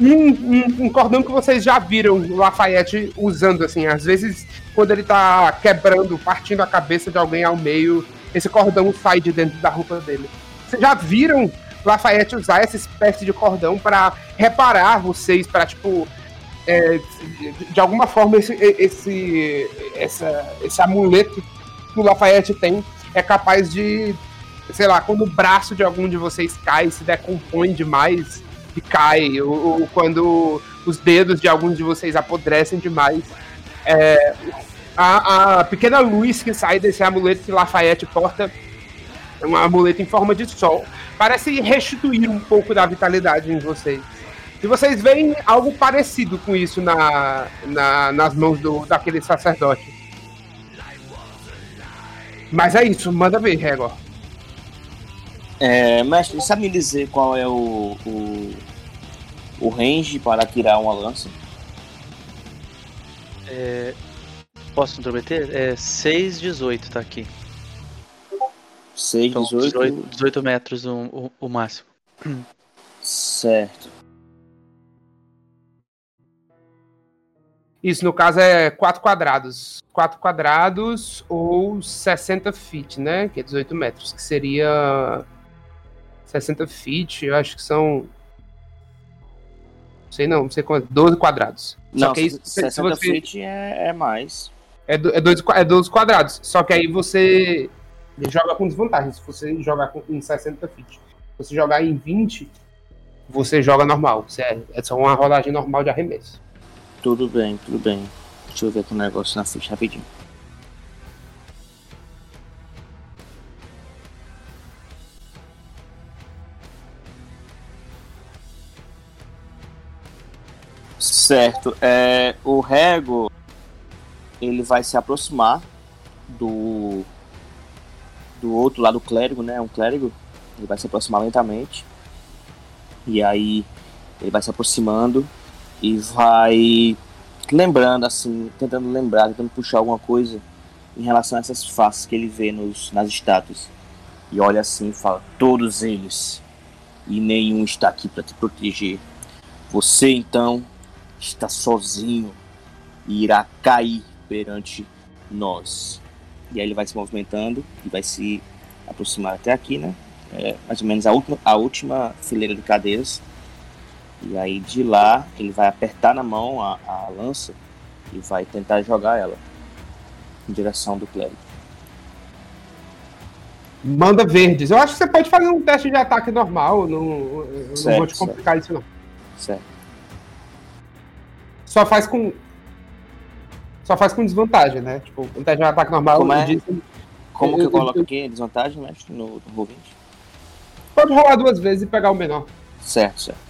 um, um- um cordão que vocês já viram o Lafayette usando, assim. Às vezes, quando ele tá quebrando, partindo a cabeça de alguém ao meio, esse cordão sai de dentro da roupa dele. Vocês já viram Lafayette usar essa espécie de cordão para reparar vocês, para tipo. é, de, alguma forma, esse, esse, essa, esse amuleto que o Lafayette tem é capaz de sei lá, quando o braço de algum de vocês cai, se decompõe demais e cai, ou, ou quando os dedos de alguns de vocês apodrecem demais. É, a, a pequena luz que sai desse amuleto que Lafayette porta é um amuleto em forma de sol. Parece restituir um pouco da vitalidade em vocês. E vocês veem algo parecido com isso na, na- nas mãos do, daquele sacerdote. Mas é isso, manda ver, Regor. É, mestre, sabe me dizer qual é o, o, o range para tirar uma lança? É, posso intrometer? É 6, 18 tá aqui. 6, Então, 18? 18, 18 metros o, o, o máximo. Certo. Isso, no caso, é 4 quadrados. 4 quadrados ou 60 feet, né? Que é 18 metros, que seria 60 feet, eu acho que são. Não sei não, não sei quanto. 12 quadrados. Só Não, que aí, se- se 60 você- feet é, é mais. É, do- é, 12, qua- é 12 quadrados. Só que aí você joga com desvantagem. Se você jogar com, em 60 feet. Se você jogar em 20, você joga normal. Você é, é só uma rolagem normal de arremesso. Tudo bem, tudo bem. Deixa eu ver aqui um negócio na ficha rapidinho. Certo. É, o Rego ele vai se aproximar do do outro lado do clérigo, né? Um clérigo. Ele vai se aproximar lentamente. E aí ele vai se aproximando e vai lembrando assim, tentando lembrar, tentando puxar alguma coisa em relação a essas faces que ele vê nos, nas estátuas. E olha assim e fala: Todos eles, e nenhum está aqui para te proteger. Você então está sozinho e irá cair perante nós. E aí ele vai se movimentando e vai se aproximar até aqui, né? É, mais ou menos a última, a última fileira de cadeiras. E aí de lá ele vai apertar na mão a, a lança e vai tentar jogar ela em direção do clérigo. Manda verdes. Eu acho que você pode fazer um teste de ataque normal. Não, eu não Certo, vou te complicar isso, não. Certo. Só faz com. Só faz com desvantagem, né? Tipo, um teste de ataque normal. Como é? Como que eu- coloco eu- aqui? Desvantagem, no, no roll 20? Pode rolar duas vezes e pegar o menor. Certo, certo.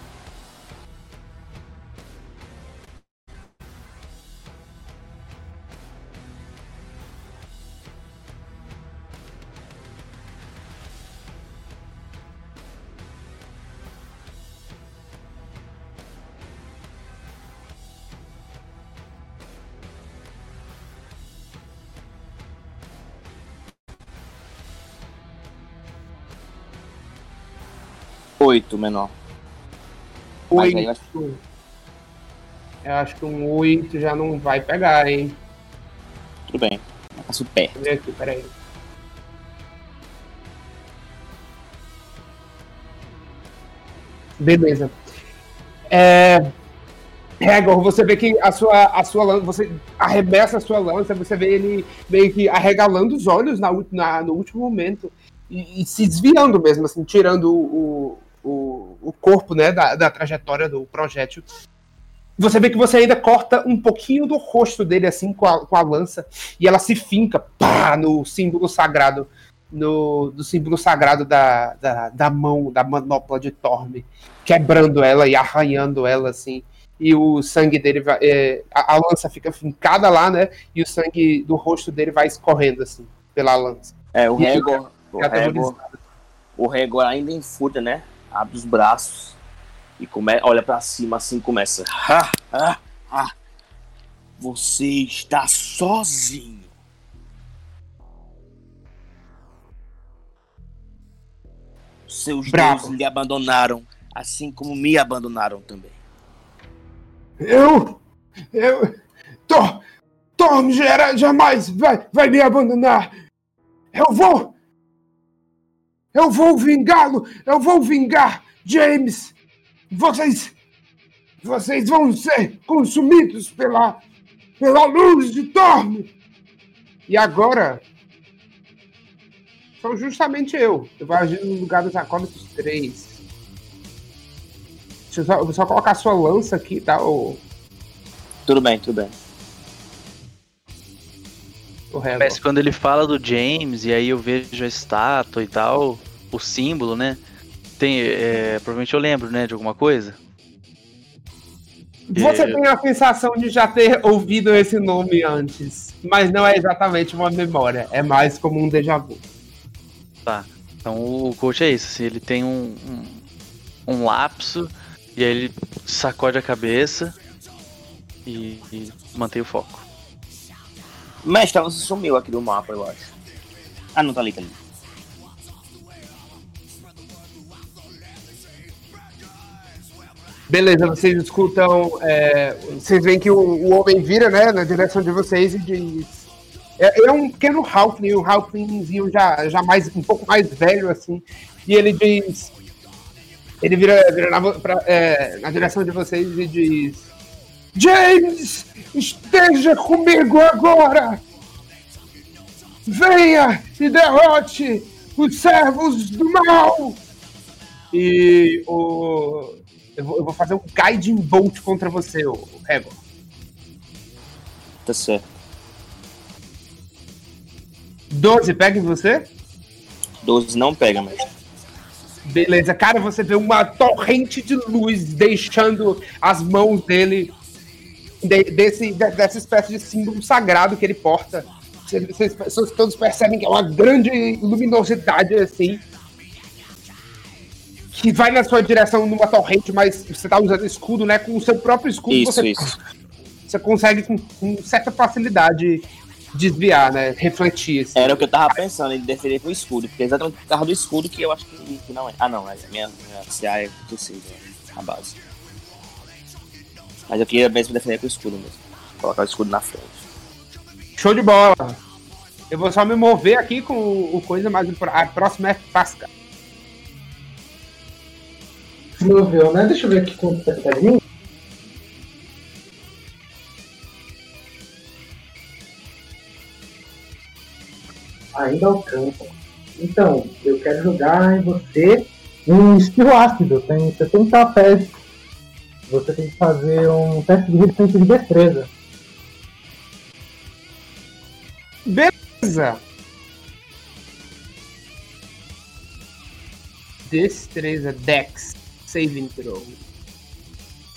Oito, menor. Mas aí eu acho- Oito. Eu acho que um 8 já não vai pegar, hein? Tudo bem. Passa o pé. Deixa eu ver aqui, peraí. Beleza. É, Hegor, você vê que a sua, a sua lança, você arremessa a sua lança, você vê ele meio que arregalando os olhos na, na no último momento e, e, se desviando mesmo, assim, tirando o, o, o corpo né, da, da trajetória do projétil. Você vê que você ainda corta um pouquinho do rosto dele, assim, com a, com a lança, e ela se finca pá, no símbolo sagrado, no, do símbolo sagrado da, da, da mão, da manopla de Torme, quebrando ela e arranhando ela, assim e o sangue dele vai, é, a, a, lança fica fincada lá, né? E o sangue do rosto dele vai escorrendo assim pela lança. É, o Regor, o Regor, o Regor ainda em fúria, né? Abre os braços e come, olha para cima assim começa. Ah, ah, ah. Você está sozinho. Seus Bravo. deuses lhe abandonaram, assim como me abandonaram também. Eu. Eu. Tom. Tom jamais vai, vai me abandonar. Eu vou. Eu vou vingá-lo. Eu vou vingar James. Vocês. Vocês vão ser consumidos pela. pela luz de Torme. E agora. Sou justamente eu. Eu vou agir no lugar dos acólitos 3. Deixa eu só, eu vou só colocar a sua lança aqui, tá? O... Tudo bem, tudo bem. Mas quando ele fala do James, e aí eu vejo a estátua e tal, o símbolo, né? Tem, é, provavelmente eu lembro, né, de alguma coisa. Você é... tem a sensação de já ter ouvido esse nome antes, mas não é exatamente uma memória, é mais como um déjà vu. Tá. Então o coach é isso, assim, ele tem um, um, um lapso e aí ele sacode a cabeça e, e mantém o foco. Mestre, você sumiu aqui do mapa, eu acho. Ah, não, tá ali, tá ali. Beleza, vocês escutam. É, vocês veem que o, o, homem vira, né, na direção de vocês e diz. É, é um pequeno Halfling, um Halflingzinho já, já mais, um pouco mais velho, assim. E ele diz: ele vira, vira na, pra, é, na direção de vocês e diz: James, esteja comigo agora! Venha e derrote os servos do mal! E o. Eu vou, eu vou fazer um Guiding Bolt contra você, o Rego. Tá certo. 12 pega em você? 12 não pega, mas. Beleza, cara, você vê uma torrente de luz deixando as mãos dele de, desse, de, dessa espécie de símbolo sagrado que ele porta. Vocês, vocês todos percebem que é uma grande luminosidade assim. Que vai na sua direção numa torrente, mas você tá usando escudo, né? Com o seu próprio escudo, isso, você, isso. você consegue com, com certa facilidade desviar, né? Refletir. Assim. Era o que eu tava pensando, ele defender com o escudo, porque é exatamente por causa do escudo que eu acho que, que não é. Ah, não, é minha, minha CA é possível, a base. Mas eu queria mesmo defender com o escudo mesmo. Colocar o escudo na frente. Show de bola! Eu vou só me mover aqui com o, coisa, mas a próxima é Pasca. Se moveu, né? Deixa eu ver aqui quanto tá de mim. ainda alcança. Então, eu quero jogar em você um estilo ácido, tem 70 pés. Você tem que fazer um teste de resistência de destreza. Beleza! Destreza, Dex, Saving Throw.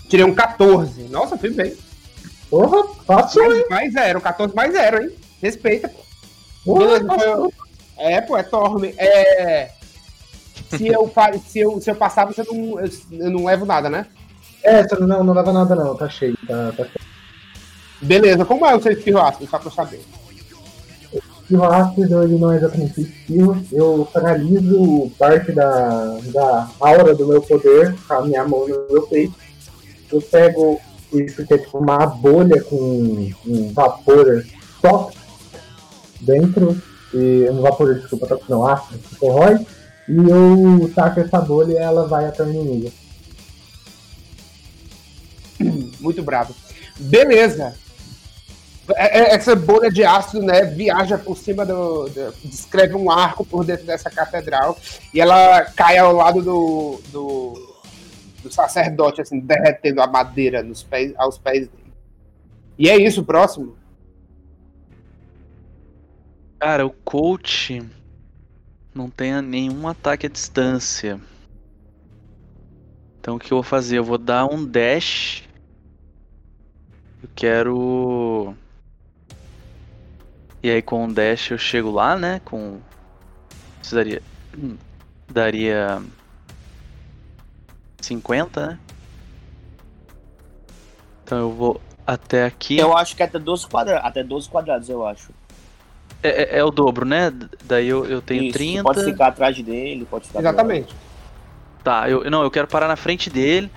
Tirei um 14. Nossa, fui bem. Porra, fácil, hein? Mais zero, 14 mais zero, hein? Respeita, pô. Beleza, foi... É, pô, é Torme. É... Se eu, se, eu, se eu passar, você não, eu não levo nada, né? É, você não, não leva nada não, tá cheio, tá, tá cheio. Beleza, como é o seu espirro ácido, só pra eu saber? Espirro ácido, ele não é exatamente espirro, eu paraliso parte da, da aura do meu poder, com a minha mão no meu peito. Eu pego isso que é tipo uma bolha com um vapor tóxico dentro, e um vapor, desculpa, não, ácido, que corrói, e eu taco essa bolha e ela vai até o inimigo. <clears throat> Muito bravo. Beleza. É- é- Essa bolha de ácido, né, viaja por cima do, do- Descreve um arco por dentro dessa catedral e ela cai ao lado do, do, do sacerdote, assim, derretendo a madeira nos pés, aos pés dele. E é isso, próximo. Cara, o coach não tem nenhum ataque à distância. Então o que eu vou fazer? Eu vou dar um dash. Eu quero. E aí com um dash eu chego lá, né? Com. Precisaria. hum, Daria. 50, né? Então eu vou até aqui. Eu acho que é até 12 quadrados, até 12 quadrados, eu acho. É, é- é o dobro, né? Daí eu, eu tenho Isso, 30. Pode ficar atrás dele, pode ficar. Exatamente. Tá, eu não, eu quero parar na frente dele,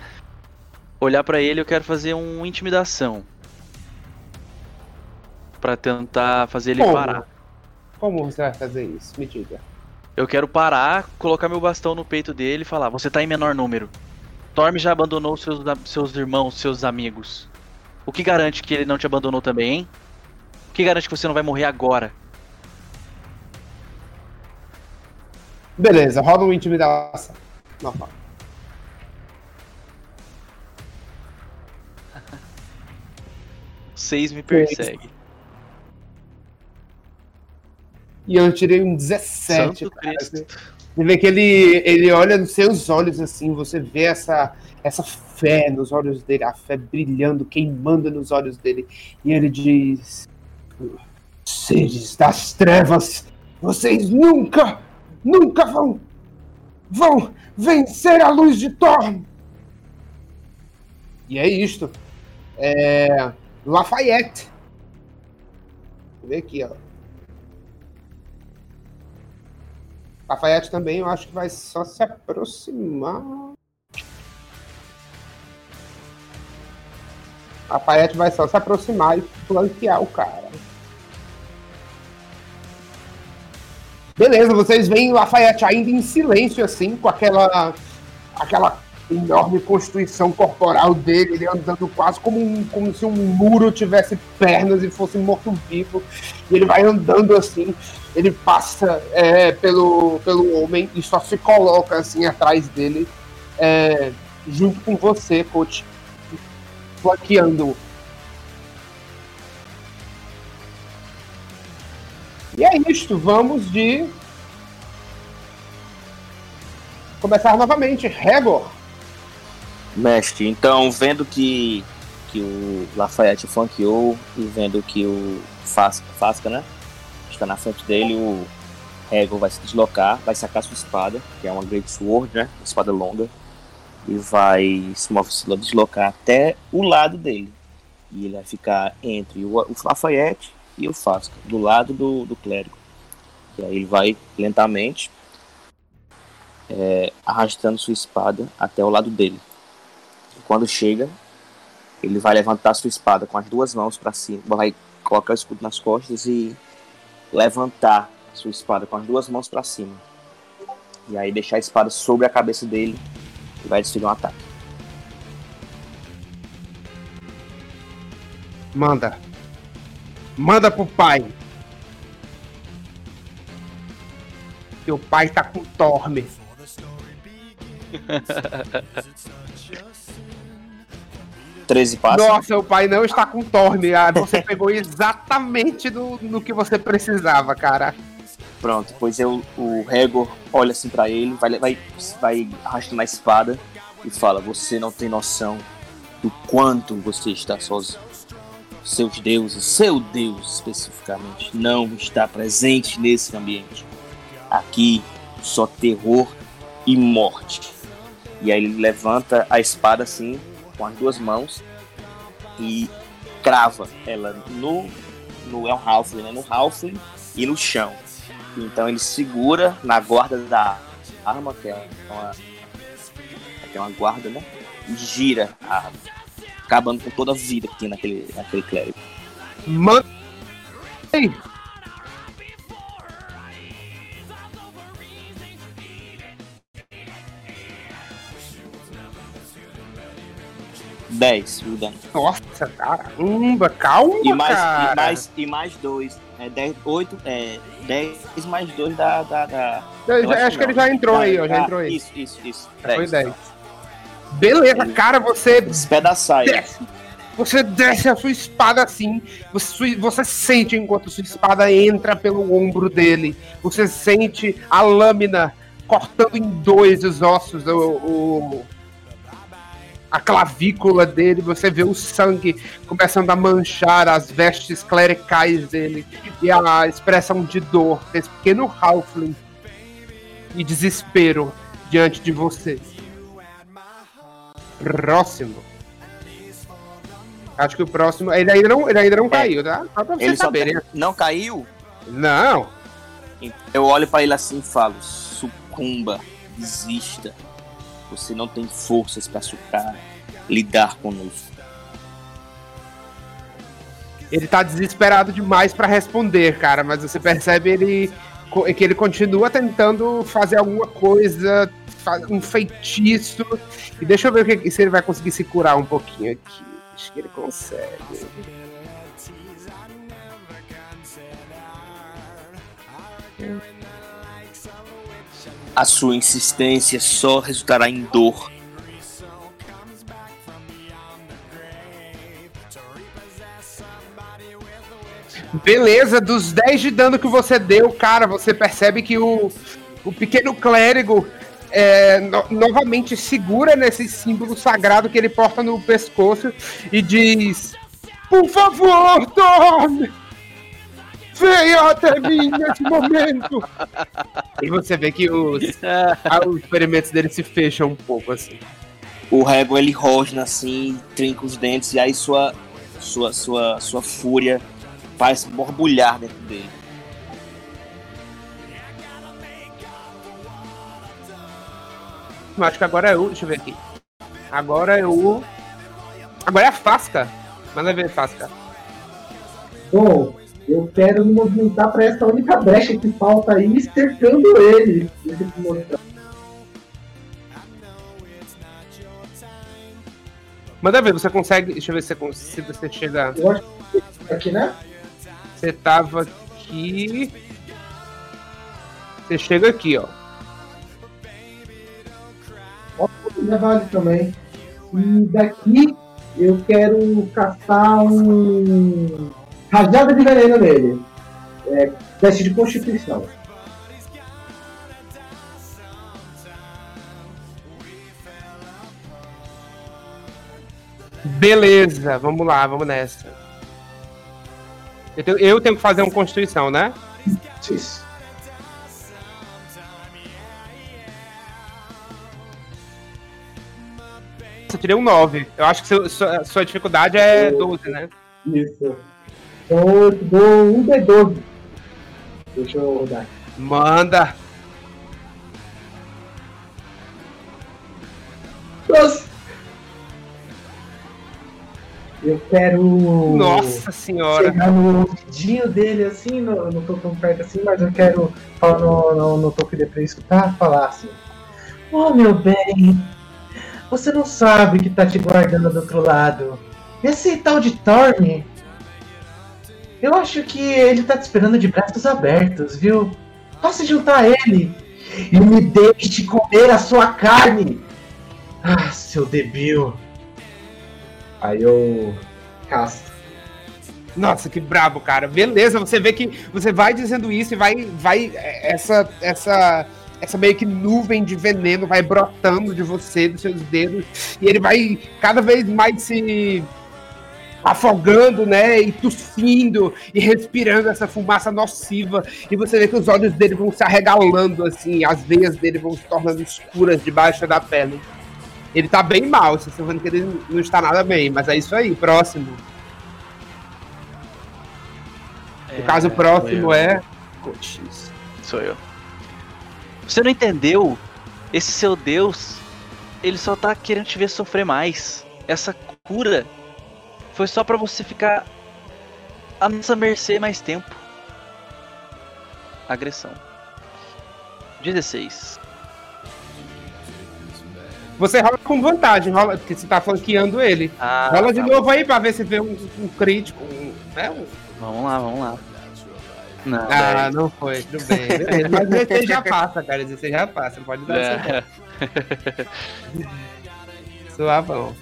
olhar pra ele, eu quero fazer um intimidação. Pra tentar fazer ele Como? parar. Como você vai fazer isso? Me diga. Eu quero parar, colocar meu bastão no peito dele e falar: "Você tá em menor número. Torme já abandonou seus seus irmãos, seus amigos. O que garante que ele não te abandonou também, hein? O que garante que você não vai morrer agora?" Beleza, roda uma intimidação. Normal. Seis me persegue. E eu tirei um 17, Santo cara. Cristo. Você vê que ele, ele olha nos seus olhos assim, você vê essa, essa fé nos olhos dele, a fé brilhando, queimando nos olhos dele. E ele diz: Seres das trevas, vocês nunca, nunca vão, vão vencer a luz de Thor. E é isto. É. Lafayette. Ver aqui, ó. Lafayette também, eu acho que vai só se aproximar. Lafayette vai só se aproximar e flanquear o cara. Beleza, vocês veem Lafayette ainda em silêncio, assim, com aquela, aquela enorme constituição corporal dele, ele andando quase como, um, como se um muro tivesse pernas e fosse morto-vivo. E ele vai andando assim, ele passa é, pelo, pelo homem e só se coloca assim atrás dele, é, junto com você, coach, flanqueando. E é isto, vamos de começar novamente. Regor. Mestre, então vendo que, que o Lafayette flanqueou e vendo que o Fasca, Fasca né? Está na frente dele, o Hegel vai se deslocar, vai sacar sua espada, que é uma Great Sword, né? Uma espada longa, e vai se deslocar até o lado dele. E ele vai ficar entre o, o Lafayette e o Fasca, do lado do, do clérigo. E aí ele vai lentamente é, arrastando sua espada até o lado dele. Quando chega, ele vai levantar sua espada com as duas mãos para cima, vai colocar o escudo nas costas e levantar sua espada com as duas mãos para cima. E aí deixar a espada sobre a cabeça dele e vai desferir um ataque. Manda. Manda pro pai. Teu pai tá com Tormes. <laughs> 13 passes. Nossa, o pai não está com torne. Ah, você <laughs> pegou exatamente do, no que você precisava, cara. Pronto, pois eu, o Regor olha assim para ele, vai, vai, vai arrastando a espada e fala: Você não tem noção do quanto você está sozinho. Seus deuses, seu deus especificamente, não está presente nesse ambiente. Aqui só terror e morte. E aí ele levanta a espada assim com as duas mãos, e crava ela no, no é um Halfling, né? No Halfling e no chão. Então ele segura na guarda da arma, que é uma, que é uma guarda, né? E gira a arma, acabando com toda a vida que tem naquele, naquele clérigo. Manda. 10 o dano. Nossa, caramba, calma, E mais, cara. e mais, e mais 2. É 10, 8, é 10 mais 2 da. da, da... Eu já- acho que ele já entrou aí, ó, já entrou aí. Isso, isso, isso. Foi 10. Beleza, cara, você Despedaçar ele. desce. Você desce a sua espada assim. Você, você sente enquanto sua espada entra pelo ombro dele. Você sente a lâmina cortando em dois os ossos, o, o- a clavícula dele. Você vê o sangue começando a manchar as vestes clericais dele e a expressão de dor desse pequeno halfling e desespero diante de você. Próximo. Acho que o próximo. Ele ainda não, ele ainda não caiu, tá? Só pra Ele vocês só saberem. não caiu? Não. Eu olho pra ele assim e falo: sucumba, desista. Você não tem forças pra sucar, lidar conosco. Ele tá desesperado demais pra responder, cara, mas você percebe ele que ele continua tentando fazer alguma coisa, um feitiço. E deixa eu ver que- se ele vai conseguir se curar um pouquinho aqui. Acho que ele consegue. A sua insistência só resultará em dor. Beleza, dos 10 de dano que você deu, cara, você percebe que o, o pequeno clérigo é, no- novamente segura nesse símbolo sagrado que ele porta no pescoço e diz: Por favor, Thorne! Venha até mim nesse momento! E você vê que os, os experimentos dele se fecham um pouco assim. O Rego ele rosna assim, trinca os dentes e aí sua sua sua sua fúria faz borbulhar dentro dele. Eu acho que agora é o. Deixa eu ver aqui. Agora é o. Agora é a Fasca. Manda ver, Fasca. Bom, eu quero me movimentar pra essa única brecha que falta aí, cercando ele. Manda ver, você consegue. Deixa eu ver se você, se você chega. Eu acho que aqui, né? Você tava aqui. Você chega aqui, ó. Já vale também. E daqui eu quero caçar um. Rajada de veneno nele. É, teste de constituição. Beleza, vamos lá, vamos nessa. Eu tenho, eu tenho que fazer uma constituição, né? Isso. Eu tirei um 9. Eu acho que seu- sua, sua dificuldade é 12, né? Isso. Então eu te dou um D12. Deixa eu rodar. Manda! Nossa! Eu quero. Nossa senhora! Chegar no ouvidinho dele assim, não, não tô tão perto assim, mas eu quero falar no, no, no toque de pra escutar, falar assim. Oh meu bem, você não sabe o que tá te guardando do outro lado. Esse tal de Thorne, eu acho que ele tá te esperando de braços abertos, viu? Se juntar ele e me deixe comer a sua carne. Ah, seu debil. Aí eu casto. Nossa, que brabo, cara. Beleza, você vê que você vai dizendo isso e vai, vai é, essa, essa, essa meio que nuvem de veneno vai brotando de você, dos seus dedos, e ele vai cada vez mais se afogando, né, e tossindo e respirando essa fumaça nociva, e você vê que os olhos dele vão se arregalando assim, as veias dele vão se tornando escuras debaixo da pele. Ele tá bem mal, vocês estão vendo que ele não está nada bem, mas é isso aí, próximo. No caso, o próximo sou eu. é. Sou eu. Você não entendeu? Esse seu Deus, ele só tá querendo te ver sofrer mais. Essa cura foi só pra você ficar à nossa mercê mais tempo. Agressão. 16. Você rola com vantagem, rola, porque você tá flanqueando ele. Ah, rola de tá novo aí pra ver se vê um, um crítico. Um, né, um- Vamos lá, vamos lá. Não, Ah, daí- não foi, tudo bem. Mas 16 já passa, cara. 16 já passa. Pode dar É. <laughs> Suavão.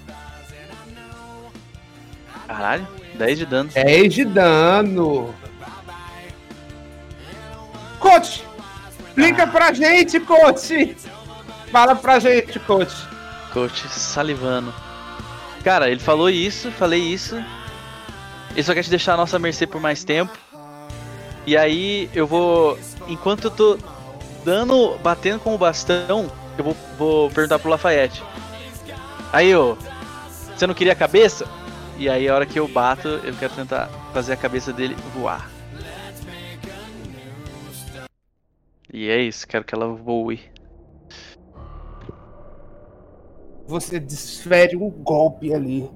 Caralho, 10 de dano. 10 de dano. Coach! Explica pra gente, coach! Fala pra gente, coach. Coach salivando. Cara, ele falou isso, falei isso. Ele só quer te deixar a nossa mercê por mais tempo. E aí eu vou. Enquanto eu tô dando. batendo com o bastão, eu vou, vou perguntar pro Lafayette. Aí, ô, você não queria a cabeça? E aí a hora que eu bato, eu quero tentar fazer a cabeça dele voar. E é isso, quero que ela voe. Você desfere um golpe ali.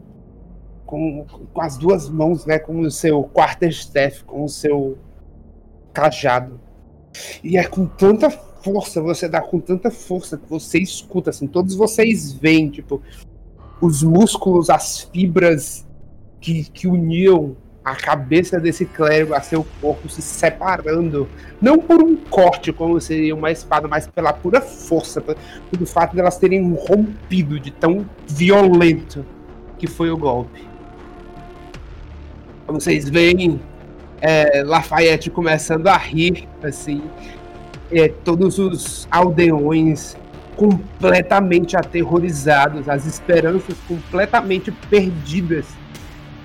Com, com as duas mãos, né? Com o seu quarterstaff, com o seu cajado. E é com tanta força, você dá com tanta força que você escuta, assim, todos vocês veem, tipo, os músculos, as fibras que, que uniam a cabeça desse clérigo a seu corpo se separando. Não por um corte, como seria uma espada, mas pela pura força, pe- pelo fato delas terem rompido de tão violento que foi o golpe. Vocês veem é, Lafayette começando a rir, assim, é, todos os aldeões completamente aterrorizados, as esperanças completamente perdidas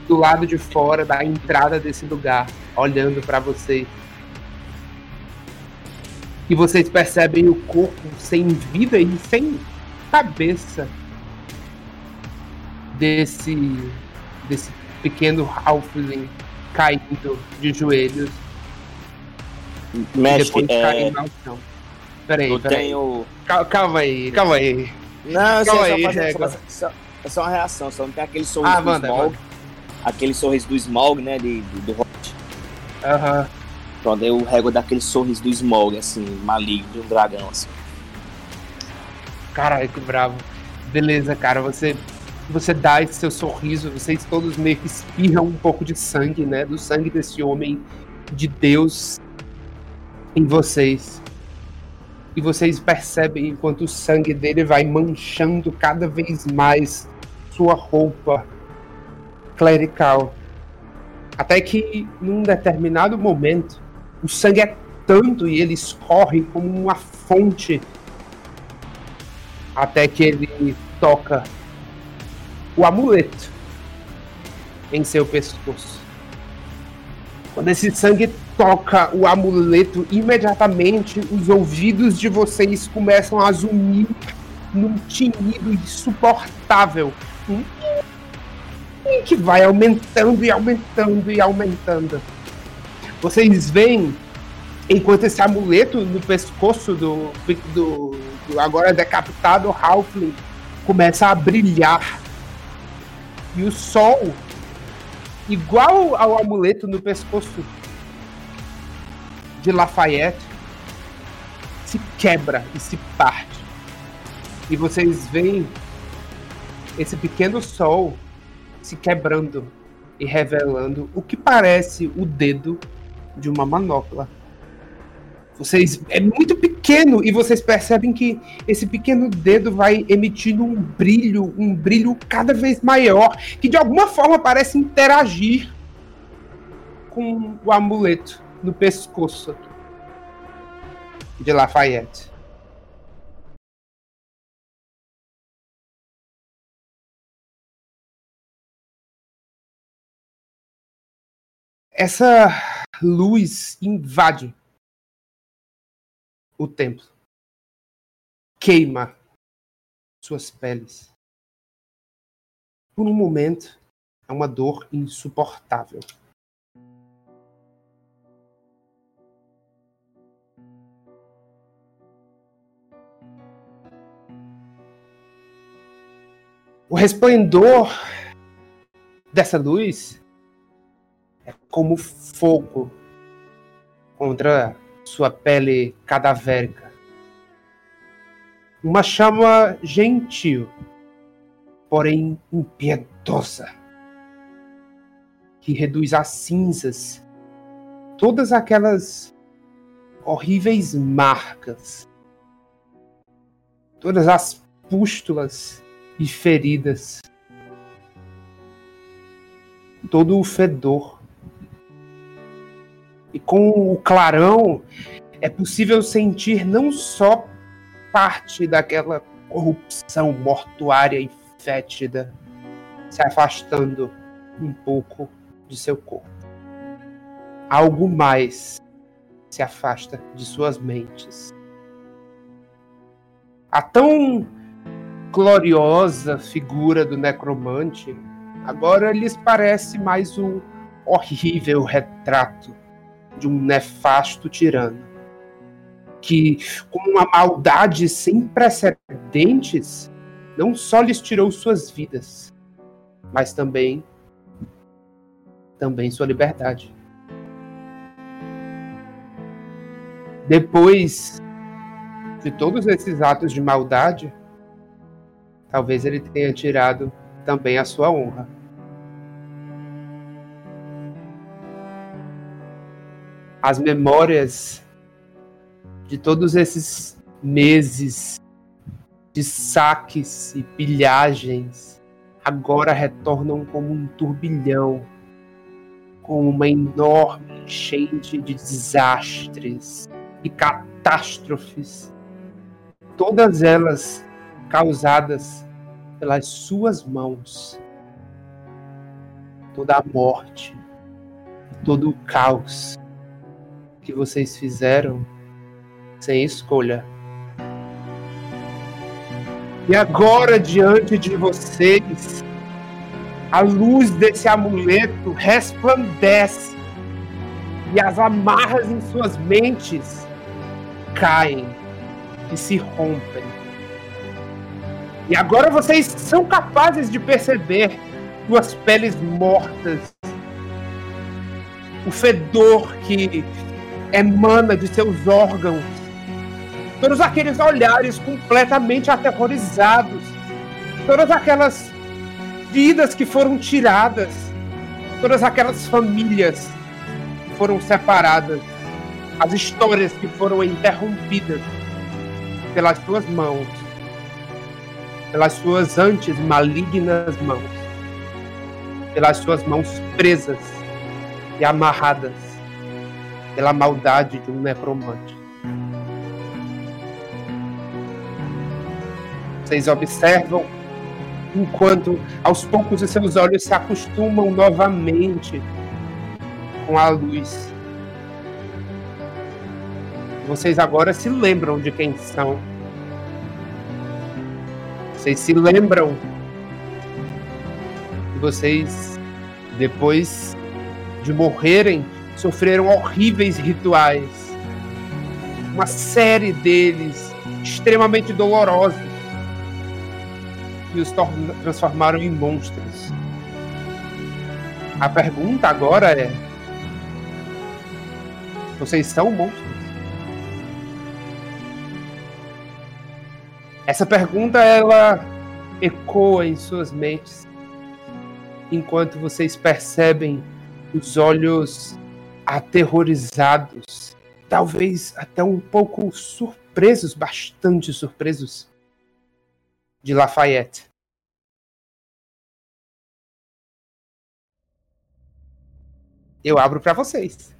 do lado de fora da entrada desse lugar, olhando para vocês. E vocês percebem o corpo sem vida e sem cabeça desse desse pequeno halfling caindo de joelhos Mestre, depois é, chão. Peraí, eu peraí. tenho. Cal- Calma aí, calma aí. Não, calma só, aí, só, fazer, só, só, é só uma reação, só não tem aquele sorriso Ah, manda. Aquele sorriso do Smog, né? De, do, do Hot. Aham. Pronto, eu rego daquele sorriso do Smog, assim, maligno, de um dragão, assim. Caralho, que bravo. Beleza, cara, você você dá esse seu sorriso, vocês todos meio que espirram um pouco de sangue, né? Do sangue desse homem de Deus em vocês. E vocês percebem enquanto o sangue dele vai manchando cada vez mais sua roupa clerical. Até que num determinado momento, o sangue é tanto e ele escorre como uma fonte até que ele toca o amuleto em seu pescoço. Quando esse sangue toca o amuleto, imediatamente os ouvidos de vocês começam a zunir num tinido insuportável. Um que vai aumentando e aumentando e aumentando. Vocês veem, enquanto esse amuleto no pescoço do, do, do agora decapitado Halfling começa a brilhar. E o sol, igual ao amuleto no pescoço de Lafayette, se quebra e se parte. E vocês veem esse pequeno sol se quebrando e revelando o que parece o dedo de uma manopla. Vocês é muito pequeno e vocês percebem que esse pequeno dedo vai emitindo um brilho, um brilho cada vez maior, que de alguma forma parece interagir com o amuleto no pescoço de Lafayette. Essa luz invade o templo. Queima suas peles. Por um momento, é uma dor insuportável. O resplendor dessa luz é como fogo contra sua pele cadavérica. Uma chama gentil, porém impiedosa, que reduz a cinzas todas aquelas horríveis marcas, todas as pústulas e feridas, todo o fedor. E com o clarão é possível sentir não só parte daquela corrupção mortuária e fétida se afastando um pouco de seu corpo. Algo mais se afasta de suas mentes. A tão gloriosa figura do necromante agora lhes parece mais um horrível retrato de um nefasto tirano que, com uma maldade sem precedentes, não só lhes tirou suas vidas, mas também também sua liberdade. Depois de todos esses atos de maldade, talvez ele tenha tirado também a sua honra. As memórias de todos esses meses de saques e pilhagens agora retornam como um turbilhão, como uma enorme enchente de desastres e catástrofes, todas elas causadas pelas suas mãos. Toda a morte, todo o caos que vocês fizeram sem escolha. E agora, diante de vocês, a luz desse amuleto resplandece e as amarras em suas mentes caem e se rompem. E agora vocês são capazes de perceber suas peles mortas, o fedor que emana de seus órgãos, todos aqueles olhares completamente aterrorizados, todas aquelas vidas que foram tiradas, todas aquelas famílias que foram separadas. As histórias que foram interrompidas pelas suas mãos, pelas suas antes malignas mãos, pelas suas mãos presas e amarradas pela maldade de um necromante. Vocês observam enquanto aos poucos os seus olhos se acostumam novamente com a luz vocês agora se lembram de quem são. Vocês se lembram que vocês, depois de morrerem, sofreram horríveis rituais. Uma série deles extremamente dolorosos que os transformaram em monstros. A pergunta agora é: vocês são monstros? Essa pergunta ela ecoa em suas mentes enquanto vocês percebem os olhos aterrorizados, talvez até um pouco surpresos, bastante surpresos, de Lafayette. Eu abro para vocês.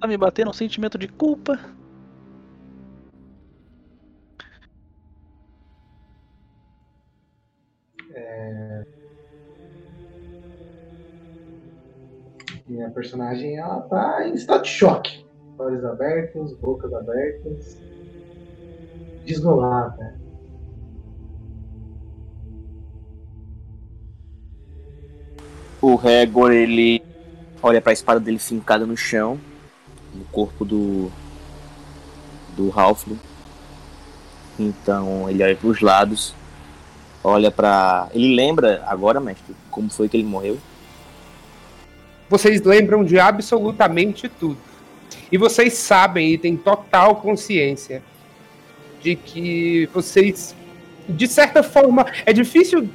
Tá me batendo um sentimento de culpa. Minha personagem ela tá em estado de choque. Olhos abertos, bocas abertas. Desgolada. O Regor, ele olha para a espada dele fincada no chão, no corpo do do Halfling. Então ele olha para os lados olha para. Ele lembra agora, mestre, como foi que ele morreu? Vocês lembram de absolutamente tudo. E vocês sabem e têm total consciência de que vocês, de certa forma, é difícil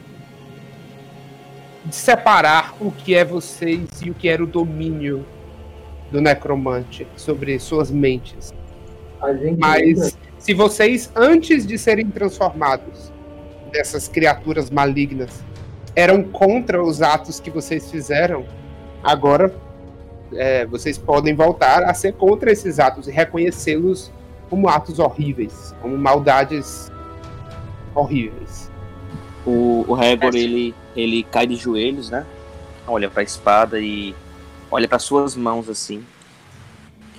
de separar o que é vocês e o que era o domínio do necromante sobre suas mentes. Mas se vocês, antes de serem transformados dessas criaturas malignas, eram contra os atos que vocês fizeram, agora é, vocês podem voltar a ser contra esses atos e reconhecê-los como atos horríveis, como maldades horríveis. O, o Hagor, ele, ele cai de joelhos, né? Olha para a espada e olha para suas mãos assim,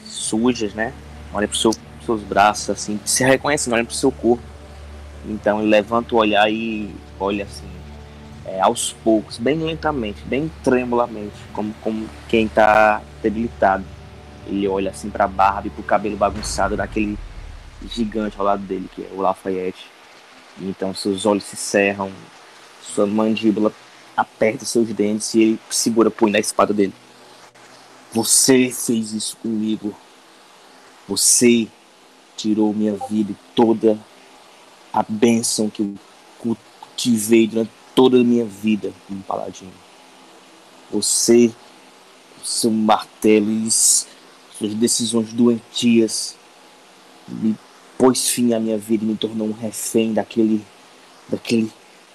sujas, né? Olha para seu, seus braços assim, se reconhecendo, olha para o seu corpo. Então ele levanta o olhar e olha assim, é, aos poucos, bem lentamente, bem tremulamente, como, como quem está debilitado. Ele olha assim para a barba e para o cabelo bagunçado daquele gigante ao lado dele, que é o Lafayette. Então seus olhos se cerram, sua mandíbula aperta seus dentes e ele segura o punho da espada dele. Você fez isso comigo. Você tirou minha vida e toda a bênção que eu cultivei durante toda a minha vida como paladino. Você, seu martelo suas decisões doentias me pôs fim à minha vida e me tornou um refém daquele daquele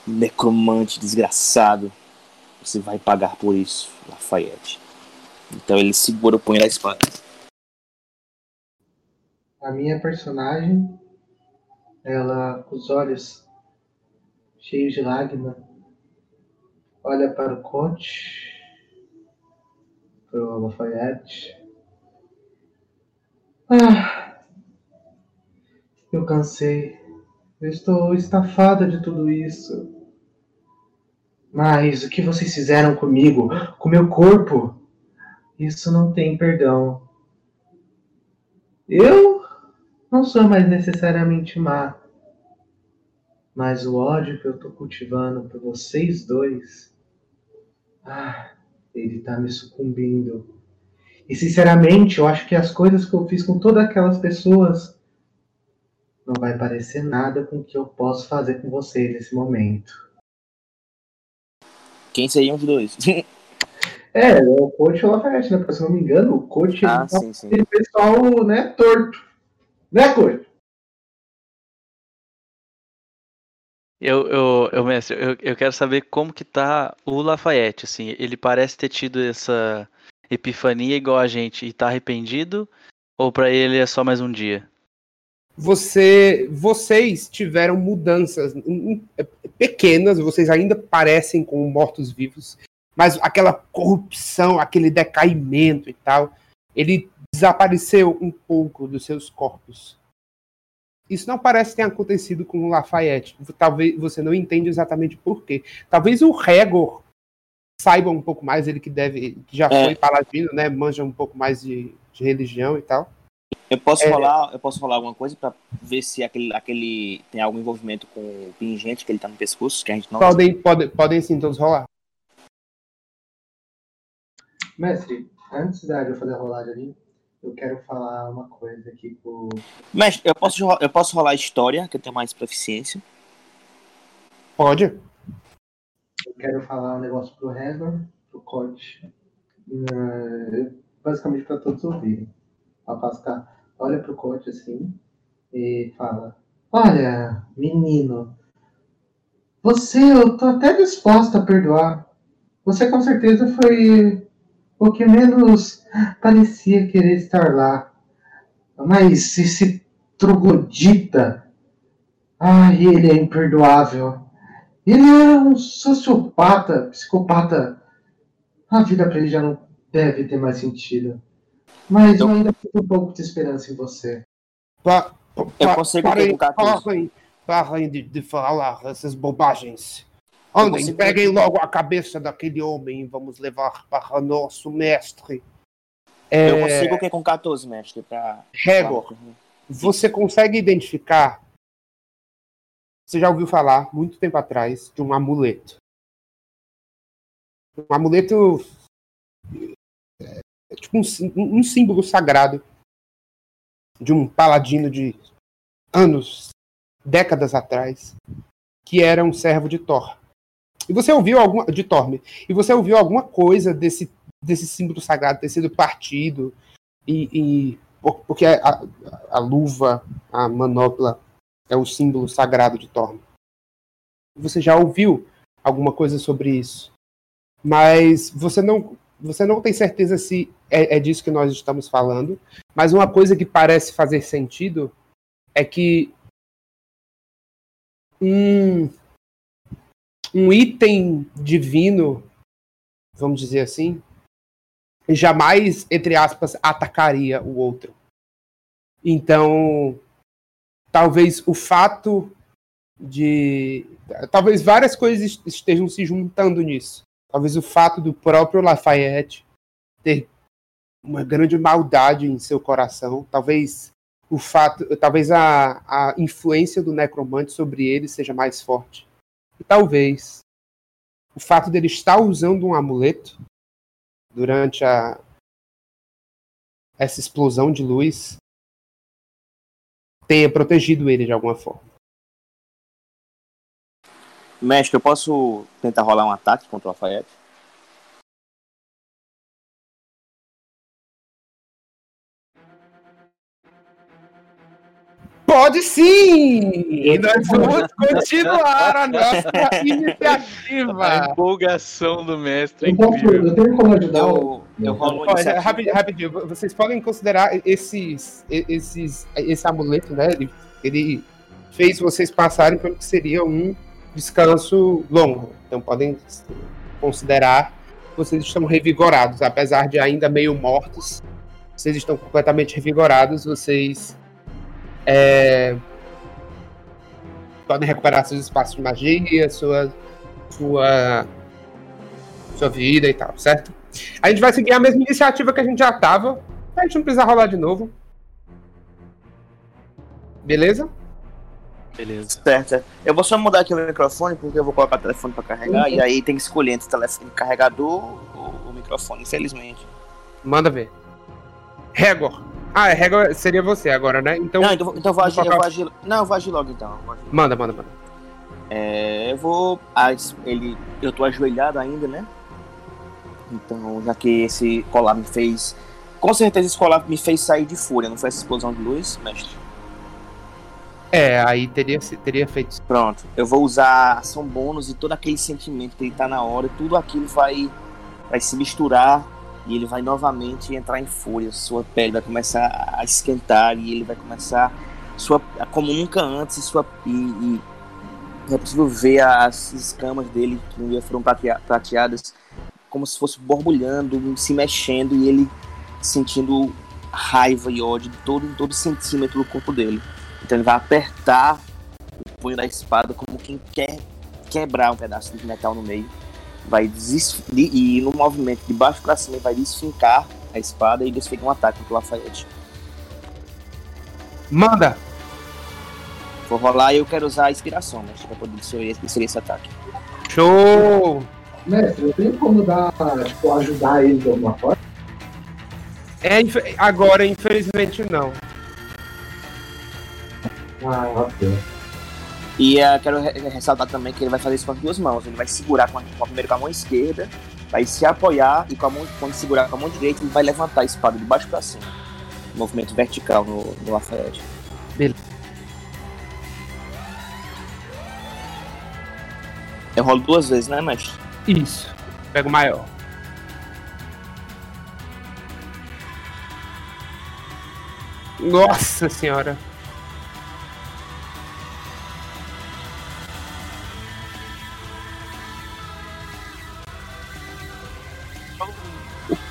necromante desgraçado. Você vai pagar por isso, Lafayette. Então ele segura o punho da espada. A minha personagem, ela com os olhos cheios de lágrima, olha para o Conte, para o Lafayette. Ah, eu cansei. Eu estou estafada de tudo isso. Mas o que vocês fizeram comigo, com meu corpo, isso não tem perdão. Eu não sou mais necessariamente má. Mas o ódio que eu estou cultivando por vocês dois, ah, ele está me sucumbindo. E sinceramente, eu acho que as coisas que eu fiz com todas aquelas pessoas não vai parecer nada com o que eu posso fazer com vocês nesse momento. Quem seriam os dois? <laughs> é, o coach é o Lafayette, né? Porque se eu não me engano, o coach ah, é sim, sim. pessoal, né, torto. Né, coach? Eu, eu, eu, mestre, eu, eu quero saber como que tá o Lafayette, assim, ele parece ter tido essa epifania igual a gente e tá arrependido, ou para ele é só mais um dia? Você, vocês tiveram mudanças pequenas, vocês ainda parecem com mortos-vivos, mas aquela corrupção, aquele decaimento e tal, ele desapareceu um pouco dos seus corpos. Isso não parece ter acontecido com o Lafayette. Talvez você não entende exatamente por quê. Talvez o Regor saiba um pouco mais, ele que deve, que já é. foi paladino, né? Manja um pouco mais de, de religião e tal. Eu posso é, falar, eu posso falar alguma coisa para ver se aquele, aquele tem algum envolvimento com o pingente que ele tá no pescoço, que a gente não Podem, podem, podem sim todos rolar. Mestre, antes da eu fazer a rolagem ali, eu quero falar uma coisa aqui pro. Mestre, eu posso, eu posso rolar história, que eu tenho mais proficiência. Pode. Eu quero falar um negócio pro Resnor, pro Cote. Uh, basicamente para todos ouvirem. A Pascal olha pro Cote assim e fala: Olha, menino, você eu tô até disposta a perdoar. Você com certeza foi o que menos parecia querer estar lá. Mas esse troglodita, ai, ele é imperdoável. Ele é um sociopata, psicopata. A vida para ele já não deve ter mais sentido. Mas então, eu ainda tenho um pouco de esperança em você. Pa, pa, eu consigo parem, parem, parem de, de falar essas bobagens. Andem, peguem logo a cabeça daquele homem e vamos levar para nosso mestre. É... Eu consigo o que com 14, mestre? Pra... Regor, você consegue identificar. Você já ouviu falar, muito tempo atrás, de um amuleto. Um amuleto. É tipo um, um símbolo sagrado de um paladino de anos, décadas atrás, que era um servo de Thor. E você ouviu alguma de Torme? E você ouviu alguma coisa desse desse símbolo sagrado ter sido partido e, e porque a, a, luva, a manopla é o símbolo sagrado de Torme. Você já ouviu alguma coisa sobre isso? Mas você não você não tem certeza se é, é disso que nós estamos falando. Mas uma coisa que parece fazer sentido é que um, um item divino, vamos dizer assim, jamais, entre aspas, atacaria o outro. Então, talvez o fato de. Talvez várias coisas estejam se juntando nisso. Talvez o fato do próprio Lafayette ter uma grande maldade em seu coração, talvez o fato, talvez a, a influência do necromante sobre ele seja mais forte. E talvez o fato dele estar usando um amuleto durante a essa explosão de luz tenha protegido ele de alguma forma. Mestre, eu posso tentar rolar um ataque contra o Lafayette? Pode sim! E nós vamos continuar a nossa <laughs> iniciativa. A empolgação do mestre. é incrível. eu tenho como ajudar Eu, o. eu rolo Olha, rapidinho, rapidinho, vocês podem considerar esses, esses, esse amuleto, né? Ele, ele fez vocês passarem pelo que seria um descanso longo. Então podem considerar que vocês estão revigorados, apesar de ainda meio mortos. Vocês estão completamente revigorados, vocês é, podem recuperar seus espaços de magia, sua, sua, sua vida e tal, certo? A gente vai seguir a mesma iniciativa que a gente já tava. A gente não precisa rolar de novo. Beleza? Beleza. Certo. Eu vou só mudar aqui o microfone, porque eu vou colocar o telefone pra carregar, e aí tem que escolher entre o telefone carregador ou o microfone, infelizmente. Manda ver. Regor. Ah, é, Regor seria você agora, né? Então. Não, então, então eu vou agir, eu vou agir. Não, eu vou agir logo então. agir. Manda, manda, manda. É, eu vou. ah, ele, eu tô ajoelhado ainda, né? Então, já que esse colar me fez. Com certeza esse colar me fez sair de fúria, não foi essa explosão de luz, mestre? É, aí teria, teria feito isso. Pronto, eu vou usar a ação bônus e todo aquele sentimento que ele tá na hora, tudo aquilo vai, vai se misturar e ele vai novamente entrar em fúria. Sua pele vai começar a esquentar e ele vai começar, sua, como nunca antes, sua, e, e é possível ver as escamas dele, que um dia foram pratea- prateadas, como se fosse borbulhando, se mexendo e ele sentindo raiva e ódio todo, em todo centímetro do corpo dele. Então ele vai apertar o punho da espada como quem quer quebrar um pedaço de metal no meio. Vai desf... e no movimento de baixo para cima ele vai desfincar a espada e desfegar um ataque contra o Lafayette. Manda! Vou rolar e eu quero usar a inspiração, mas pra poder destruir destruir esse ataque. Show! Mestre, eu tenho como dar, tipo, ajudar ele de alguma forma? É, agora, infelizmente, não. Ah, ok. E eh, quero re- ressaltar também que ele vai fazer isso com as duas mãos. Ele vai segurar com a, com a- primeiro com a mão esquerda, vai se apoiar e com a mão, quando segurar com a mão direita, ele vai levantar a espada de baixo para cima. Movimento vertical no, no Lafayette. Beleza. Eu rolo duas vezes, né, mestre? Isso. Pega o maior. Nossa senhora.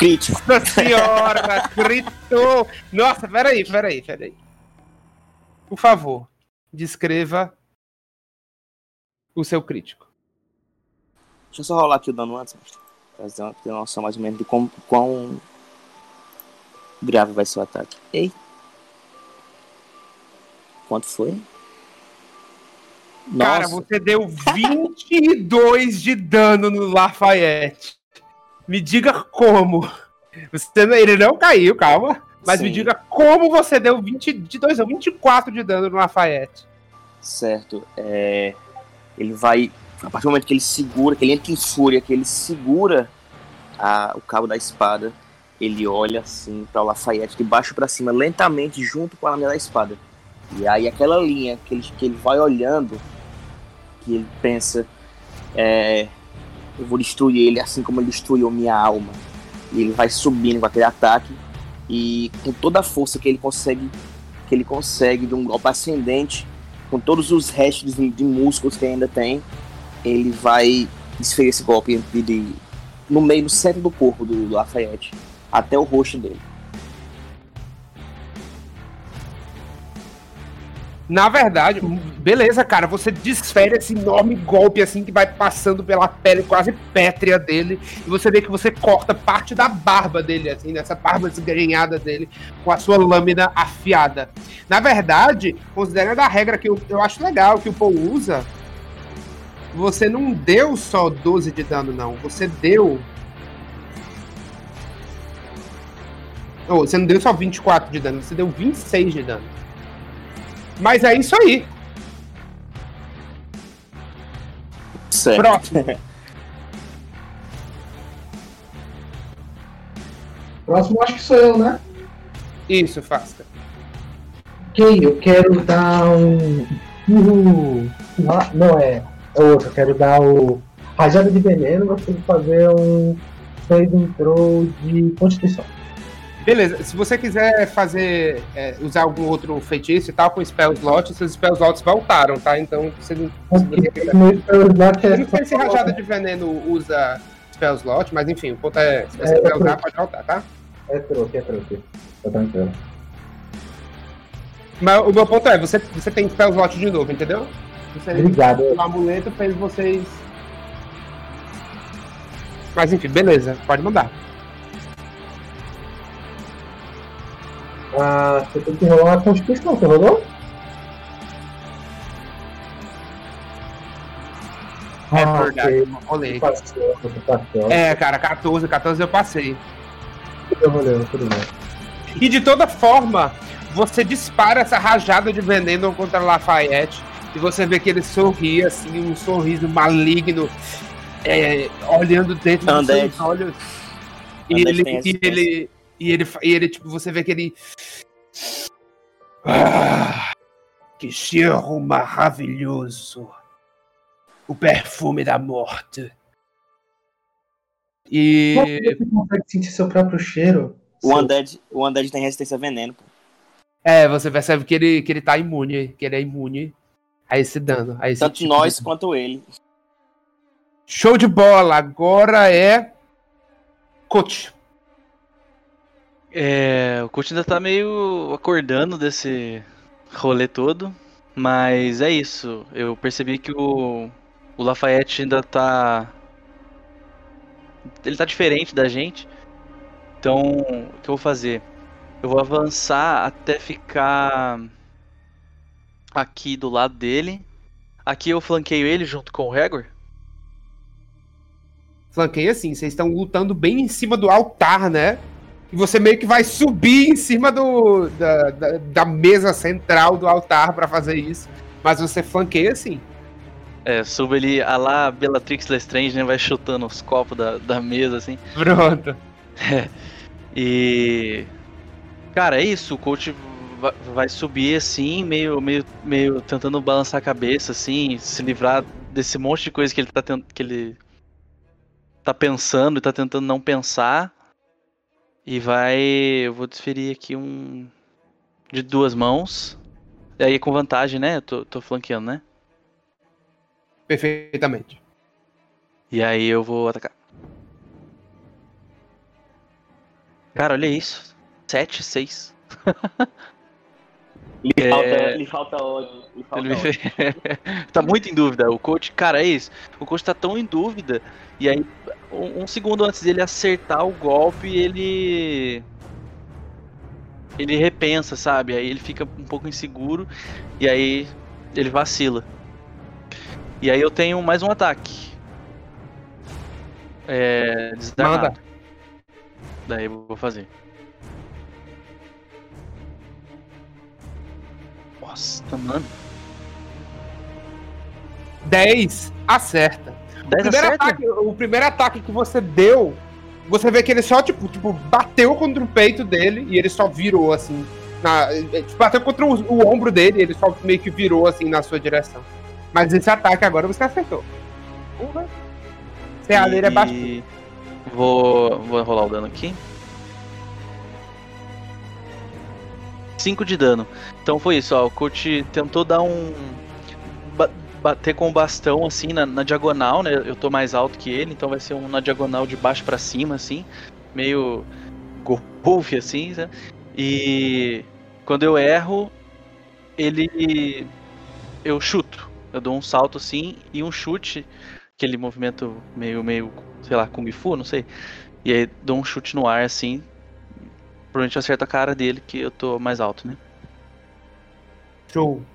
Crítico. Nossa senhora, <laughs> gritou. Nossa, peraí, peraí, peraí. Por favor, descreva o seu crítico. Deixa eu só rolar aqui o dano antes. Pra ter uma, noção mais ou menos de quão, quão grave vai ser o ataque. Ei. Quanto foi? Cara, Nossa. você deu 22 de dano no Lafayette. Me diga como. Você, ele não caiu, calma. Mas me Sim. diga como você deu 22 ou 24 de dano no Lafayette. Certo. É, ele vai. A partir do momento que ele segura, que ele entra em fúria, que ele segura a- o cabo da espada, ele olha assim para o Lafayette de baixo para cima, lentamente, junto com a lâmina da espada. E aí aquela linha que ele, que ele vai olhando, que ele pensa, é, eu vou destruir ele assim como ele destruiu minha alma. E ele vai subindo com aquele ataque e com toda a força que ele consegue, que ele consegue de um golpe ascendente, com todos os restos de, de músculos que ainda tem, ele vai desferir esse golpe de, de- no meio, no centro do corpo do, do Lafayette, até o rosto dele. Na verdade, beleza, cara, você desfere esse enorme golpe assim que vai passando pela pele quase pétrea dele e você vê que você corta parte da barba dele, assim, dessa barba desgrenhada dele com a sua lâmina afiada. Na verdade, considerando a regra que eu, eu acho legal que o Paul usa, você não deu só 12 de dano, não. Você deu. Oh, você não deu só 24 de dano, você deu 26 de dano. Mas é isso aí. Certo. Próximo. Próximo acho que sou eu, né? Isso, Fasca. Ok, eu quero dar um. Uhul. Ah, não é. É outro, eu quero dar o. Rajada de veneno, você tem que fazer um. Saving throw de constituição. Beleza, se você quiser fazer. é, usar algum outro feitiço e tal com spell slot, seus spell slots voltaram, tá? Então você não. Slot é Eu não sei se rajada de veneno usa spell slot, mas enfim, o ponto é. Se você É, quiser eu usar, pode voltar, tá? É troque, é troque. Tá tranquilo. Mas o meu ponto é, você, você tem spell slot de novo, entendeu? Você, Obrigado. O amuleto fez vocês. Mas enfim, beleza, pode mandar. Ah, você tem que rolar a constituição, você rolou? É Ah, verdade, ok. rolei. Você passou, você passou. É, cara, 14, 14 eu passei. Eu rolei, tudo bem. E de toda forma, você dispara essa rajada de veneno contra Lafayette e você vê que ele sorri, assim, um sorriso maligno, é, olhando dentro dos Undead. seus olhos. E Undead ele, e ele, e ele, e ele, tipo, você vê que ele. Ah, que cheiro maravilhoso! O perfume da morte. E. Como que você consegue sentir seu próprio cheiro? O Undead, o Undead tem resistência a veneno. pô. É, você percebe que ele, que ele tá imune, que ele é imune a esse dano. A esse Tanto tipo nós de- quanto ele. Show de bola! Agora é. Coach. É, o coach ainda tá meio acordando desse rolê todo, mas é isso. Eu percebi que o, o Lafayette ainda tá. Ele tá diferente da gente. Então, o que eu vou fazer? Eu vou avançar até ficar aqui do lado dele. Aqui eu flanqueio ele junto com o Hagor. Flanqueia assim, vocês estão lutando bem em cima do altar, né? E você meio que vai subir em cima do, da, da, da mesa central do altar pra fazer isso. Mas você flanqueia assim. É, subo ele a lá Bellatrix Lestrange, né? Vai chutando os copos da, da mesa, assim. Pronto. <laughs> E. Cara, é isso. O coach va- vai subir assim, meio, meio, meio tentando balançar a cabeça, assim, se livrar desse monte de coisa que ele tá que ele tá pensando e tá tentando não pensar. E vai. Eu vou desferir aqui um. De duas mãos. E aí com vantagem, né? Eu tô, tô flanqueando, né? Perfeitamente. E aí eu vou atacar. Cara, olha isso. 7, 6. <laughs> Lhe, É. falta, lhe falta ódio. Lhe falta Ele me ódio. fez- <laughs> tá muito em dúvida. O coach, cara, é isso. O coach tá tão em dúvida. E aí, um, um segundo antes dele acertar o golpe, ele ele repensa, sabe? Aí ele fica um pouco inseguro e aí ele vacila. E aí eu tenho mais um ataque. É. Desarmado. Manda. Daí eu vou fazer. Nossa, tá mano. 10 acerta. 10 o, primeiro? Ataque, o primeiro ataque que você deu, você vê que ele só, tipo, tipo bateu contra o peito dele e ele só virou, assim. Na, é, tipo, bateu contra o, o ombro dele e ele só meio que virou, assim, na sua direção. Mas esse ataque agora você acertou. Uhum. CA dele é baixo. Vou, vou rolar o dano aqui. 5 de dano. Então foi isso, ó. O coach tentou dar um. Ba- bater com o bastão assim na, na diagonal, né? Eu tô mais alto que ele, então vai ser um na diagonal de baixo pra cima, assim. Meio golfe, assim, né? E quando eu erro, ele. Eu chuto. Eu dou um salto assim e um chute. Aquele movimento meio, meio, sei lá, Kung Fu, não sei. E aí dou um chute no ar assim. Provavelmente acerta a cara dele, que eu tô mais alto, né? Show.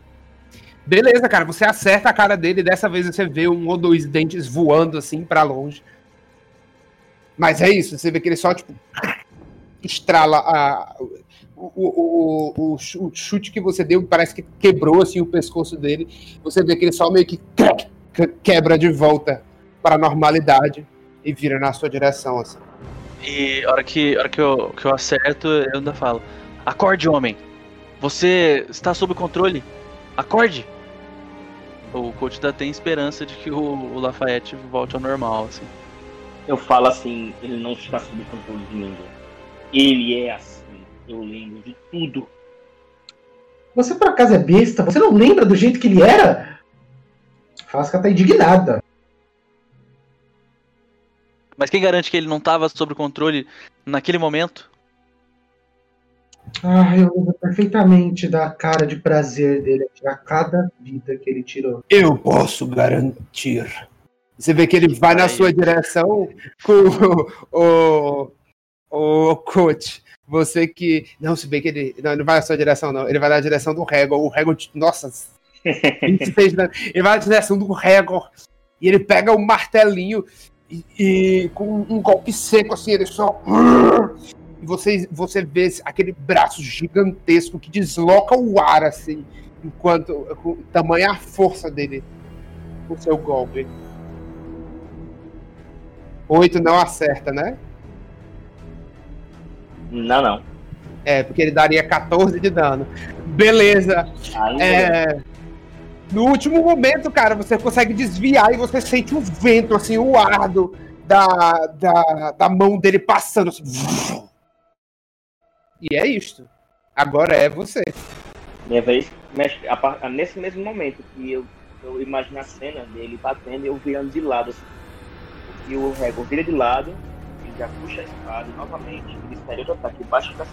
Beleza, cara, você acerta a cara dele e dessa vez você vê um ou dois dentes voando assim pra longe. Mas é isso, você vê que ele só, tipo, estrala a, o, o, o, o chu- o chute que você deu, parece que quebrou assim o pescoço dele. Você vê que ele só meio que que- quebra de volta para a normalidade e vira na sua direção, assim. E a hora que, hora que, eu, que eu acerto, eu ainda falo: Acorde, homem! Você está sob controle! Acorde! O coach ainda tem esperança de que o, o Lafayette volte ao normal, assim. Eu falo assim, ele não está sob controle de ninguém. Ele é assim. Eu lembro de tudo. Você por acaso é besta? Você não lembra do jeito que ele era? Fasca tá indignada. Mas quem garante que ele não estava sob controle naquele momento? Ah, eu lembro perfeitamente da cara de prazer dele a cada vida que ele tirou. Eu posso garantir. Você vê que ele vai na sua direção com o, o, o coach. Você que. Não, se bem que ele. Não, ele não vai na sua direção, não. Ele vai na direção do Regor. O Regor. Nossa. 26 de dano. Ele vai na direção do Regor. E ele pega o martelinho e, e com um golpe seco, assim, ele só. E você, você vê aquele braço gigantesco que desloca o ar, assim, enquanto. Tamanha a força dele com seu golpe. Oito não acerta, né? Não, não. É, porque ele daria 14 de dano. Beleza. É, no último momento, cara, você consegue desviar e você sente o vento, assim, o ardo da, da, da mão dele passando. Assim. E é isto. Agora é você. Minha vez, mestre, a par- nesse mesmo momento que eu, eu imagino a cena dele batendo e eu virando de lado. Assim. E o Rego vira de lado, ele já puxa a espada e novamente ele espera outro ataque baixo cima.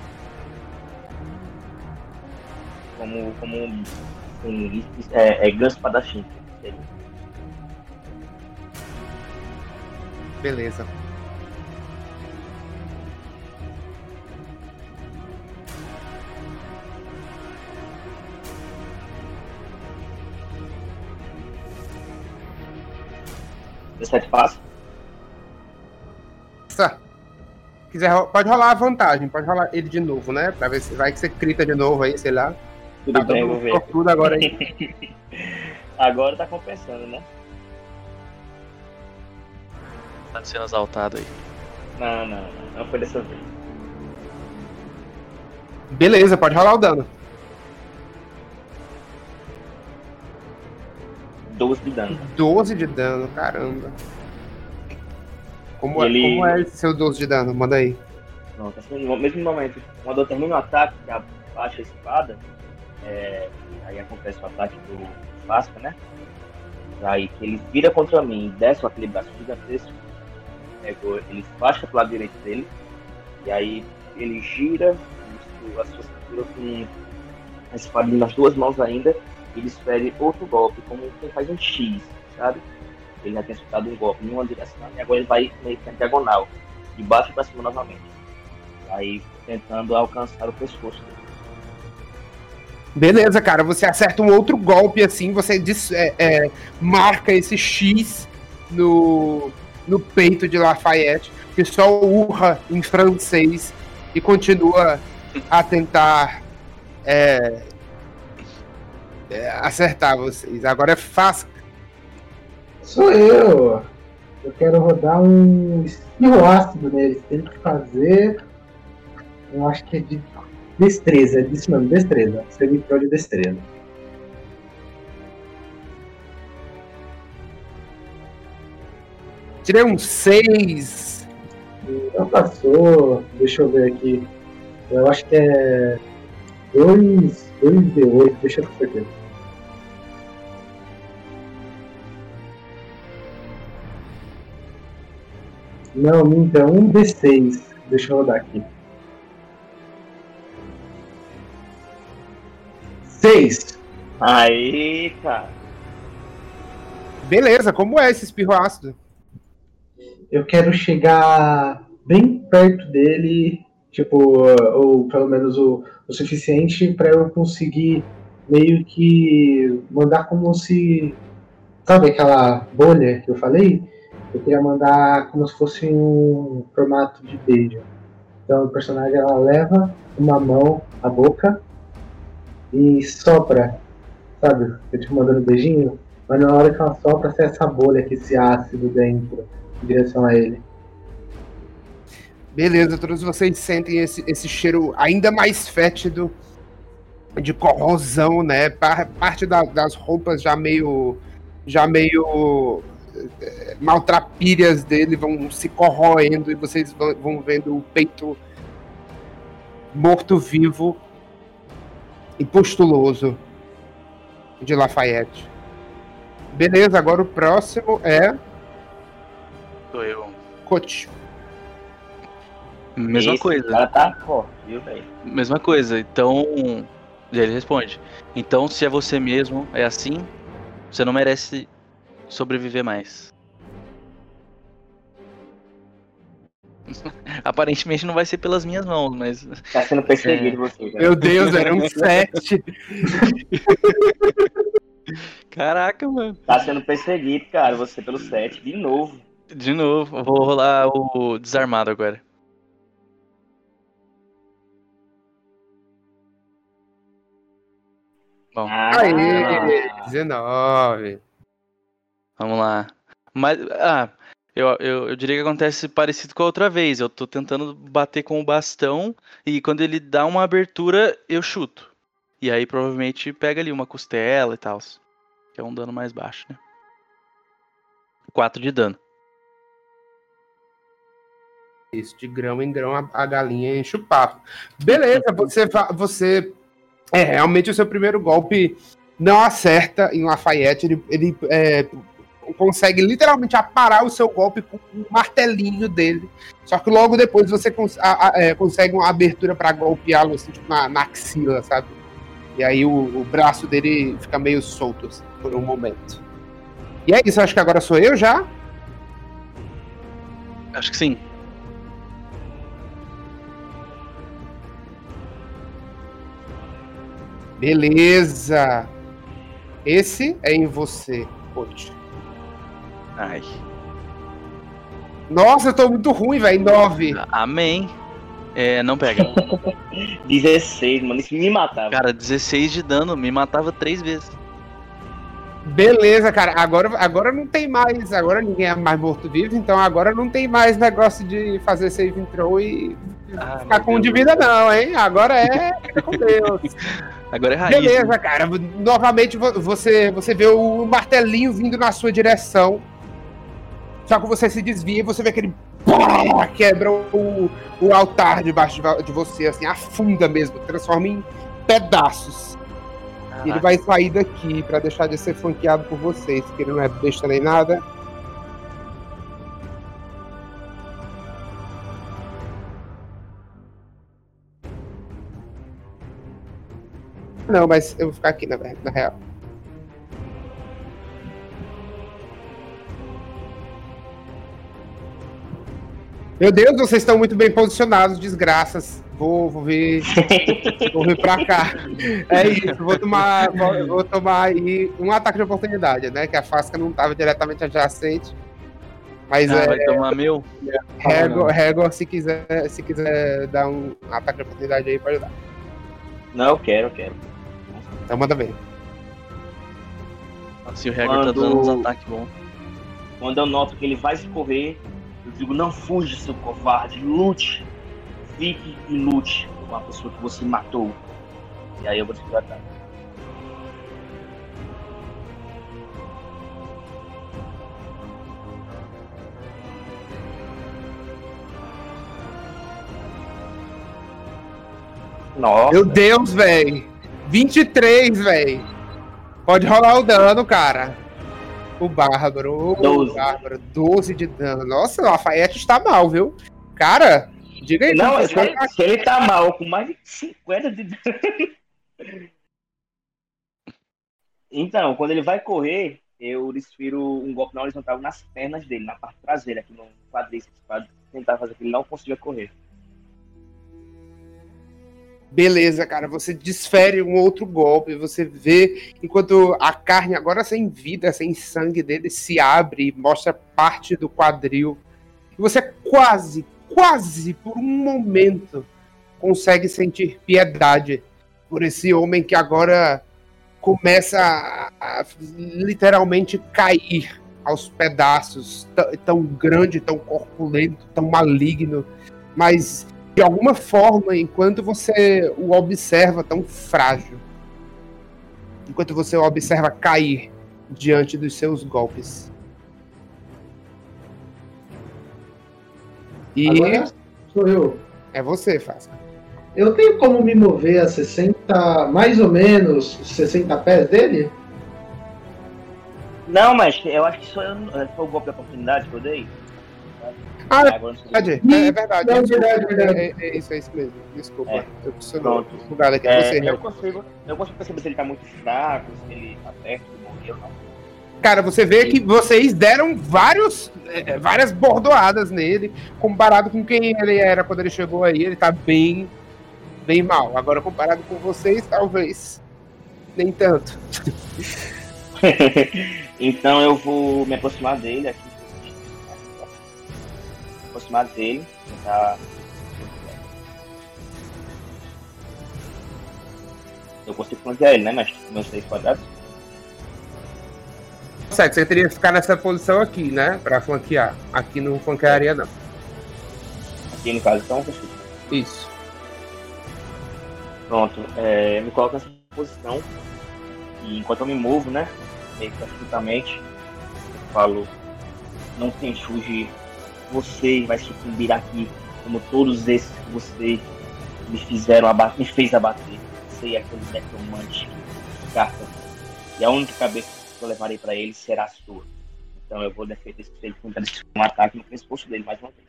Como, como um, um é, é grande espadachim. Ele- Beleza. Dezessete passa. Sa- Quiser, pode rolar a vantagem, pode rolar ele de novo, né? Pra ver se vai que você crita de novo aí, sei lá. Tudo Tá bem, vou ver. sortudo agora aí. <laughs> Agora tá compensando, né? Tá sendo exaltado aí. Não, não, não. Não foi dessa vez. Beleza, pode rolar o dano. 12 de dano. 12 de dano, caramba. Como, Ele- é, como é seu 12 de dano? Manda aí. Pronto, assim, no mesmo momento, quando eu termino o ataque, que abaixa a espada, é, aí acontece o ataque do Fasca, né? Aí que ele vira contra mim, desce aquele braço gigantesco, pegou, ele fasca pro lado direito dele, e aí ele gira a sua cintura com a espada nas duas mãos ainda, ele espere outro golpe, como quem faz um X, sabe? Ele já tinha soltado um golpe em uma direção, e agora ele vai meio que na diagonal, de baixo para cima novamente. Aí tentando alcançar o pescoço dele. Beleza, cara. Você acerta um outro golpe assim, você dis- é, é, marca esse X no, no peito de Lafayette, que só urra em francês e continua a tentar é, acertar vocês. Agora é fácil. Sou eu. Eu quero rodar um espirro ácido neles. Tem que fazer. Eu acho que é de destreza. É disso mesmo, destreza. Semiprol de destreza. Tirei um 6. Não passou. Deixa eu ver aqui. Eu acho que é 2 D8. Deixa eu ter Não, minta, é um D6. Deixa eu rodar aqui. 6. Aí, cara. Beleza, como é esse espirro ácido? Eu quero chegar bem perto dele, tipo, ou pelo menos o, o suficiente para eu conseguir meio que mandar como se. Sabe aquela bolha que eu falei? Eu queria mandar como se fosse um formato de beijo. Então o personagem ela leva uma mão à boca e sopra, sabe? Eu tipo mandando um beijinho, mas na hora que ela sopra, sai essa bolha, que esse ácido dentro, em direção a ele. Beleza, todos vocês sentem esse, esse cheiro ainda mais fétido de corrosão, né? Par- Parte da- das roupas já meio. já meio. Maltrapilhas dele vão se corroendo e vocês vão, vendo o peito morto-vivo e postuloso de Lafayette. Beleza, agora o próximo é. Sou eu. Coach. Mesma Esse coisa. cara tá forte, viu, velho? Mesma coisa. Então. E ele responde. Então, se é você mesmo, é assim, você não merece sobreviver mais. <laughs> Aparentemente não vai ser pelas minhas mãos, mas. Tá sendo perseguido você, cara. Meu Deus, era um <laughs> 7. Caraca, mano. Tá sendo perseguido, cara, você pelo 7, de novo. De novo, vou rolar o desarmado agora. Bom, Aê, 19. vamos lá. Mas, ah, eu, eu, eu diria que acontece parecido com a outra vez. Eu tô tentando bater com o bastão e quando ele dá uma abertura, eu chuto. E aí provavelmente pega ali uma costela e tal. Que é um dano mais baixo, né? 4 de dano. Isso, de grão em grão a, a galinha enche o papo. Beleza, você, você. É, realmente o seu primeiro golpe não acerta em Lafayette. Ele, ele é, consegue literalmente aparar o seu golpe com um martelinho dele. Só que logo depois você cons- a- a- é, consegue uma abertura para golpeá-lo assim, tipo, na, na axila, sabe? E aí o, o braço dele fica meio solto assim, por um momento. E é isso, acho que agora sou eu já. Acho que sim. Beleza. Esse é em você, coach. Ai. Nossa, eu tô muito ruim, velho. 9. Amém. É, não pega. <laughs> 16, mano, isso me matava. Cara, 16 de dano, me matava três vezes. Beleza, cara. Agora, agora não tem mais. Agora ninguém é mais morto-vivo, então agora não tem mais negócio de fazer save throw e Ah, ficar com Deus. de vida, não, hein? Agora é com Deus. <laughs> Agora é raiz. Beleza, cara. Novamente vo- você, você vê o martelinho vindo na sua direção. Só que você se desvia e você vê aquele. Quebra o, o altar debaixo de, de você, assim, afunda mesmo, transforma em pedaços. Ele vai sair daqui pra deixar de ser flanqueado por vocês, que ele não é besta nem nada. Não, mas eu vou ficar aqui na, na real. Meu Deus, vocês estão muito bem posicionados, desgraças. Vou, vou vir. <laughs> vou vir pra cá. É isso, vou tomar, vou, vou tomar aí um ataque de oportunidade, né? Que a Fasca não estava diretamente adjacente. Mas Ah, é. vai tomar meu? Régua, Régua, se quiser, se quiser dar um ataque de oportunidade aí, pode dar. Não, eu quero, eu quero. Então manda ver. Assim o Hagrid tá dando uns ataques bons. Quando eu noto que ele vai escorrer, eu digo, não fuja, seu covarde, lute. Fique e lute com a pessoa que você matou. E aí eu vou te ataque. Nossa. Meu Deus, velho. 23, velho. Pode rolar o dano, cara. O Bárbaro. O 12. Bárbaro. 12 de dano. Nossa, o Lafayette está mal, viu? Cara, diga aí. Não, se ele, se ele tá mal com mais de 50 de dano. Então, quando ele vai correr, eu desfiro um golpe na horizontal nas pernas dele, na parte traseira, aqui no quadríceps, para tentar fazer que ele não consiga correr. Beleza, cara. Você desfere um outro golpe. Você vê enquanto a carne, agora sem vida, sem sangue dele, se abre e mostra parte do quadril. E você quase, quase por um momento consegue sentir piedade por esse homem que agora começa a, a literalmente cair aos pedaços, tão grande, tão corpulento, tão maligno, mas de alguma forma, enquanto você o observa tão frágil, enquanto você o observa cair diante dos seus golpes. E Agora sou eu. é você, Fácil. Eu tenho como me mover a 60, mais ou menos 60 pés dele? Não, mas eu acho que isso foi, foi o golpe da oportunidade que eu dei. Ah, verdade, é, é verdade. Desculpa, verdade. É, é isso, é isso mesmo. Desculpa. É. Eu Pronto. bugado aqui. É, você, eu, consigo, eu consigo perceber se ele tá muito fraco, se ele tá perto de morrer ou não. Cara, você vê que vocês deram vários, é, várias bordoadas nele, comparado com quem ele era quando ele chegou aí, ele tá bem, bem mal. Agora, comparado com vocês, talvez nem tanto. <laughs> então eu vou me aproximar dele aqui. Aproximar dele. Tentar... Eu consigo flanquear ele, né? Mas meus três quadrados. Certo, você teria que ficar nessa posição aqui, né? Pra flanquear. Aqui não flanquearia, não. Aqui no caso, então consigo. Isso. Pronto, é, me coloco nessa posição. E enquanto eu me movo, né? Meio que eu falo: Não tente fugir. Você vai sucumbir aqui, como todos esses que você me fizeram abater, me fez abater. Você é aquele necromante que. E a única cabeça que eu levarei pra ele será a sua. Então eu vou defender esse ele tentando um ataque no pescoço dele mais uma vez.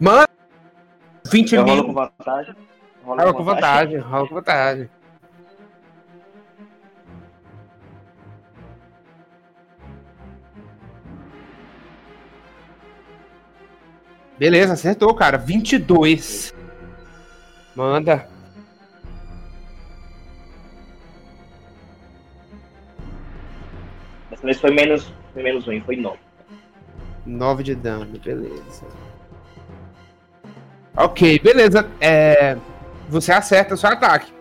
Mano! 20 Eu rolo mil. com vantagem. Rola com vantagem, rola com vantagem. Beleza, acertou, cara. 22. Manda. Dessa vez foi menos, foi menos ruim, foi 9. 9 de dano, beleza. Ok, beleza. É, você acerta o seu ataque.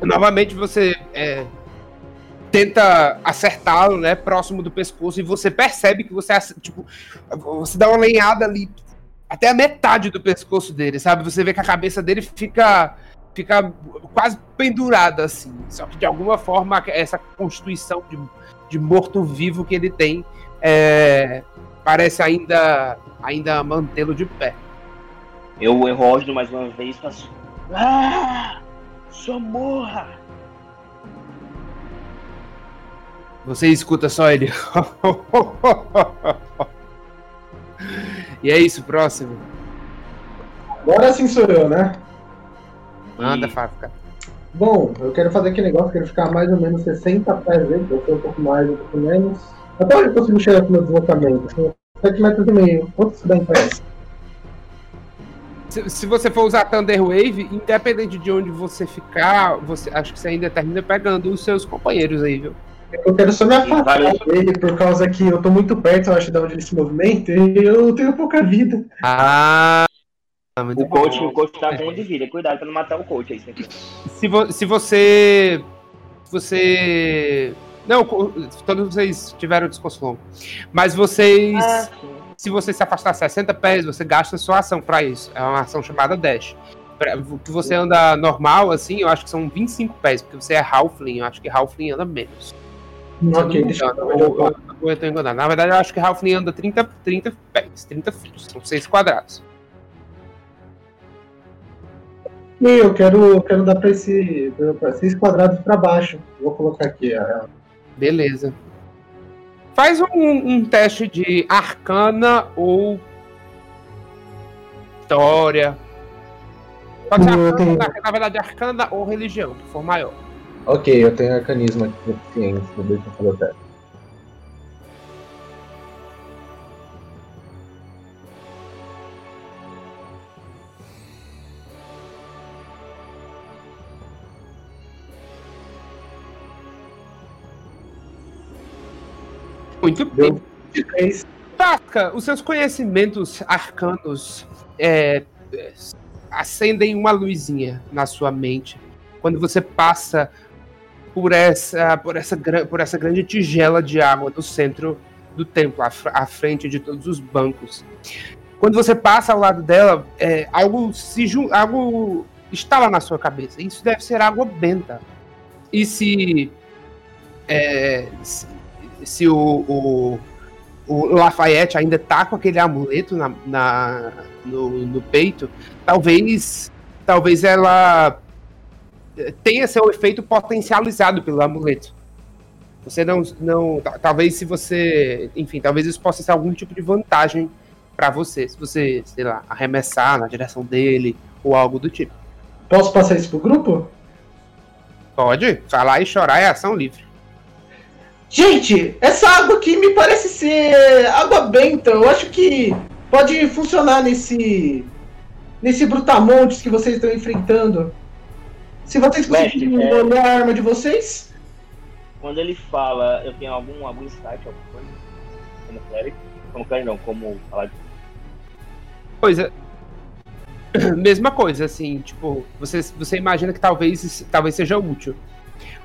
Novamente você é, tenta acertá-lo, né, próximo do pescoço e você percebe que você tipo, você dá uma lenhada ali até a metade do pescoço dele, sabe? Você vê que a cabeça dele fica fica quase pendurada assim. Só que de alguma forma essa constituição de, de morto-vivo que ele tem é, parece ainda ainda mantê-lo de pé. Eu, rosno mais uma vez faço. Ah! Só morra! Você escuta só ele. <laughs> e é isso, próximo. Agora sim sou eu, né? Manda, Fáfica. Bom, eu quero fazer aquele negócio, quero ficar mais ou menos 60 pés dele, eu tô um pouco mais, um pouco menos. Até onde eu consigo chegar com o meu deslocamento? Assim, 7 metros e meio. Quanto isso dá em pés? Se, se você for usar Thunder Wave, independente de onde você ficar, você acho que você ainda termina pegando os seus companheiros aí, viu? Eu quero só me afastar vários- dele por causa que eu tô muito perto, eu acho, de onde ele se movimenta, e eu tenho pouca vida. Ah, O coach, bom. o coach tá com um de vida. Cuidado pra não matar o coach aí. Se, vo- se você. Você. Não, todos vocês tiveram descanso longo. Mas vocês. Ah, se você se afastar 60 pés, você gasta sua ação pra isso. É uma ação chamada dash. Pra, que você anda normal, assim, eu acho que são 25 pés, porque você é Halfling. Eu acho que Halfling anda menos. Ok, deixa eu eu tô enganado. Na verdade, eu acho que Halfling anda 30, 30 pés, 30 fios. São 6 quadrados. E eu quero, eu quero dar pra esse. Pra seis quadrados pra baixo. Vou colocar aqui. ó. Beleza. Faz um, um teste de arcana ou história. Pode ser Eu arcana, tenho- na, na verdade, arcana ou religião, que for maior. Ok, eu tenho arcanismo aqui ciência. Deixa eu colocar. Muito bem. Tasca, os seus conhecimentos arcanos é, é, acendem uma luzinha na sua mente quando você passa por essa, por essa, por essa grande tigela de água no centro do templo, à, à frente de todos os bancos. Quando você passa ao lado dela, é, algo se algo estala na sua cabeça. Isso deve ser água benta. E se é, se, se o, o, o Lafayette ainda tá com aquele amuleto na, na- no, no peito, talvez talvez ela tenha seu efeito potencializado pelo amuleto. Você não, não ta- talvez se você, enfim, talvez isso possa ser algum tipo de vantagem para você, se você, sei lá, arremessar na direção dele ou algo do tipo. Posso passar isso pro grupo? Pode, falar e chorar é ação livre. Gente, essa água aqui me parece ser água benta. Eu acho que pode funcionar nesse nesse brutamontes que vocês estão enfrentando. Se vocês conseguirem é- olhar a arma de vocês, Quando ele fala, eu tenho algum, algum insight, alguma coisa? Como clérigo? Como clérigo não, como falar de... coisa. <coughs> Mesma coisa, assim, tipo, você, você imagina que talvez, talvez seja útil.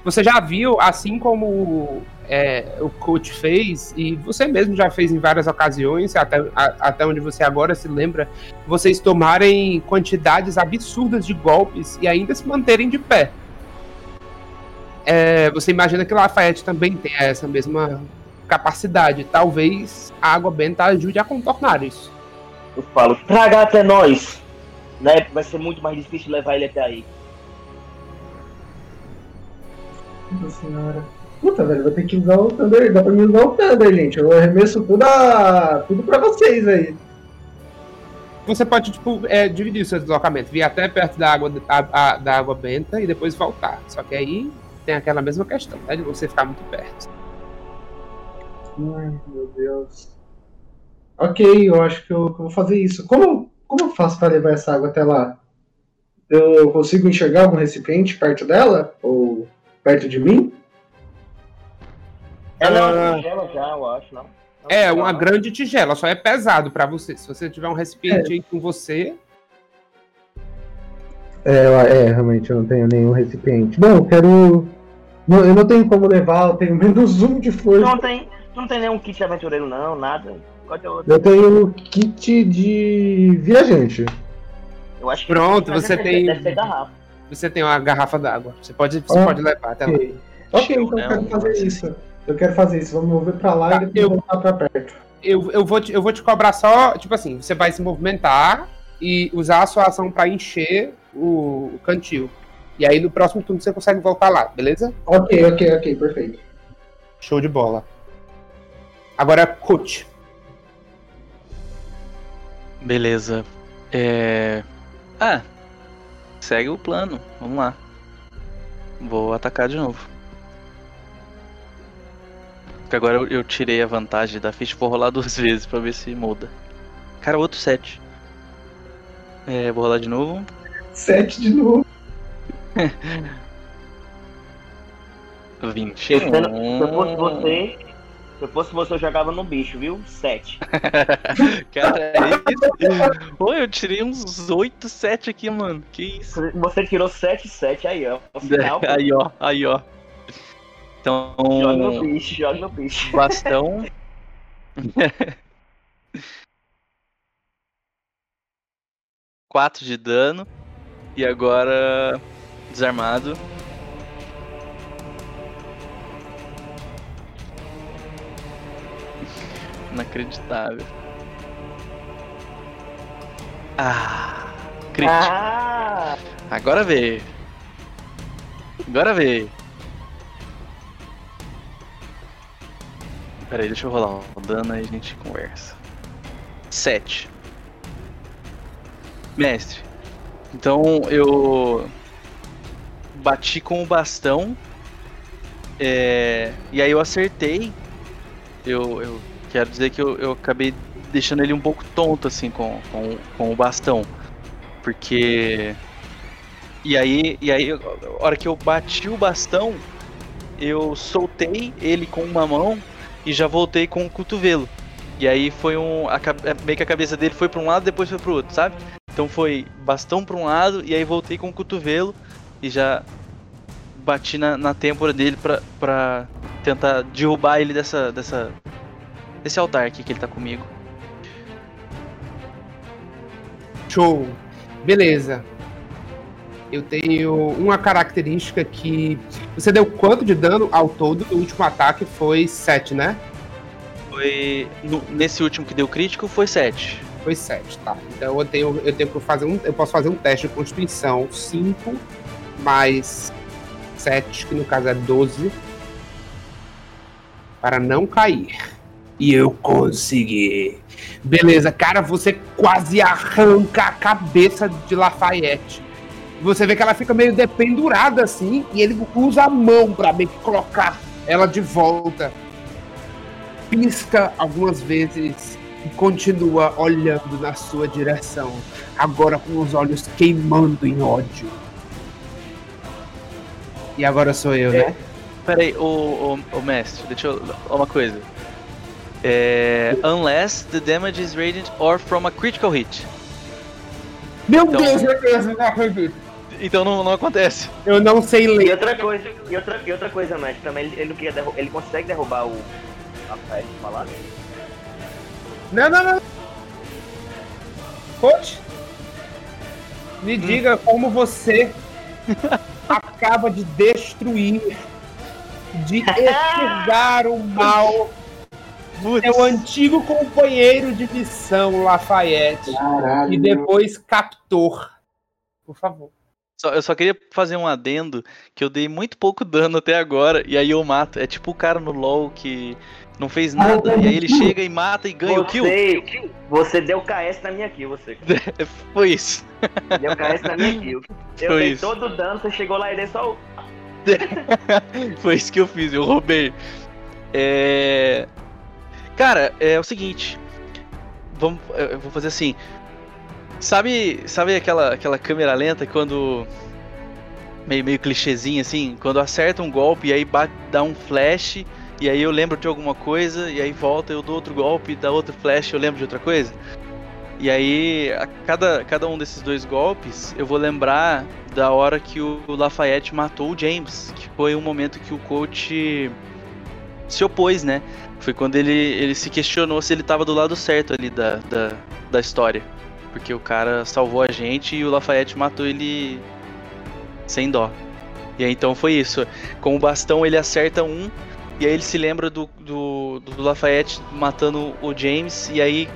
Você já viu, assim como é, o coach fez, e você mesmo já fez em várias ocasiões, até, a- até onde você agora se lembra, vocês tomarem quantidades absurdas de golpes e ainda se manterem de pé. É, você imagina que Lafayette também tem essa mesma capacidade. Talvez a água benta ajude a contornar isso. Eu falo, traga até nós! Né? Vai ser muito mais difícil levar ele até aí. Nossa senhora. Puta, velho, vou ter que usar o Thunder. Dá pra me usar o Thunder, gente. Eu arremesso tudo, a... tudo pra vocês aí. Você pode, tipo, é, dividir o seu deslocamento, vir até perto da água, a- a- da água benta e depois voltar. Só que aí tem aquela mesma questão, né? De você ficar muito perto. Ai, meu Deus. Ok, eu acho que eu, que eu vou fazer isso. Como, como eu faço pra levar essa água até lá? Eu consigo enxergar algum recipiente perto dela? Ou perto de mim? Ela é Ah. uma tigela já, eu acho, não? É, uma grande tigela, só é pesado pra você. Se você tiver um recipiente aí com você, É, é, realmente eu não tenho nenhum recipiente. Bom, eu quero. não- eu não tenho como levar, eu tenho menos um de força. Não tem, não tem nenhum kit de aventureiro, não, nada. Qual é o outro? Eu tenho kit de viajante. Eu acho que Pronto, você deve tem- Ser, deve ser garrafa. Você tem uma garrafa d'água. Você pode, você Ah, pode levar até lá. Ok, então eu quero fazer isso. Eu quero fazer isso. Vamos mover pra lá e depois voltar pra perto. Eu, eu, vou te, eu vou te cobrar só, tipo assim, você vai se movimentar e usar a sua ação pra encher o, o cantil. E aí no próximo turno você consegue voltar lá, beleza? Ok, ok, ok, perfeito. Show de bola. Agora, coach. Beleza. É. Ah, segue o plano. Vamos lá. Vou atacar de novo. Porque agora eu, eu tirei a vantagem da ficha. Vou rolar duas <laughs> vezes pra ver se muda. Cara, outro 7. É, vou rolar de novo. Sete de novo. <laughs> 20. Eu, você, Se eu fosse você, eu jogava no bicho, viu? Sete. <laughs> Cara, é isso? Pô, eu tirei uns 8, 7 aqui, mano. Que isso? Você tirou 7, 7 aí, ó. No final, pô. Aí, ó, aí, ó. Então. Joga no bicho, joga no bicho. Bastão. <laughs> Quatro de dano. E agora. Desarmado. Inacreditável. Ah! Crítico. Ah! Agora veio. Agora veio. Pera aí, deixa eu rolar o dano aí a gente conversa. 7. Mestre. Então eu bati com o bastão. é, e aí eu acertei. Eu, eu quero dizer que eu, eu acabei deixando ele um pouco tonto assim com, com, com o bastão. Porque. E aí, e aí, a hora que eu bati o bastão, eu soltei ele com uma mão e já voltei com o cotovelo. E aí foi um. a ca- meio que a cabeça dele foi pra um lado depois foi pro outro, sabe? Então foi bastão pra um lado e aí voltei com o cotovelo e já bati na, na têmpora dele pra tentar derrubar ele dessa, dessa. Desse altar aqui que ele tá comigo. Show. Beleza. Eu tenho uma característica que. Você deu quanto de dano ao todo? O último ataque foi 7, né? Foi. no- nesse último que deu crítico foi 7. Foi 7, tá. Então eu tenho, eu tenho que fazer um. Eu posso fazer um teste de constituição 5 mais 7, que no caso é 12. Para não cair. E eu consegui. Beleza, cara, você quase arranca a cabeça de Lafayette. Você vê que ela fica meio dependurada assim, e ele usa a mão pra meio que colocar ela de volta. Pisca algumas vezes e continua olhando na sua direção, agora com os olhos queimando em ódio. E agora sou eu, né? Pera aí, ô, ô, ô, mestre, deixa eu. Uma coisa. É. Unless the damage is radiant or from a critical hit. Meu Então- Deus, meu Deus, eu não acredito. Então não, não acontece. Eu não sei E ler. outra coisa, e outra, e outra coisa, mestre, também ele, ele, não queria derru- ele consegue derrubar o Rafael de falar? Não, não, não. Coach, me diga como você <laughs> acaba de destruir, de extirpar o mal seu antigo companheiro de missão, Lafayette, Caralho. e depois captor. Por favor. Só- eu só queria fazer um adendo que eu dei muito pouco dano até agora e aí eu mato. É tipo o cara no LoL que não fez nada e aí ele chega e mata e ganha o kill. Você, você deu KS na minha kill, você. <laughs> Foi isso. Deu KS na minha kill. Eu Foi dei isso. todo o dano, você chegou lá e deu só o. <laughs> Foi isso que eu fiz, eu roubei. É... Cara, é o seguinte. Vamos, eu vou fazer assim. Sabe, sabe aquela, aquela câmera lenta quando meio meio clichêzinho assim, quando acerta um golpe e aí bate, dá um flash e aí eu lembro de alguma coisa e aí volta eu dou outro golpe, dá outro flash, eu lembro de outra coisa. E aí a cada cada um desses dois golpes eu vou lembrar da hora que o Lafayette matou o James, que foi um momento que o coach se opôs, né? Foi quando ele, ele se questionou se ele tava do lado certo ali da, da, da história. Porque o cara salvou a gente e o Lafayette matou ele sem dó. E aí então foi isso. Com o bastão ele acerta um, e aí ele se lembra do, do, do Lafayette matando o James, e aí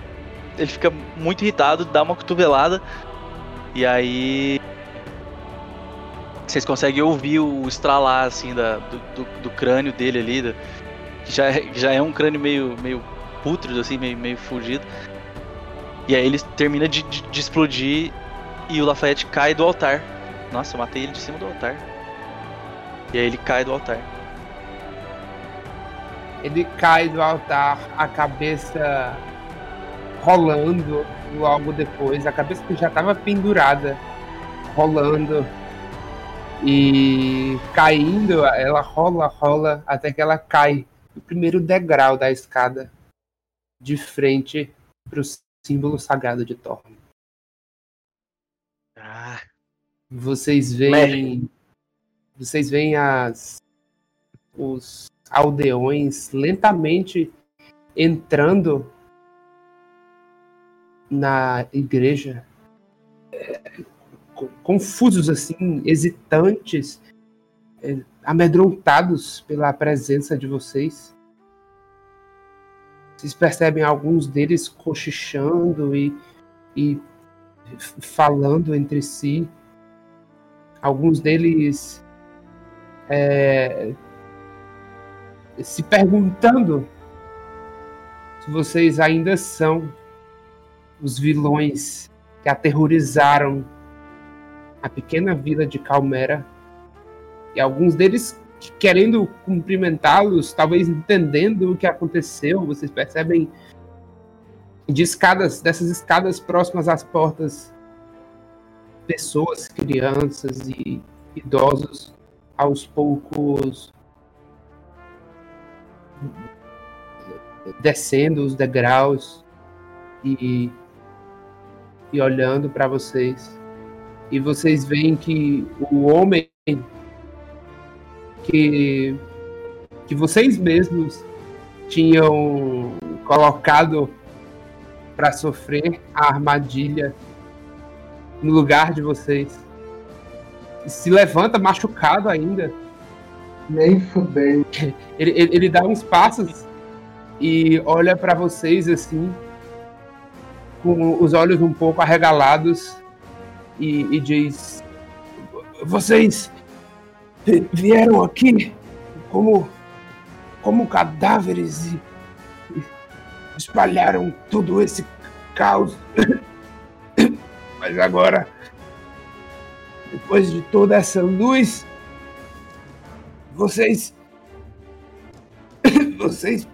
ele fica muito irritado, dá uma cotovelada, e aí vocês conseguem ouvir o estralar assim da, do, do, do crânio dele ali, da- já, é- já é um crânio meio, meio pútrido, assim, meio, meio fugido. E aí ele termina de, de, de explodir e o Lafayette cai do altar. Nossa, eu matei ele de cima do altar. E aí ele cai do altar. Ele cai do altar, a cabeça rolando logo depois, a cabeça que já estava pendurada, rolando e caindo, ela rola, rola, até que ela cai o primeiro degrau da escada de frente para o símbolo sagrado de Thorne. Ah, Vocês veem. Vocês veem as. Os aldeões lentamente entrando na igreja. é, co- Confusos assim, hesitantes, é, amedrontados pela presença de vocês. Vocês percebem alguns deles cochichando e, e falando entre si. Alguns deles é, se perguntando se vocês ainda são os vilões que aterrorizaram a pequena vila de Calmera. E alguns deles querendo cumprimentá-los, talvez entendendo o que aconteceu. Vocês percebem de escadas, dessas escadas próximas às portas, pessoas, crianças e idosos aos poucos descendo os degraus e, e olhando para vocês. E vocês veem que o homem que, que vocês mesmos tinham colocado para sofrer a armadilha no lugar de vocês se levanta machucado ainda. Nem fudendo. <laughs> Ele, ele, ele dá uns passos e olha para vocês assim, com os olhos um pouco arregalados, e, e diz: Vocês vieram aqui como, como cadáveres e, e espalharam todo esse caos. <coughs> Mas agora, depois de toda essa luz, vocês. <coughs> Vocês.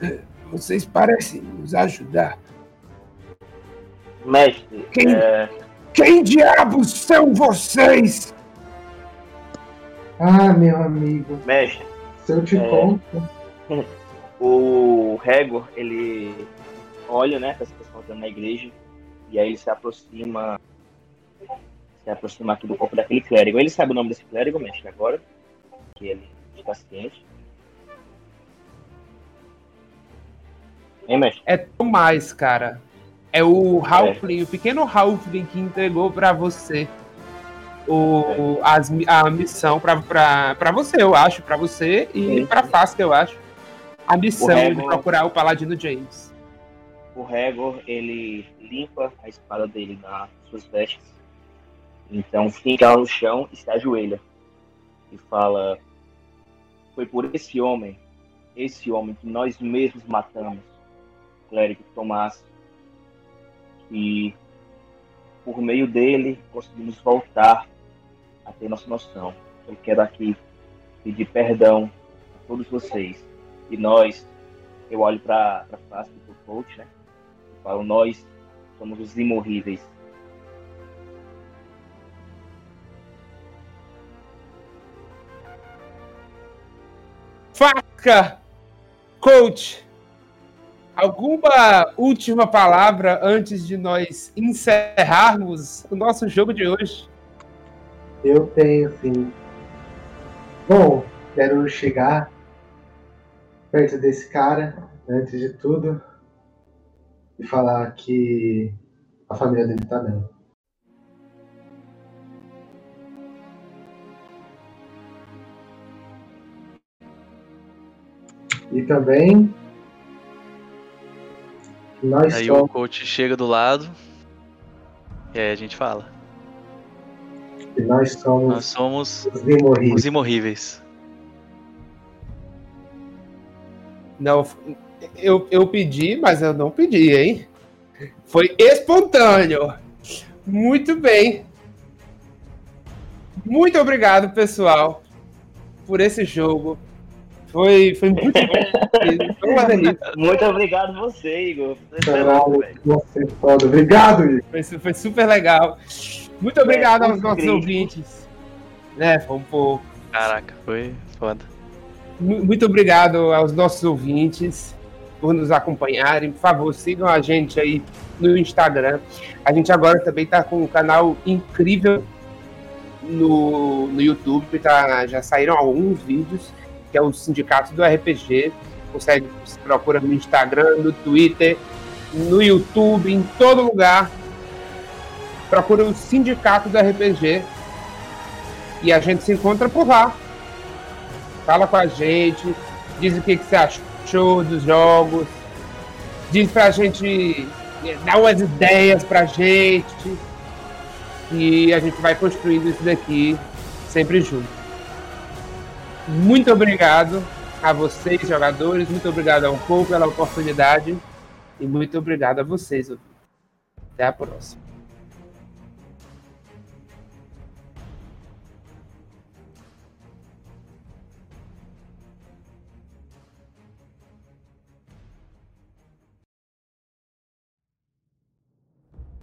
<coughs> Vocês parecem nos ajudar. Mestre, Quem- é, Quem diabos são vocês? Ah, meu amigo. mestre, Se eu te É. conto. o Regor, ele olha, né, para essa pessoa entrando na igreja, e aí ele se aproxima, se aproxima aqui do corpo daquele clérigo. Ele sabe o nome desse clérigo, mestre, agora, que ele está ciente. Hein, mestre? É Tomás, cara. É o Halfling, o pequeno Halfling que entregou pra você o, as, a missão pra você, eu acho. Pra você e pra Fasca, eu acho. A missão de procurar o Paladino James. O Regor, ele limpa a espada dele nas suas vestes. Então fica no chão e se ajoelha. E fala: Foi por esse homem, esse homem que nós mesmos matamos, clérigo Tomás, que por meio dele conseguimos voltar a ter nossa noção. Eu quero aqui pedir perdão a todos vocês. E nós, eu olho para a face do coach, né? E falo, nós somos os imorríveis. Faca! Coach! Alguma última palavra antes de nós encerrarmos o nosso jogo de hoje? Eu tenho, sim. Bom, quero chegar perto desse cara, antes de tudo, e falar que a família dele tá bem. E também nós Aí o coach chega do lado. E aí a gente fala. Que nós somos Nós somos os imorríveis. os imorríveis. Não, eu, eu pedi, mas eu não pedi, hein? Foi espontâneo. Muito bem. Muito obrigado, pessoal, por esse jogo. Foi, foi muito. Foi delícia. <laughs> Muito obrigado você, Igor. Você é Caralho, você é foda. Obrigado, Igor. Foi, foi super legal. Muito obrigado É, aos nossos incrível. ouvintes. Né, foi um pouco. Caraca, foi foda. Muito obrigado aos nossos ouvintes por nos acompanharem. Por favor, sigam a gente aí no Instagram. A gente agora também está com um canal incrível no, no YouTube, tá, já saíram alguns vídeos, que é o Sindicato do RPG. Consegue, você procura no Instagram, no Twitter, no YouTube, em todo lugar. Procura o Sindicato do RPG e a gente se encontra por lá. Fala com a gente, diz o que, que você achou dos jogos, diz pra gente, dá umas ideias pra gente e a gente vai construindo isso daqui sempre junto. Muito obrigado a vocês, jogadores, muito obrigado ao povo pela oportunidade e muito obrigado a vocês. Até a próxima.